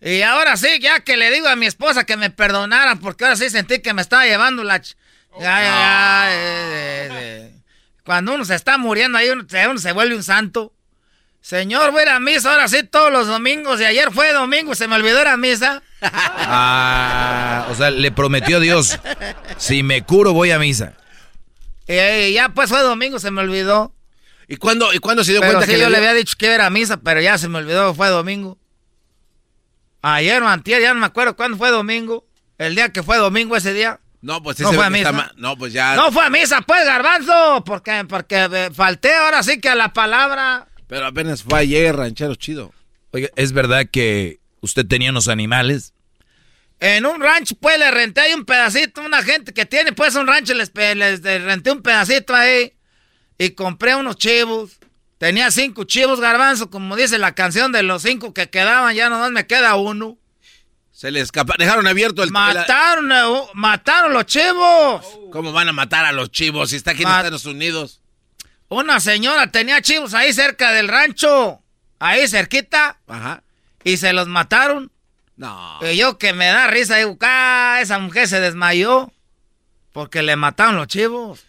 Y ahora sí, ya que le digo a mi esposa que me perdonara, porque ahora sí sentí que me estaba llevando la... Cuando uno se está muriendo, ahí uno se vuelve un santo. Señor, voy a ir a misa ahora sí todos los domingos. Y ayer fue domingo, se me olvidó ir a misa. Ah, o sea, le prometió Dios, si me curo voy a misa. Y ya pues fue domingo, se me olvidó. ¿Y cuándo, ¿y cuándo se dio cuenta que yo le, había dicho que era a misa, pero ya se me olvidó, fue domingo. Ayer o antier, ya no me acuerdo cuándo fue domingo. El día que fue domingo ese día. No, pues no fue a misa. No, pues ya. No fue a misa, pues, garbanzo. Porque, porque eh, falté ahora sí que a la palabra. Pero apenas fue ayer, ranchero chido. Oiga, ¿es verdad que usted tenía unos animales? En un rancho, pues, le renté ahí un pedacito. Una gente que tiene, pues, un rancho, les, les, renté un pedacito ahí. Y compré unos chivos. Tenía cinco chivos, garbanzo, como dice la canción de los cinco que quedaban. Ya nomás me queda uno. Se les escapa, dejaron abierto el... Mataron, uh, mataron los chivos. ¿Cómo van a matar a los chivos si está aquí en Estados Unidos? Una señora tenía chivos ahí cerca del rancho, ahí cerquita. Ajá. Y se los mataron. No. Y yo que me da risa, digo, ah, esa mujer se desmayó porque le mataron los chivos.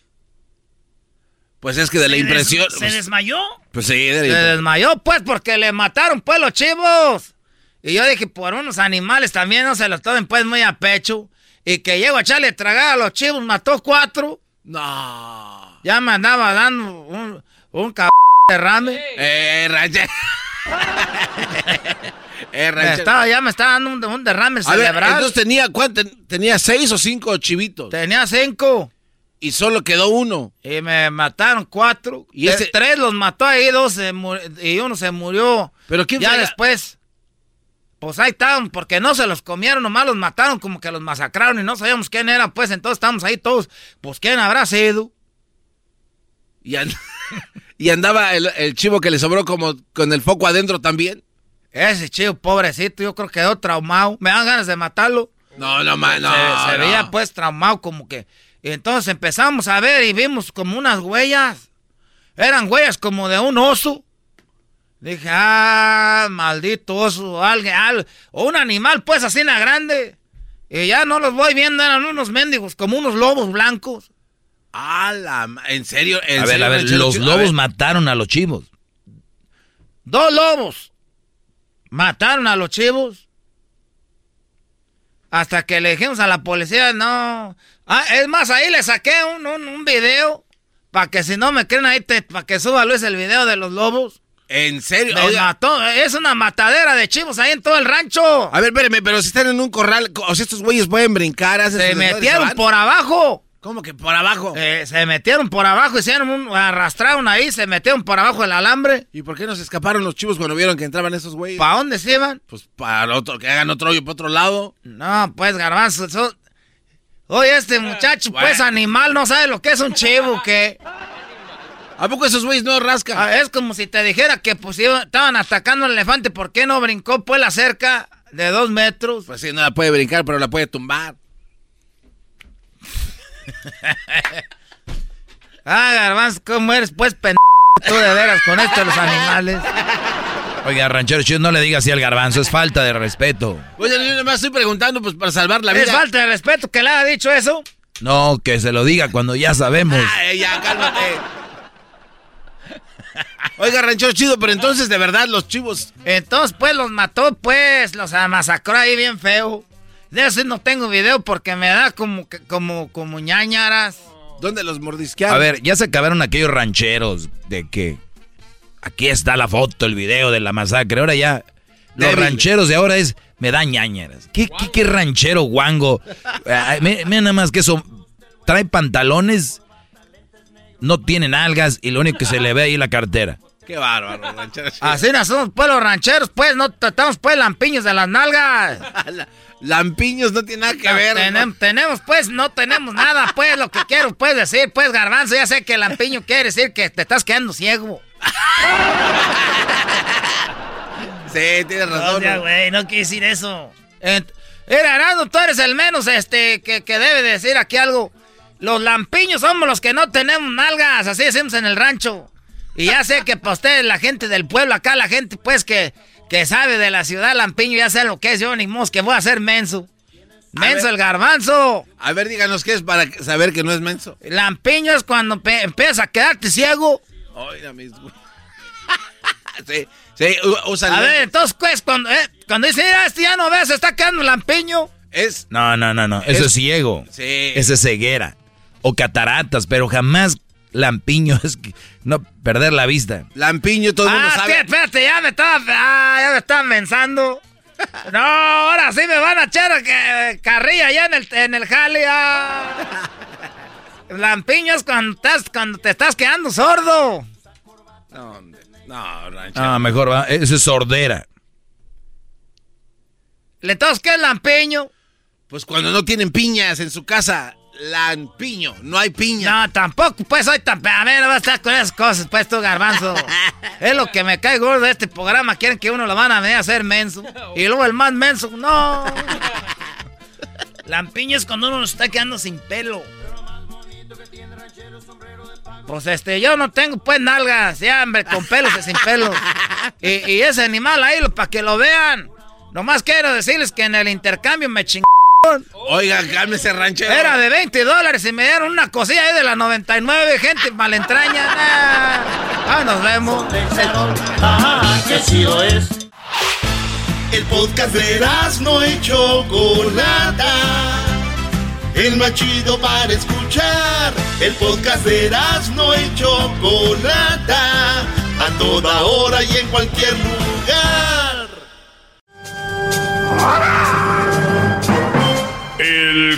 Pues es que de la impresión. ¿Se desmayó? Pues sí, de Se desmayó, pues, porque le mataron, pues, los chivos. Y yo dije, por unos animales también no se los tomen, pues, muy a pecho. Y que llego a echarle tragar a los chivos, mató cuatro. No. Ya me andaba dando un, un cabrón derrame. Eh, rancher. eh, estaba, ya me estaba dando un, un derrame cerebral. entonces tenía, ¿cuánto? ¿Tenía seis o cinco chivitos? Tenía cinco. Y solo quedó uno. Y me mataron cuatro. Y ese... tres los mató ahí, dos y uno se murió. ¿Pero quién Ya después. Pues ahí estaban, porque no se los comieron, nomás los mataron, como que los masacraron y no sabíamos quién era, pues entonces estábamos ahí todos. Pues quién habrá sido. Y, andaba el, chivo que le sobró como con el foco adentro también. Ese chivo, pobrecito, yo creo que quedó traumado. Me dan ganas de matarlo. No, no, man, no. Se, veía pues traumado como que... Y entonces empezamos a ver y vimos como unas huellas. Eran huellas como de un oso. Dije, ah, maldito oso, alguien, o un animal pues así en la grande. Y ya no los voy viendo, eran unos mendigos, como unos lobos blancos. Ah, ¿en serio? a ver, a ver, los lobos mataron a los chivos. Dos lobos mataron a los chivos. Hasta que le dijimos a la policía, no. Ah, es más, ahí le saqué un, un, video. Para que si no me creen ahí, para que suba Luis el video de los lobos. ¿En serio? Es una matadera de chivos ahí en todo el rancho. A ver, espérame, pero si están en un corral, o si estos güeyes pueden brincar. Se metieron por abajo. ¿Cómo que por abajo? Eh, se metieron por abajo, hicieron un, arrastraron ahí, se metieron por abajo el alambre. ¿Y por qué no se escaparon los chivos cuando vieron que entraban esos güeyes? ¿Para dónde se iban? Pues para otro, que hagan otro hoyo para otro lado. No, pues garbanzo, Oye, este muchacho, pues animal, no sabe lo que es un chivo, que... ¿A poco esos güeyes no rascan? Ah, es como si te dijera que pues estaban atacando al elefante, ¿por qué no brincó pues la cerca de dos metros? Pues sí, no la puede brincar, pero la puede tumbar. ah, garbanzo, ¿cómo eres? Pues pendejo tú de veras con esto de los animales. Oiga, ranchero chido, no le diga así al garbanzo, es falta de respeto. Oye, yo me estoy preguntando pues para salvar la vida. ¿Es falta de respeto que le haya dicho eso? No, que se lo diga cuando ya sabemos. Ay, ya, cálmate. Oiga, ranchero chido, pero entonces de verdad los chivos. Entonces, pues los mató, pues, los masacró ahí bien feo. De eso no tengo video porque me da como, como, como ñañaras. ¿Dónde los mordisquearon? A ver, ya se acabaron aquellos rancheros de que aquí está la foto, el video de la masacre. Ahora ya, los rancheros de ahora es, me da ñañaras. ¿Qué, qué, ranchero guango? Mira nada más que eso, trae pantalones, no tienen algas y lo único que se le ve ahí es la cartera. Qué bárbaro, rancheros. Así no somos pues los rancheros, pues, no tratamos pues lampiños de las nalgas. Lampiños no tiene nada que ver. Tenemos, pues, no tenemos nada, pues, lo que quiero, pues, decir, pues, garbanzo, ya sé que lampiño quiere decir que te estás quedando ciego. sí, tienes razón. No, güey, no quiere decir eso. Era Arando, tú eres el menos, este, que, que debe decir aquí algo. Los lampiños somos los que no tenemos nalgas, así decimos en el rancho. Y ya sé que para ustedes, la gente del pueblo, acá la gente, pues, que que sabe de la ciudad Lampiño, ya sé lo que es yo, ni mos, que voy a ser menso. Menso el garbanzo. A ver, díganos qué es para saber que no es menso. Lampiño es cuando empiezas a quedarte ciego. Oiga, mis... sí, sí, usa A ver, entonces, pues, cuando, eh, cuando dice, mira, este ya no ves, se está quedando lampiño. Es... No, no, no, no, eso es, ciego. Sí. Ese es ceguera. O cataratas, pero jamás lampiño es no perder la vista. Lampiño, todo el mundo ah, sabe. Ah, espérate, ya me estaba, ah, ya me estaban pensando. No, ahora sí me van a echar que, carrilla allá en el, en el jale. Ah. Lampiño es cuando, estás, cuando te estás quedando sordo. No, no. Ah, mejor va. Eso es sordera. ¿Le todos qué es lampiño? Pues cuando no tienen piñas en su casa. Lampiño, no hay piña. No, tampoco, pues hoy tan. A ver, no vas a estar con esas cosas, pues tú, garbanzo. es lo que me cae gordo de este programa. Quieren que uno lo van a hacer menso. Y luego el más menso, no. Lampiño es cuando uno está quedando sin pelo. Pues este, yo no tengo pues nalgas, ya, hombre, con pelos y sin pelos. Y, ese animal ahí, para que lo vean. Nomás quiero decirles que en el intercambio me chingó Oiga, cálmese, ranchero. Era de 20 dólares y me dieron una cosilla ahí de la 99, gente malentraña. Ah, nos vemos. Ah, qué chido es. El podcast de no hecho Chocolata. El más chido para escuchar. El podcast de no hecho Chocolata. A toda hora y en cualquier lugar.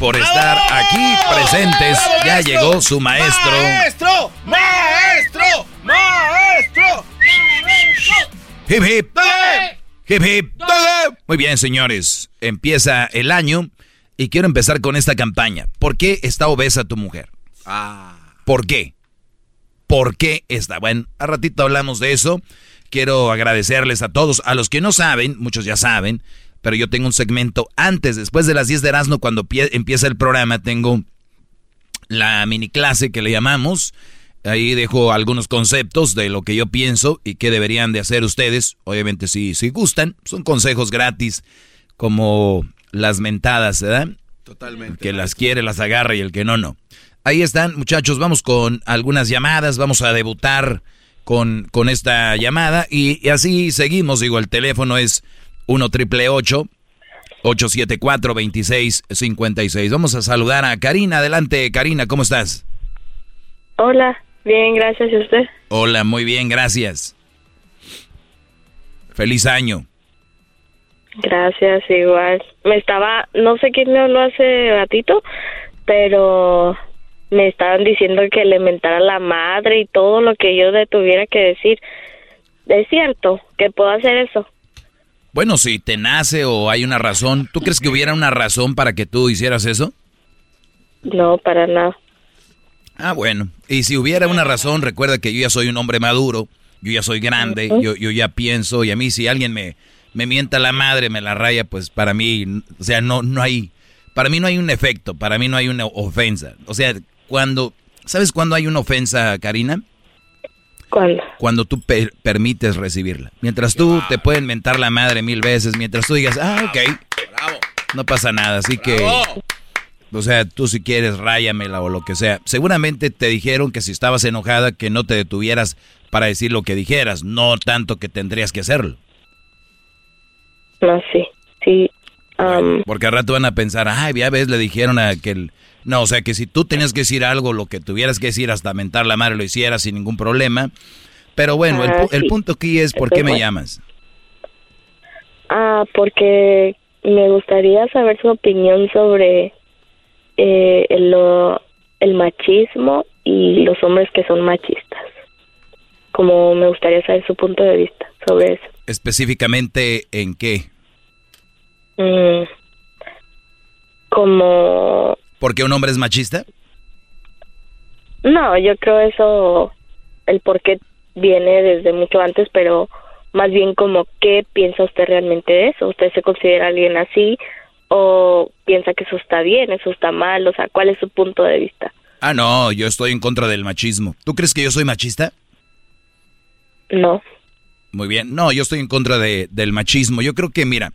por estar aquí presentes. ya llegó su maestro. ¡Maestro! ¡Maestro! ¡Maestro! Hip hip. Hip hip. Muy bien, señores. Empieza el año y quiero empezar con esta campaña. ¿Por qué está obesa tu mujer? Ah. ¿Por qué? ¿Por qué está? Bueno, a ratito hablamos de eso. Quiero agradecerles a todos, a los que no saben, muchos ya saben, pero yo tengo un segmento antes, después de las 10 de Erasmo, cuando empieza el programa, tengo la mini clase que le llamamos Ahí dejo algunos conceptos de lo que yo pienso y qué deberían de hacer ustedes. Obviamente si, si gustan, son consejos gratis como las mentadas, ¿verdad? Totalmente. El que las quiere las agarra y el que no, no. Ahí están, muchachos, vamos con algunas llamadas, vamos a debutar con, con esta llamada y, así seguimos. Digo, el teléfono es 1 triple 874 2656. Vamos a saludar a Karina. Adelante, Karina, ¿cómo estás? Hola. Bien, gracias. ¿Y usted? Hola, muy bien, gracias. Feliz año. Gracias, igual. Me estaba, no sé quién me habló hace ratito, pero me estaban diciendo que le mentara a la madre y todo lo que yo le tuviera que decir. ¿Es cierto que puedo hacer eso? Bueno, si te nace o hay una razón, ¿tú crees que hubiera una razón para que tú hicieras eso? No, para nada. Ah, bueno. Y si hubiera una razón, recuerda que yo ya soy un hombre maduro, yo ya soy grande, yo, yo ya pienso, y a mí si alguien me, me mienta la madre, me la raya, pues para mí, o sea, no, no hay, para mí no hay un efecto, para mí no hay una ofensa. O sea, cuando, ¿sabes cuándo hay una ofensa, Karina? ¿Cuándo? Cuando tú permites recibirla. Mientras tú te pueden mentar la madre mil veces, mientras tú digas, ah, ok, Bravo. no pasa nada, así que... O sea, tú si quieres, ráyamela o lo que sea. Seguramente te dijeron que si estabas enojada, que no te detuvieras para decir lo que dijeras, no tanto que tendrías que hacerlo. No, sí, sí. porque al rato van a pensar, ay, ya ves, le dijeron a aquel... No, o sea, que si tú tenías que decir algo, lo que tuvieras que decir hasta mentar la madre lo hicieras sin ningún problema. Pero bueno, el, ah, punto aquí es, ¿por qué me llamas? Ah, porque me gustaría saber su opinión sobre eh, el, el machismo y los hombres que son machistas. Como me gustaría saber su punto de vista sobre eso. ¿Específicamente en qué? Mm, como... ¿Por qué un hombre es machista? No, yo creo eso, el por qué viene desde mucho antes, pero más bien como qué piensa usted realmente de eso. ¿Usted se considera alguien así o piensa que eso está bien, eso está mal? O sea, ¿cuál es su punto de vista? Ah, no, yo estoy en contra del machismo. ¿Tú crees que yo soy machista? No. Muy bien. No, yo estoy en contra de, del machismo. Yo creo que, mira,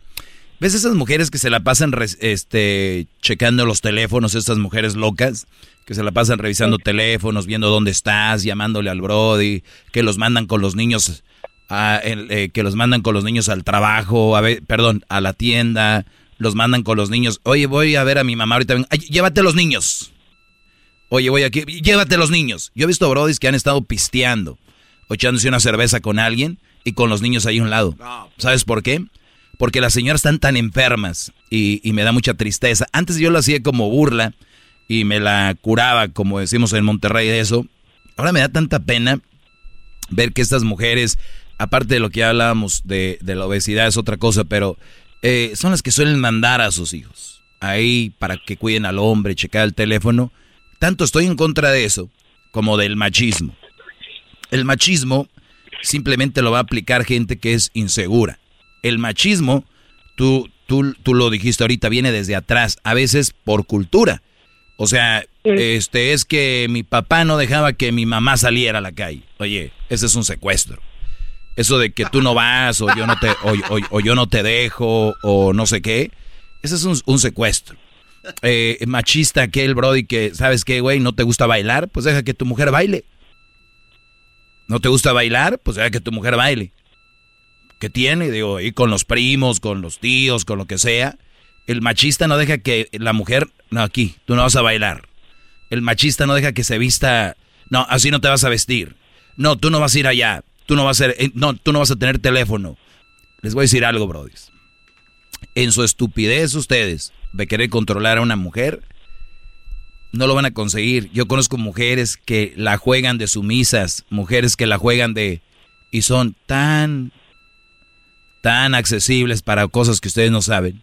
¿ves esas mujeres que se la pasan este, checando los teléfonos, estas mujeres locas? Que se la pasan revisando teléfonos, viendo dónde estás, llamándole al Brody, que los mandan con los niños, a, eh, que los mandan con los niños al trabajo, a ver, perdón, a la tienda, los mandan con los niños. Oye, voy a ver a mi mamá ahorita. llévate los niños. Oye, voy aquí. Llévate los niños. Yo he visto brodis que han estado pisteando o echándose una cerveza con alguien y con los niños ahí a un lado. ¿Sabes por qué? Porque las señoras están tan enfermas y, me da mucha tristeza. Antes yo lo hacía como burla y me la curaba, como decimos en Monterrey, de eso. Ahora me da tanta pena ver que estas mujeres, aparte de lo que ya hablábamos de, de la obesidad, es otra cosa, pero eh, son las que suelen mandar a sus hijos ahí para que cuiden al hombre, checar el teléfono. Tanto estoy en contra de eso como del machismo. El machismo simplemente lo va a aplicar gente que es insegura. El machismo, tú, tú, tú lo dijiste ahorita, viene desde atrás, a veces por cultura. O sea, este es que mi papá no dejaba que mi mamá saliera a la calle. Oye, ese es un secuestro. Eso de que tú no vas o yo no te, o, yo no te dejo o no sé qué. Ese es un, secuestro. Eh, machista aquel Brody que, ¿sabes qué, güey? ¿No te gusta bailar? Pues deja que tu mujer baile. ¿No te gusta bailar? Pues deja que tu mujer baile. ¿Qué tiene? Digo, y con los primos, con los tíos, con lo que sea. El machista no deja que la mujer, no, aquí, tú no vas a bailar. El machista no deja que se vista, no, así no te vas a vestir. No, tú no vas a ir allá tú no vas a, eh, no, tú no vas a tener teléfono. Les voy a decir algo, brodis. En su estupidez ustedes de querer controlar a una mujer, no lo van a conseguir. Yo conozco mujeres que la juegan de sumisas, mujeres que la juegan de... y son tan... tan accesibles para cosas que ustedes no saben.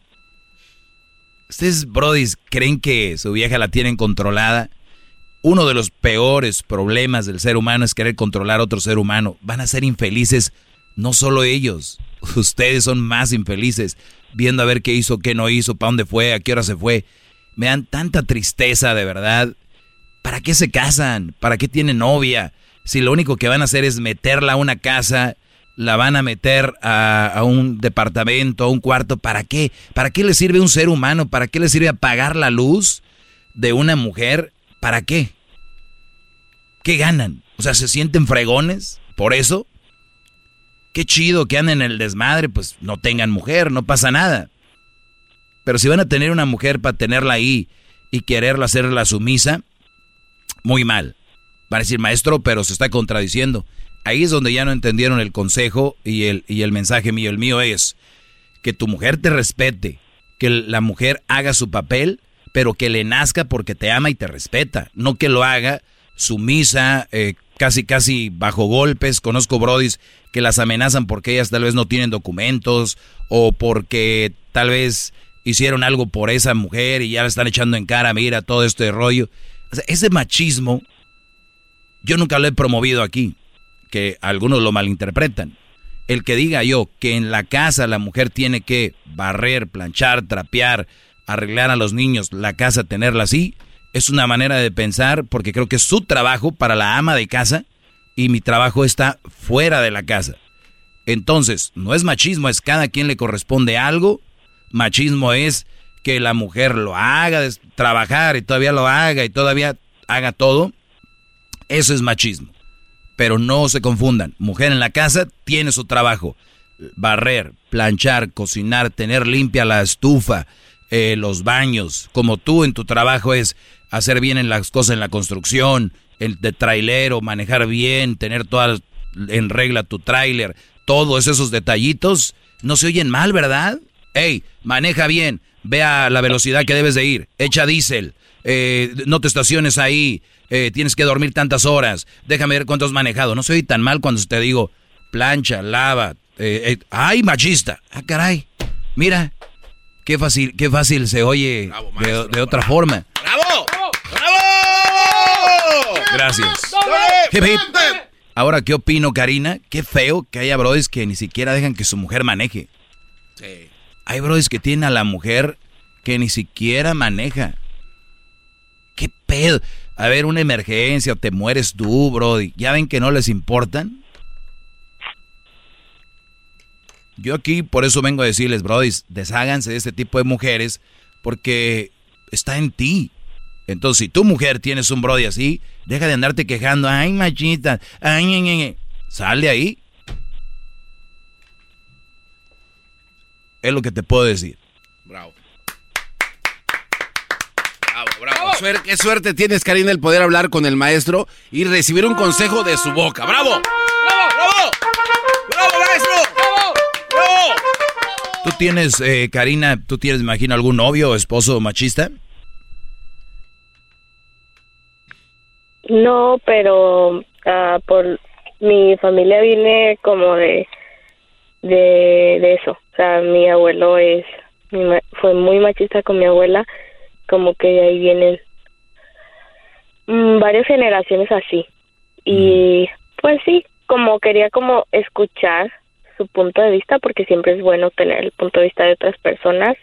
Ustedes, brodis, creen que su vieja la tienen controlada. Uno de los peores problemas del ser humano es querer controlar a otro ser humano. Van a ser infelices no solo ellos, ustedes son más infelices viendo a ver qué hizo, qué no hizo, para dónde fue, a qué hora se fue. Me dan tanta tristeza, de verdad. ¿Para qué se casan? ¿Para qué tienen novia? Si lo único que van a hacer es meterla a una casa, la van a meter a, a, un departamento, a un cuarto, ¿para qué? ¿Para qué le sirve un ser humano? ¿Para qué le sirve apagar la luz de una mujer? ¿Para qué? ¿Qué ganan? O sea, ¿se sienten fregones por eso? Qué chido que anden en el desmadre, pues no tengan mujer, no pasa nada. Pero si van a tener una mujer para tenerla ahí y quererla hacerla sumisa, muy mal. Van a decir, maestro, pero se está contradiciendo. Ahí es donde ya no entendieron el consejo y el, y el mensaje mío. El mío es que tu mujer te respete, que la mujer haga su papel, pero que le nazca porque te ama y te respeta. No que lo haga sumisa, eh, casi casi bajo golpes. Conozco brodis que las amenazan porque ellas tal vez no tienen documentos o porque tal vez hicieron algo por esa mujer y ya la están echando en cara, mira todo este rollo. ese machismo yo nunca lo he promovido aquí, que algunos lo malinterpretan. El que diga yo que en la casa la mujer tiene que barrer, planchar, trapear, arreglar a los niños, la casa tenerla así, es una manera de pensar porque creo que es su trabajo para la ama de casa y mi trabajo está fuera de la casa. Entonces, no es machismo, es cada quien le corresponde algo. Machismo es que la mujer lo haga, trabajar y todavía lo haga y todavía haga todo. Eso es machismo. Pero no se confundan. Mujer en la casa tiene su trabajo. Barrer, planchar, cocinar, tener limpia la estufa, eh, los baños. Como tú en tu trabajo es hacer bien en las cosas en la construcción, el de trailero, manejar bien, tener todas en regla tu trailer, todos esos detallitos, no se oyen mal, ¿verdad? Ey, maneja bien, vea la velocidad que debes de ir, echa diésel, eh, no te estaciones ahí, eh, tienes que dormir tantas horas, déjame ver cuánto has manejado. No se oye tan mal cuando te digo plancha, lava, eh, ay, machista. Ah, caray, mira, qué fácil, qué fácil se oye de, otra forma. ¡Bravo! Gracias. Ahora, ¿qué opino, Karina? Qué feo que haya brodis que ni siquiera dejan que su mujer maneje. Sí. Hay brodis que tienen a la mujer que ni siquiera maneja. ¿Qué pedo? A ver, una emergencia o te mueres tú, brody. ¿Ya ven que no les importan? Yo aquí por eso vengo a decirles, brodis, desháganse de este tipo de mujeres porque está en ti. Entonces, si tu mujer tienes un brody así, deja de andarte quejando. Ay, machita. Ay, ay, ay. Sal de ahí. Es lo que te puedo decir. Bravo. Bravo. qué suerte tienes, Karina, el poder hablar con el maestro y recibir un consejo de su boca. ¡Bravo! ¡Bravo, bravo! ¡Bravo, maestro! ¡Bravo! ¡Bravo! ¿Tú tienes, eh, Karina, tú tienes, imagino, algún novio o esposo machista? No, pero uh, por mi familia viene como de, de, de eso. O sea, mi abuelo es fue muy machista con mi abuela, como que de ahí vienen mm, varias generaciones así. Y pues sí, como quería como escuchar su punto de vista, porque siempre es bueno tener el punto de vista de otras personas.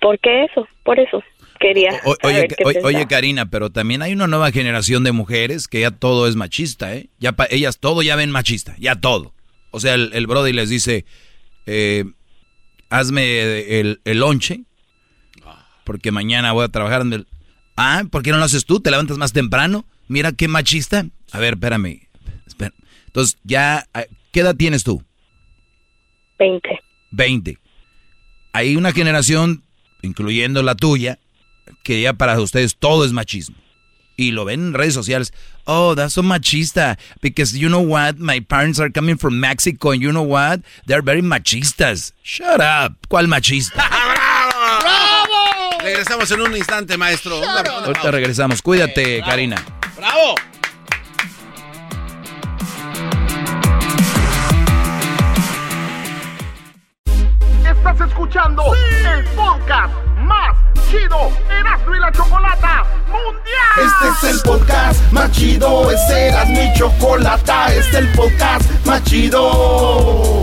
¿Por qué eso? Por eso quería. oye, oye, Karina, pero también hay una nueva generación de mujeres que ya todo es machista, ¿eh? Ya ellas todo ya ven machista, ya todo. O sea, el, el Brody les dice, eh, hazme el, el lonche, porque mañana voy a trabajar en el... Ah, ¿por qué no lo haces tú? ¿Te levantas más temprano? Mira qué machista. A ver, espérame. Entonces, ya, ¿qué edad tienes tú? Veinte. Veinte. Hay una generación, incluyendo la tuya, que ya para ustedes todo es machismo. Y lo ven en redes sociales. Oh, that's so machista. Because you know what? My parents are coming from Mexico and you know what? They're very machistas. Shut up. ¿Cuál machista? ¡Bravo! Regresamos en un instante, maestro. Ahorita regresamos. Cuídate, Karina. ¡Bravo! Estás escuchando el podcast más chido Erasmo y la Chocolata Mundial. Este es el podcast más chido, este era mi chocolata, este es el podcast más chido.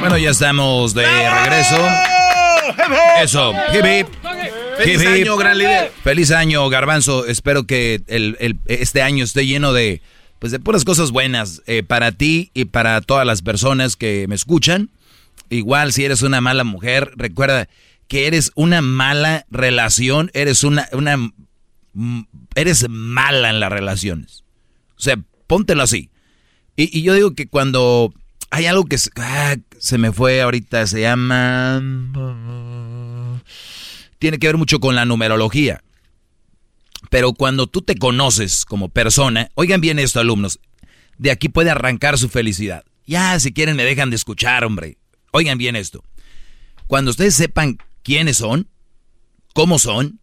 Bueno, ya estamos de regreso. Eso, hip Feliz año, gran líder. Feliz año, Garbanzo. Espero que el, este año esté lleno de, pues, de puras cosas buenas eh, para ti y para todas las personas que me escuchan. Igual, si eres una mala mujer, recuerda que eres una mala relación, eres una, una, eres mala en las relaciones. O sea, póntelo así. Y, y yo digo que cuando hay algo que ah, se me fue ahorita, se llama... Tiene que ver mucho con la numerología. Pero cuando tú te conoces como persona, oigan bien esto alumnos, de aquí puede arrancar su felicidad. Ya, si quieren me dejan de escuchar, hombre. Oigan bien esto. Cuando ustedes sepan quiénes son, cómo son,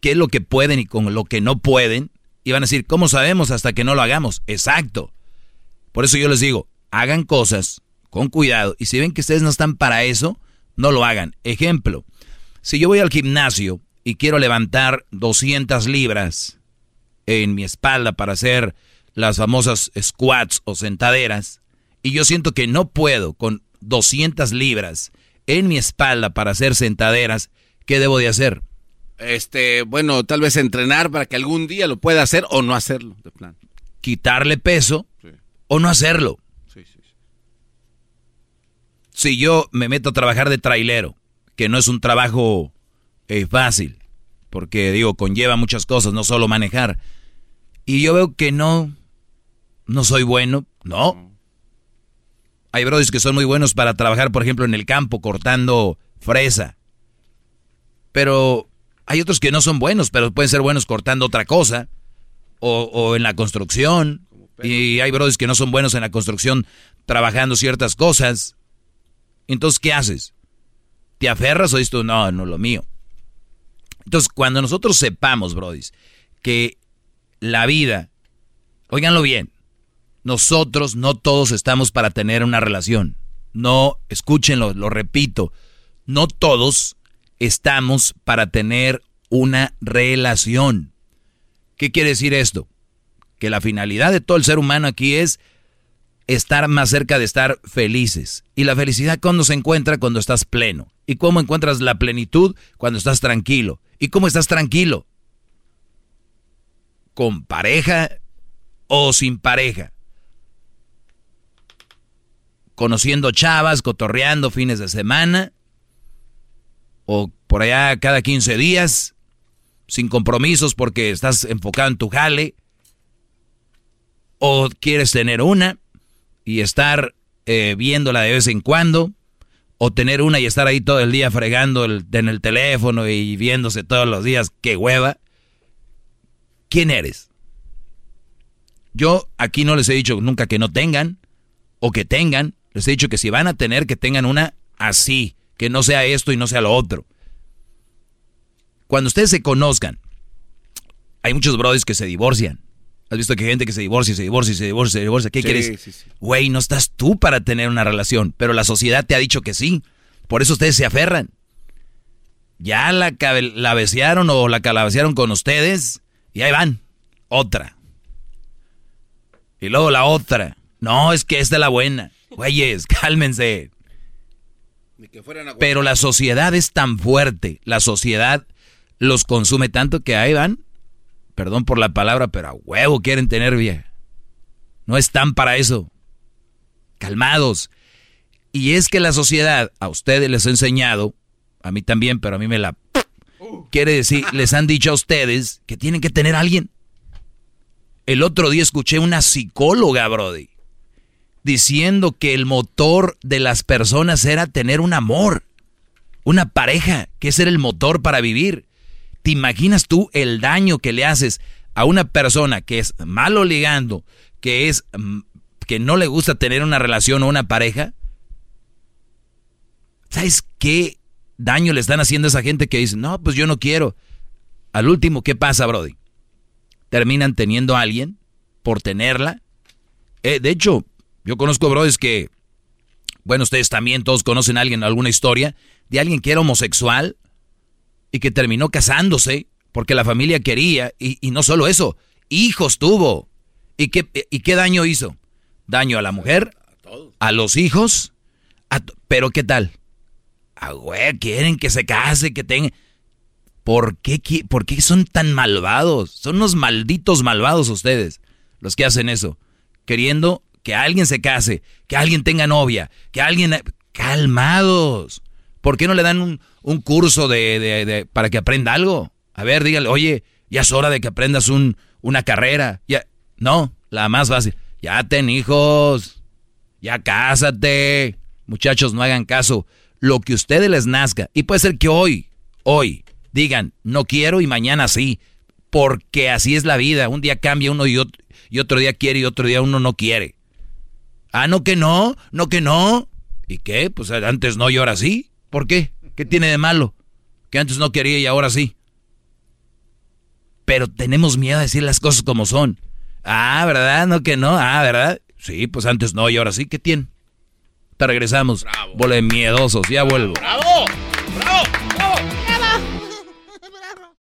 qué es lo que pueden y con lo que no pueden, y van a decir, ¿cómo sabemos hasta que no lo hagamos? Exacto. Por eso yo les digo, hagan cosas con cuidado y si ven que ustedes no están para eso, no lo hagan. Ejemplo, si yo voy al gimnasio y quiero levantar 200 libras en mi espalda para hacer las famosas squats o sentaderas y yo siento que no puedo con 200 libras en mi espalda para hacer sentaderas, ¿qué debo de hacer? Este, bueno, tal vez entrenar para que algún día lo pueda hacer o no hacerlo, de plan. Quitarle peso o no hacerlo si yo me meto a trabajar de trailero, que no es un trabajo eh, fácil, porque digo, conlleva muchas cosas, no solo manejar, y yo veo que no, no soy bueno, no. Hay brothers que son muy buenos para trabajar, por ejemplo, en el campo, cortando fresa. Pero hay otros que no son buenos, pero pueden ser buenos cortando otra cosa. O, o en la construcción. Y hay brothers que no son buenos en la construcción trabajando ciertas cosas. Entonces, ¿qué haces? ¿Te aferras o dices tú, no, no lo mío? Entonces, cuando nosotros sepamos, Brody, que la vida, óiganlo bien, nosotros no todos estamos para tener una relación. No, escúchenlo, lo repito, no todos estamos para tener una relación. ¿Qué quiere decir esto? Que la finalidad de todo el ser humano aquí es estar más cerca de estar felices. Y la felicidad cuando se encuentra cuando estás pleno. ¿Y cómo encuentras la plenitud? Cuando estás tranquilo. ¿Y cómo estás tranquilo? ¿Con pareja o sin pareja? Conociendo chavas, cotorreando fines de semana. O por allá cada 15 días. Sin compromisos porque estás enfocado en tu jale. O quieres tener una y estar eh, viéndola de vez en cuando, o tener una y estar ahí todo el día fregando en el teléfono y viéndose todos los días, qué hueva. ¿Quién eres? Yo aquí no les he dicho nunca que no tengan o que tengan, les he dicho que si van a tener, que tengan una así, que no sea esto y no sea lo otro. Cuando ustedes se conozcan, hay muchos brothers que se divorcian. ¿Has visto que hay gente que se divorcia, se divorcia, se divorcia, se divorcia? ¿Qué quieres? Güey, no estás tú para tener una relación, pero la sociedad te ha dicho que sí. Por eso ustedes se aferran. Ya la calabacearon o la calabacearon con ustedes y ahí van. Otra. Y luego la otra. No, es que esta es la buena. Güeyes, cálmense. Pero la sociedad es tan fuerte, la sociedad los consume tanto que ahí van Perdón por la palabra, pero a huevo quieren tener vieja. No están para eso. Calmados. Y es que la sociedad a ustedes les ha enseñado, a mí también, pero a mí me la... Quiere decir, les han dicho a ustedes que tienen que tener a alguien. El otro día escuché una psicóloga, Brody, diciendo que el motor de las personas era tener un amor, una pareja, que ese era el motor para vivir. ¿Te imaginas tú el daño que le haces a una persona que es malo ligando, que es mm, que no le gusta tener una relación o una pareja? ¿Sabes qué daño le están haciendo a esa gente que dice, no, pues yo no quiero? Al último, ¿qué pasa, Brody? Terminan teniendo a alguien por tenerla. Eh, de hecho, yo conozco Brody que, bueno, ustedes también todos conocen a alguien, alguna historia de alguien que era homosexual y que terminó casándose porque la familia quería y, no solo eso, hijos tuvo. ¿Y qué, ¿Y qué daño hizo? Daño a la mujer, a los hijos, pero ¿qué tal? Ah, güey, quieren que se case, que tenga... ¿Por qué, ¿Por qué son tan malvados? Son unos malditos malvados ustedes, los que hacen eso. Queriendo que alguien se case, que alguien tenga novia, que alguien... Calmados. ¿Por qué no le dan un, un curso de, de, para que aprenda algo? A ver, dígale, oye, ya es hora de que aprendas un, una carrera. Ya, no, la más fácil. Ya ten hijos. Ya cásate. Muchachos, no hagan caso lo que ustedes les nazca. Y puede ser que hoy, hoy, digan, no quiero y mañana sí. Porque así es la vida. Un día cambia uno y otro, y otro día quiere y otro día uno no quiere. Ah, no que no, no que no. ¿Y qué? Pues antes no y ahora sí. ¿Por qué? ¿Qué tiene de malo? Que antes no quería y ahora sí. Pero tenemos miedo a decir las cosas como son. Ah, ¿verdad? No que no. Ah, ¿verdad? Sí, pues antes no y ahora sí. ¿Qué tiene? Te regresamos. Bravo. de miedosos, ya vuelvo. ¡Bravo! ¡Bravo!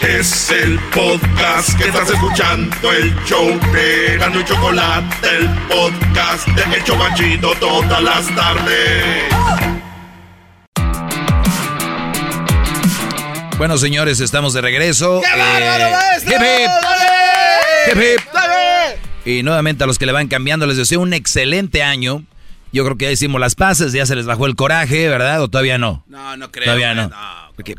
Es el podcast que estás escuchando, el show de Gano y Chocolate, el podcast de El Chocachito todas las tardes. Bueno, señores, estamos de regreso. ¡Qué bárbaro, eh, Y nuevamente a los que le van cambiando les deseo un excelente año. Yo creo que ya hicimos las pases, ya se les bajó el coraje, ¿verdad? ¿O todavía no? No, no creo. Todavía no.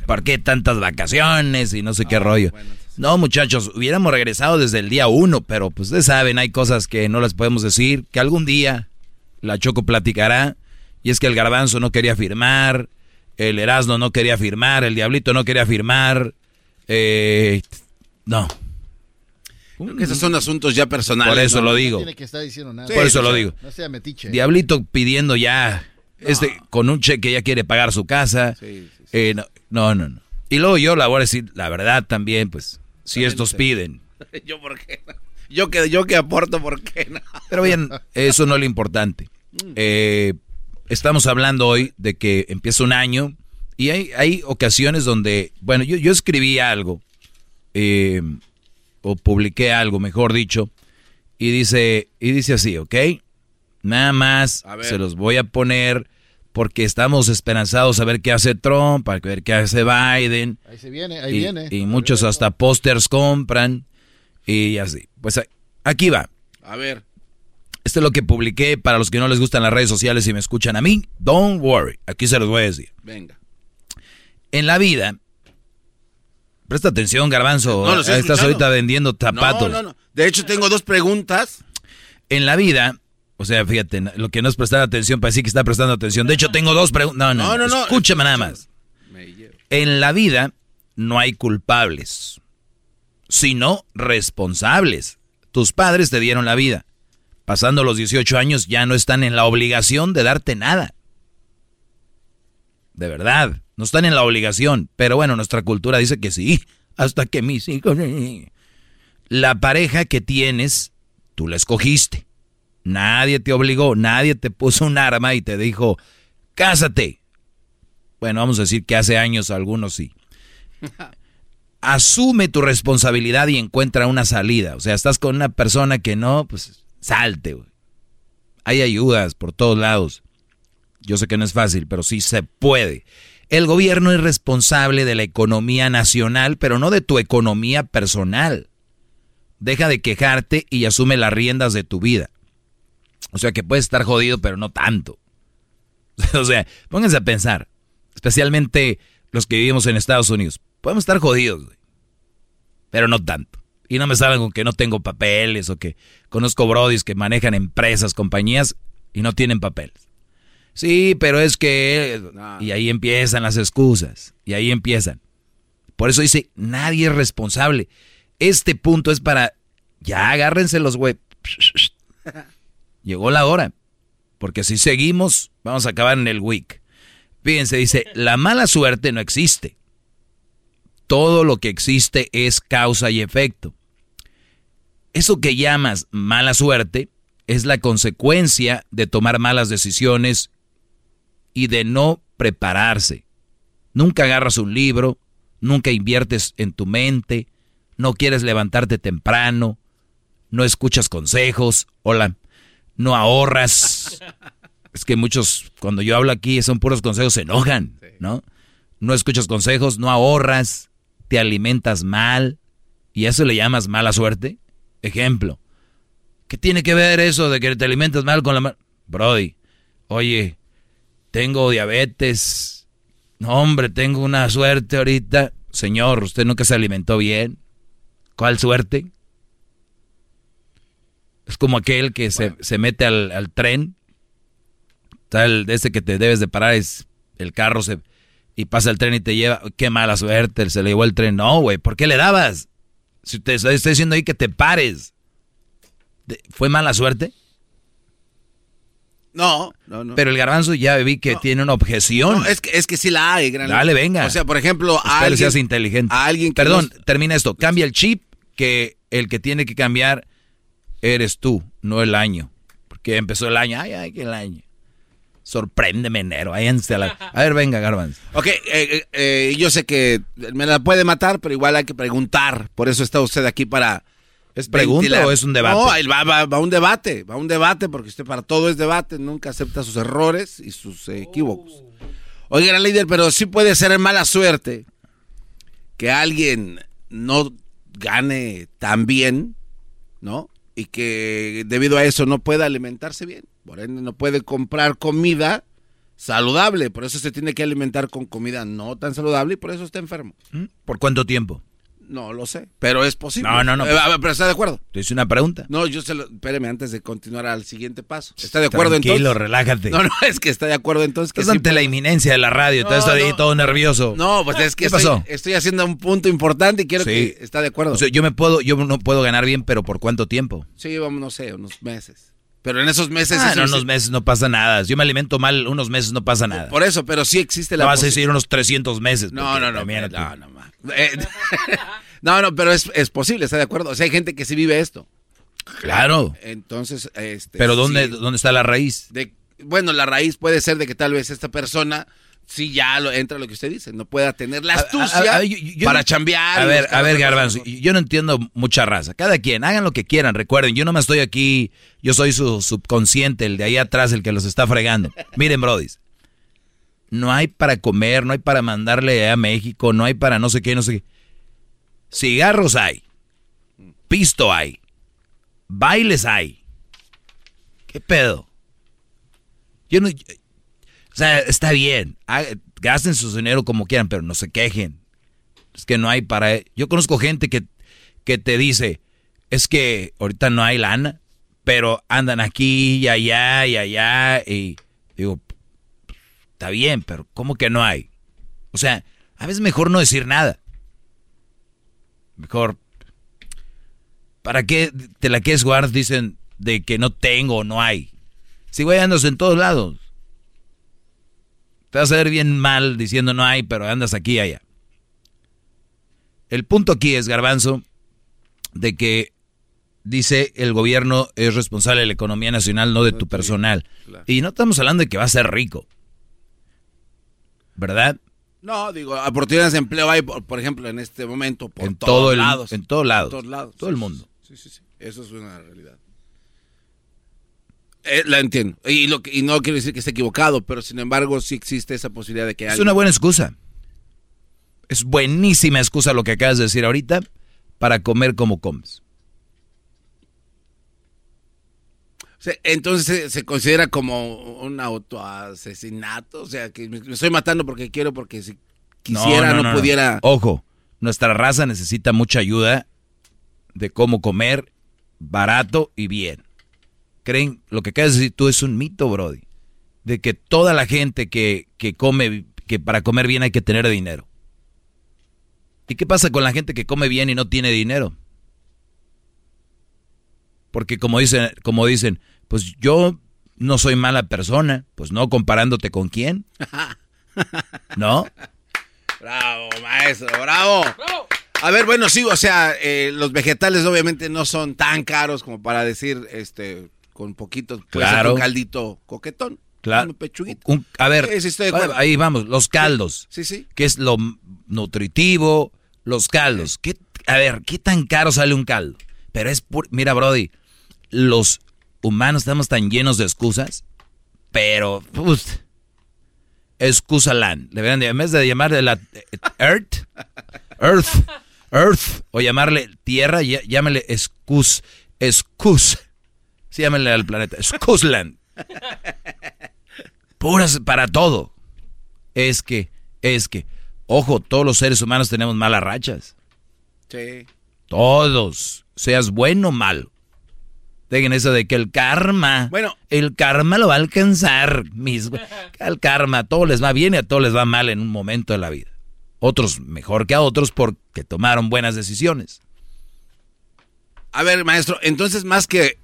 ¿Por qué tantas vacaciones y no sé qué rollo? no, muchachos, hubiéramos regresado desde el día uno, pero pues ustedes saben, hay cosas que no las podemos decir, que algún día la Choco platicará. Y es que el garbanzo no quería firmar, el Erasmo no quería firmar, el Diablito no quería firmar. Eh, no, esos son asuntos ya personales. Por eso lo digo. Por eso lo digo. No sea metiche. Diablito pidiendo ya, este, con un cheque ya quiere pagar su casa. Eh, no, no, no, Y luego yo la voy a decir, la verdad también, pues, si estos piden. yo por qué Yo que, yo que aporto, ¿por qué no? Pero bien, eso no es lo importante. Mm. Eh, estamos hablando hoy de que empieza un año y hay, hay ocasiones donde, bueno, yo, yo escribí algo. Eh, o publiqué algo, mejor dicho, y dice, y dice así, ¿ok? Nada más se los voy a poner porque estamos esperanzados a ver qué hace Trump, a ver qué hace Biden. Ahí se viene, ahí y, viene. Y muchos hasta pósters compran y así. Pues aquí va. A ver. Esto es lo que publiqué para los que no les gustan las redes sociales y me escuchan a mí. Don't worry, aquí se los voy a decir. Venga. En la vida Presta atención, Garbanzo. No, Estás ahorita vendiendo zapatos. No, no, no. De hecho, tengo dos preguntas. En la vida, o sea, fíjate, lo que no es prestar atención para decir que está prestando atención. De hecho, tengo dos preguntas. No, no, no, no. Escúchame nada más. En la vida no hay culpables, sino responsables. Tus padres te dieron la vida. Pasando los 18 años ya no están en la obligación de darte nada. De verdad. No están en la obligación, pero bueno, nuestra cultura dice que sí, hasta que mis hijos... La pareja que tienes, tú la escogiste. Nadie te obligó, nadie te puso un arma y te dijo, cásate. Bueno, vamos a decir que hace años algunos sí. Asume tu responsabilidad y encuentra una salida. O sea, estás con una persona que no, pues salte. Hay ayudas por todos lados. Yo sé que no es fácil, pero sí se puede. El gobierno es responsable de la economía nacional, pero no de tu economía personal. Deja de quejarte y asume las riendas de tu vida. O sea que puedes estar jodido, pero no tanto. o sea, pónganse a pensar, especialmente los que vivimos en Estados Unidos. Podemos estar jodidos, pero no tanto. Y no me salgan con que no tengo papeles o que conozco brodis que manejan empresas, compañías y no tienen papeles. Sí, pero es que... Y ahí empiezan las excusas. Y ahí empiezan. Por eso dice, nadie es responsable. Este punto es para... Ya agárrense los güey. Llegó la hora. Porque si seguimos, vamos a acabar en el week. Fíjense, dice, la mala suerte no existe. Todo lo que existe es causa y efecto. Eso que llamas mala suerte es la consecuencia de tomar malas decisiones y de no prepararse. Nunca agarras un libro, nunca inviertes en tu mente, no quieres levantarte temprano, no escuchas consejos, hola, no ahorras. Es que muchos, cuando yo hablo aquí, son puros consejos, se enojan, ¿no? No escuchas consejos, no ahorras, te alimentas mal, y eso le llamas mala suerte. Ejemplo, ¿qué tiene que ver eso de que te alimentas mal con la Brody, oye, tengo diabetes. No, hombre, tengo una suerte ahorita. Señor, usted nunca se alimentó bien. ¿Cuál suerte? Es como aquel que se, mete al, tren. Tal, ese que te debes de parar es el carro se, y pasa el tren y te lleva. Qué mala suerte, se le llevó el tren. No, güey, ¿por qué le dabas? Si te estoy diciendo ahí que te pares. ¿Fue mala suerte? No, no, no. Pero el garbanzo ya vi que tiene una objeción. No, es que, es que sí la hay, gran Dale, venga. O sea, por ejemplo, a alguien, seas inteligente. A alguien Perdón, termina esto. Cambia el chip que el que tiene que cambiar eres tú, no el año. Porque empezó el año. Ay, ay, que el año. Sorpréndeme enero. A, la... a ver, venga, garbanzo. Ok, eh, eh, eh, yo sé que me la puede matar, pero igual hay que preguntar. Por eso está usted aquí para ¿Es pregunta o es un debate? No, va, va, va, un debate, va un debate, porque usted para todo es debate, nunca acepta sus errores y sus eh, equívocos. Oiga, líder, pero sí puede ser mala suerte que alguien no gane tan bien, ¿no? Y que debido a eso no pueda alimentarse bien. Por ende, no puede comprar comida saludable. Por eso se tiene que alimentar con comida no tan saludable y por eso está enfermo. ¿Mm? ¿Por cuánto tiempo? No lo sé, pero es posible. No, no, no. Eh, pero está de acuerdo. Te hice una pregunta. No, yo se lo. Espéreme antes de continuar al siguiente paso. ¿Está de acuerdo Tranquilo, entonces? relájate. No, no, es que está de acuerdo entonces. Que Estás ante la inminencia de la radio. No, estás ahí todo nervioso. No, pues es que ¿Qué estoy, pasó? estoy haciendo un punto importante y quiero que está de acuerdo. O sea, yo me puedo, yo no puedo ganar bien, pero ¿por cuánto tiempo? Sí, vamos, no sé, unos meses. Pero en esos meses... Ah, en unos meses no pasa nada. Si yo me alimento mal, unos meses no pasa nada. Por eso, pero sí existe la... No vas a decir unos 300 meses. No, no, no. No, no, no, eh, no, no, pero es, es posible, ¿está de acuerdo? O sea, hay gente que sí vive esto. Claro. Entonces, este... Pero ¿dónde, ¿dónde está la raíz? De, bueno, la raíz puede ser de que tal vez esta persona sí ya lo, entra lo que usted dice, no pueda tener la astucia a, a, yo, yo para no, chambear. A ver, a ver, Garbanzo, yo no entiendo mucha raza. Cada quien, hagan lo que quieran, recuerden, yo no me estoy aquí, yo soy su subconsciente, el de ahí atrás, el que los está fregando. Miren, brodis, no hay para comer, no hay para mandarle a México, no hay para no sé qué, no sé qué. Cigarros hay, pisto hay, bailes hay. ¿Qué pedo? Yo no... O sea, está bien, gasten su dinero como quieran, pero no se quejen. Es que no hay para... Yo conozco gente que, que te dice, es que ahorita no hay lana, pero andan aquí y allá y allá y digo, está bien, pero ¿cómo que no hay? O sea, a veces mejor no decir nada. Mejor... ¿Para qué te la quieres jugar? Dicen de que no tengo o no hay. Si güey andas en todos lados. Te vas a ver bien mal diciendo no hay, pero andas aquí y allá. El punto aquí es, garbanzo, de que dice el gobierno es responsable de la economía nacional, no de tu personal. Y no estamos hablando de que va a ser rico. ¿Verdad? No, digo, oportunidades de empleo hay, por, ejemplo, en este momento, por en todos todo el, lados. En todos lados. todos lados. Todo el mundo. Sí, sí, sí. Eso es una realidad. Eh, la entiendo. Y, lo que- y no quiero decir que esté equivocado, pero sin embargo sí existe esa posibilidad de que Es alguien- una buena excusa. Es buenísima excusa lo que acabas de decir ahorita para comer como comes. Entonces se, se considera como un autoasesinato. O sea, que me, me estoy matando porque quiero, porque si quisiera no, pudiera. Ojo, nuestra raza necesita mucha ayuda de cómo comer barato y bien. Creen, lo que acabas de decir tú es un mito, Brody. De que toda la gente que, que come, que para comer bien hay que tener dinero. ¿Y qué pasa con la gente que come bien y no tiene dinero? Porque como dicen, como dicen, pues yo no soy mala persona, pues no comparándote con quién, ¿no? Bravo, maestro, bravo. A ver, bueno, sí, o sea, eh, los vegetales obviamente no son tan caros como para decir, este, con poquitos, puede ser Claro. un caldito coquetón. Claro. Un a ver, Sí, ahí vamos, los caldos. Sí, sí. Que es lo nutritivo, los caldos. ¿Qué, a ver, ¿qué tan caro sale un caldo? Pero es pur- mira, Brody, los humanos estamos tan llenos de excusas, pero pues, excusa land. Deberían en vez de llamarle la eh, Earth, Earth, Earth, o llamarle tierra, llá- llámale excus, excus. Sí, llámale al planeta, excusland. Puras para todo. Es que, es que, ojo, todos los seres humanos tenemos malas rachas. Sí. Todos. Seas bueno o malo. Dejen eso de que el karma. Bueno. El karma lo va a alcanzar. Mis, el karma, a todos les va bien y a todos les va mal en un momento de la vida. Otros mejor que a otros porque tomaron buenas decisiones. A ver, maestro, entonces más que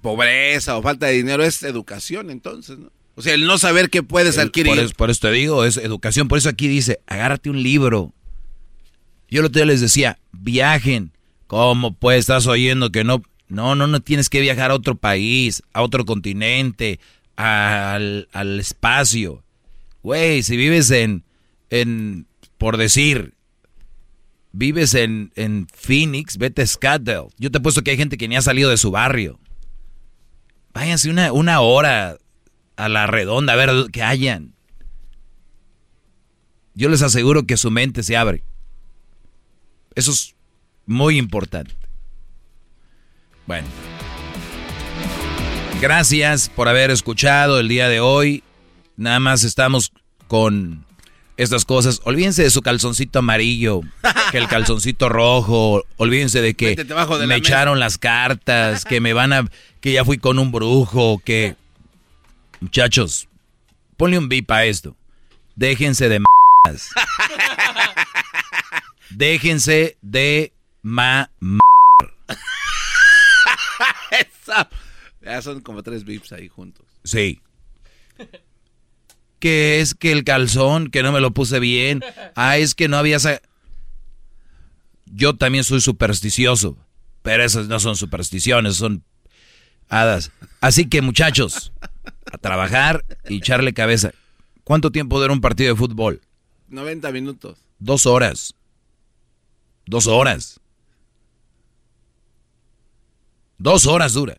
pobreza o falta de dinero es educación, entonces, ¿no? O sea, el no saber qué puedes El- adquirir. Por eso, por eso te digo, es educación. Por eso aquí dice, agárrate un libro. Yo el otro día les decía, viajen. ¿Cómo pues estás oyendo que no? No, no, no tienes que viajar a otro país, a otro continente, al, al espacio. Güey, si vives en, en, por decir, vives en, en Phoenix, vete a Scottsdale. Yo te he puesto que hay gente que ni ha salido de su barrio. Váyanse una, una hora a la redonda, a ver qué hayan. Yo les aseguro que su mente se abre. Eso es muy importante. Bueno. Gracias por haber escuchado el día de hoy. Nada más estamos con estas cosas. Olvídense de su calzoncito amarillo, que el calzoncito rojo. Olvídense de que de me la echaron las cartas, que me van a, que ya fui con un brujo, que muchachos, ponle un bip a esto. Déjense de m***as. Déjense de ma, m- Ya son como tres bips ahí juntos. Sí. Que es que el calzón, que no me lo puse bien. Ah, es que no había... sa- Yo también soy supersticioso. Pero esas no son supersticiones, son hadas. Así que muchachos, a trabajar y echarle cabeza. ¿Cuánto tiempo dura un partido de fútbol? 90 minutos. Dos horas. Dos horas. Dos horas dura.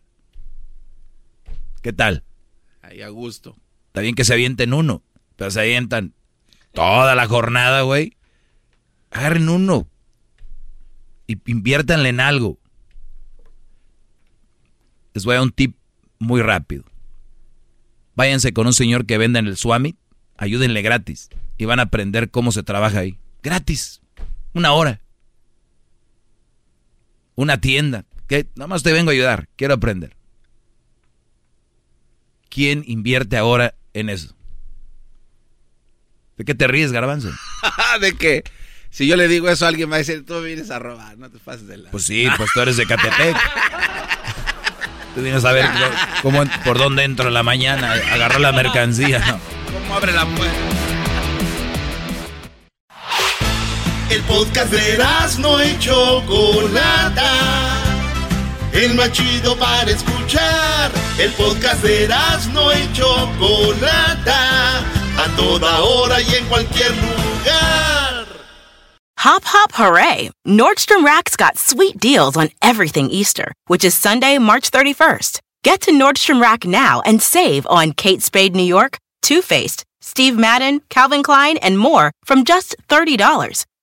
¿Qué tal? Ahí a gusto. Está bien que se avienten uno, pero se avientan toda la jornada, güey. Agarren uno y inviértanle en algo. Les voy a dar un tip muy rápido. Váyanse con un señor que venda en el Swami, ayúdenle gratis y van a aprender cómo se trabaja ahí. Gratis. Una hora. Una tienda. Que nada más te vengo a ayudar. Quiero aprender. ¿Quién invierte ahora en eso? ¿De qué te ríes, garbanzo? ¿De qué? Si yo le digo eso a alguien va a decir, tú vienes a robar, no te pases de la... Pues sí, pues tú eres de Catepec. Tú vienes a ver cómo, por dónde entro en la mañana, agarrar la mercancía. ¿no? ¿Cómo abre la puerta? El podcast de no y Chocolata. El más chido para escuchar. El podcast de Erasmo y Chocolata, a toda hora y en cualquier lugar. Hop, hop, hooray! Nordstrom Rack's got sweet deals on everything Easter, which is Sunday, March 31st. Get to Nordstrom Rack now and save on Kate Spade New York, Too Faced, Steve Madden, Calvin Klein, and more from just $30.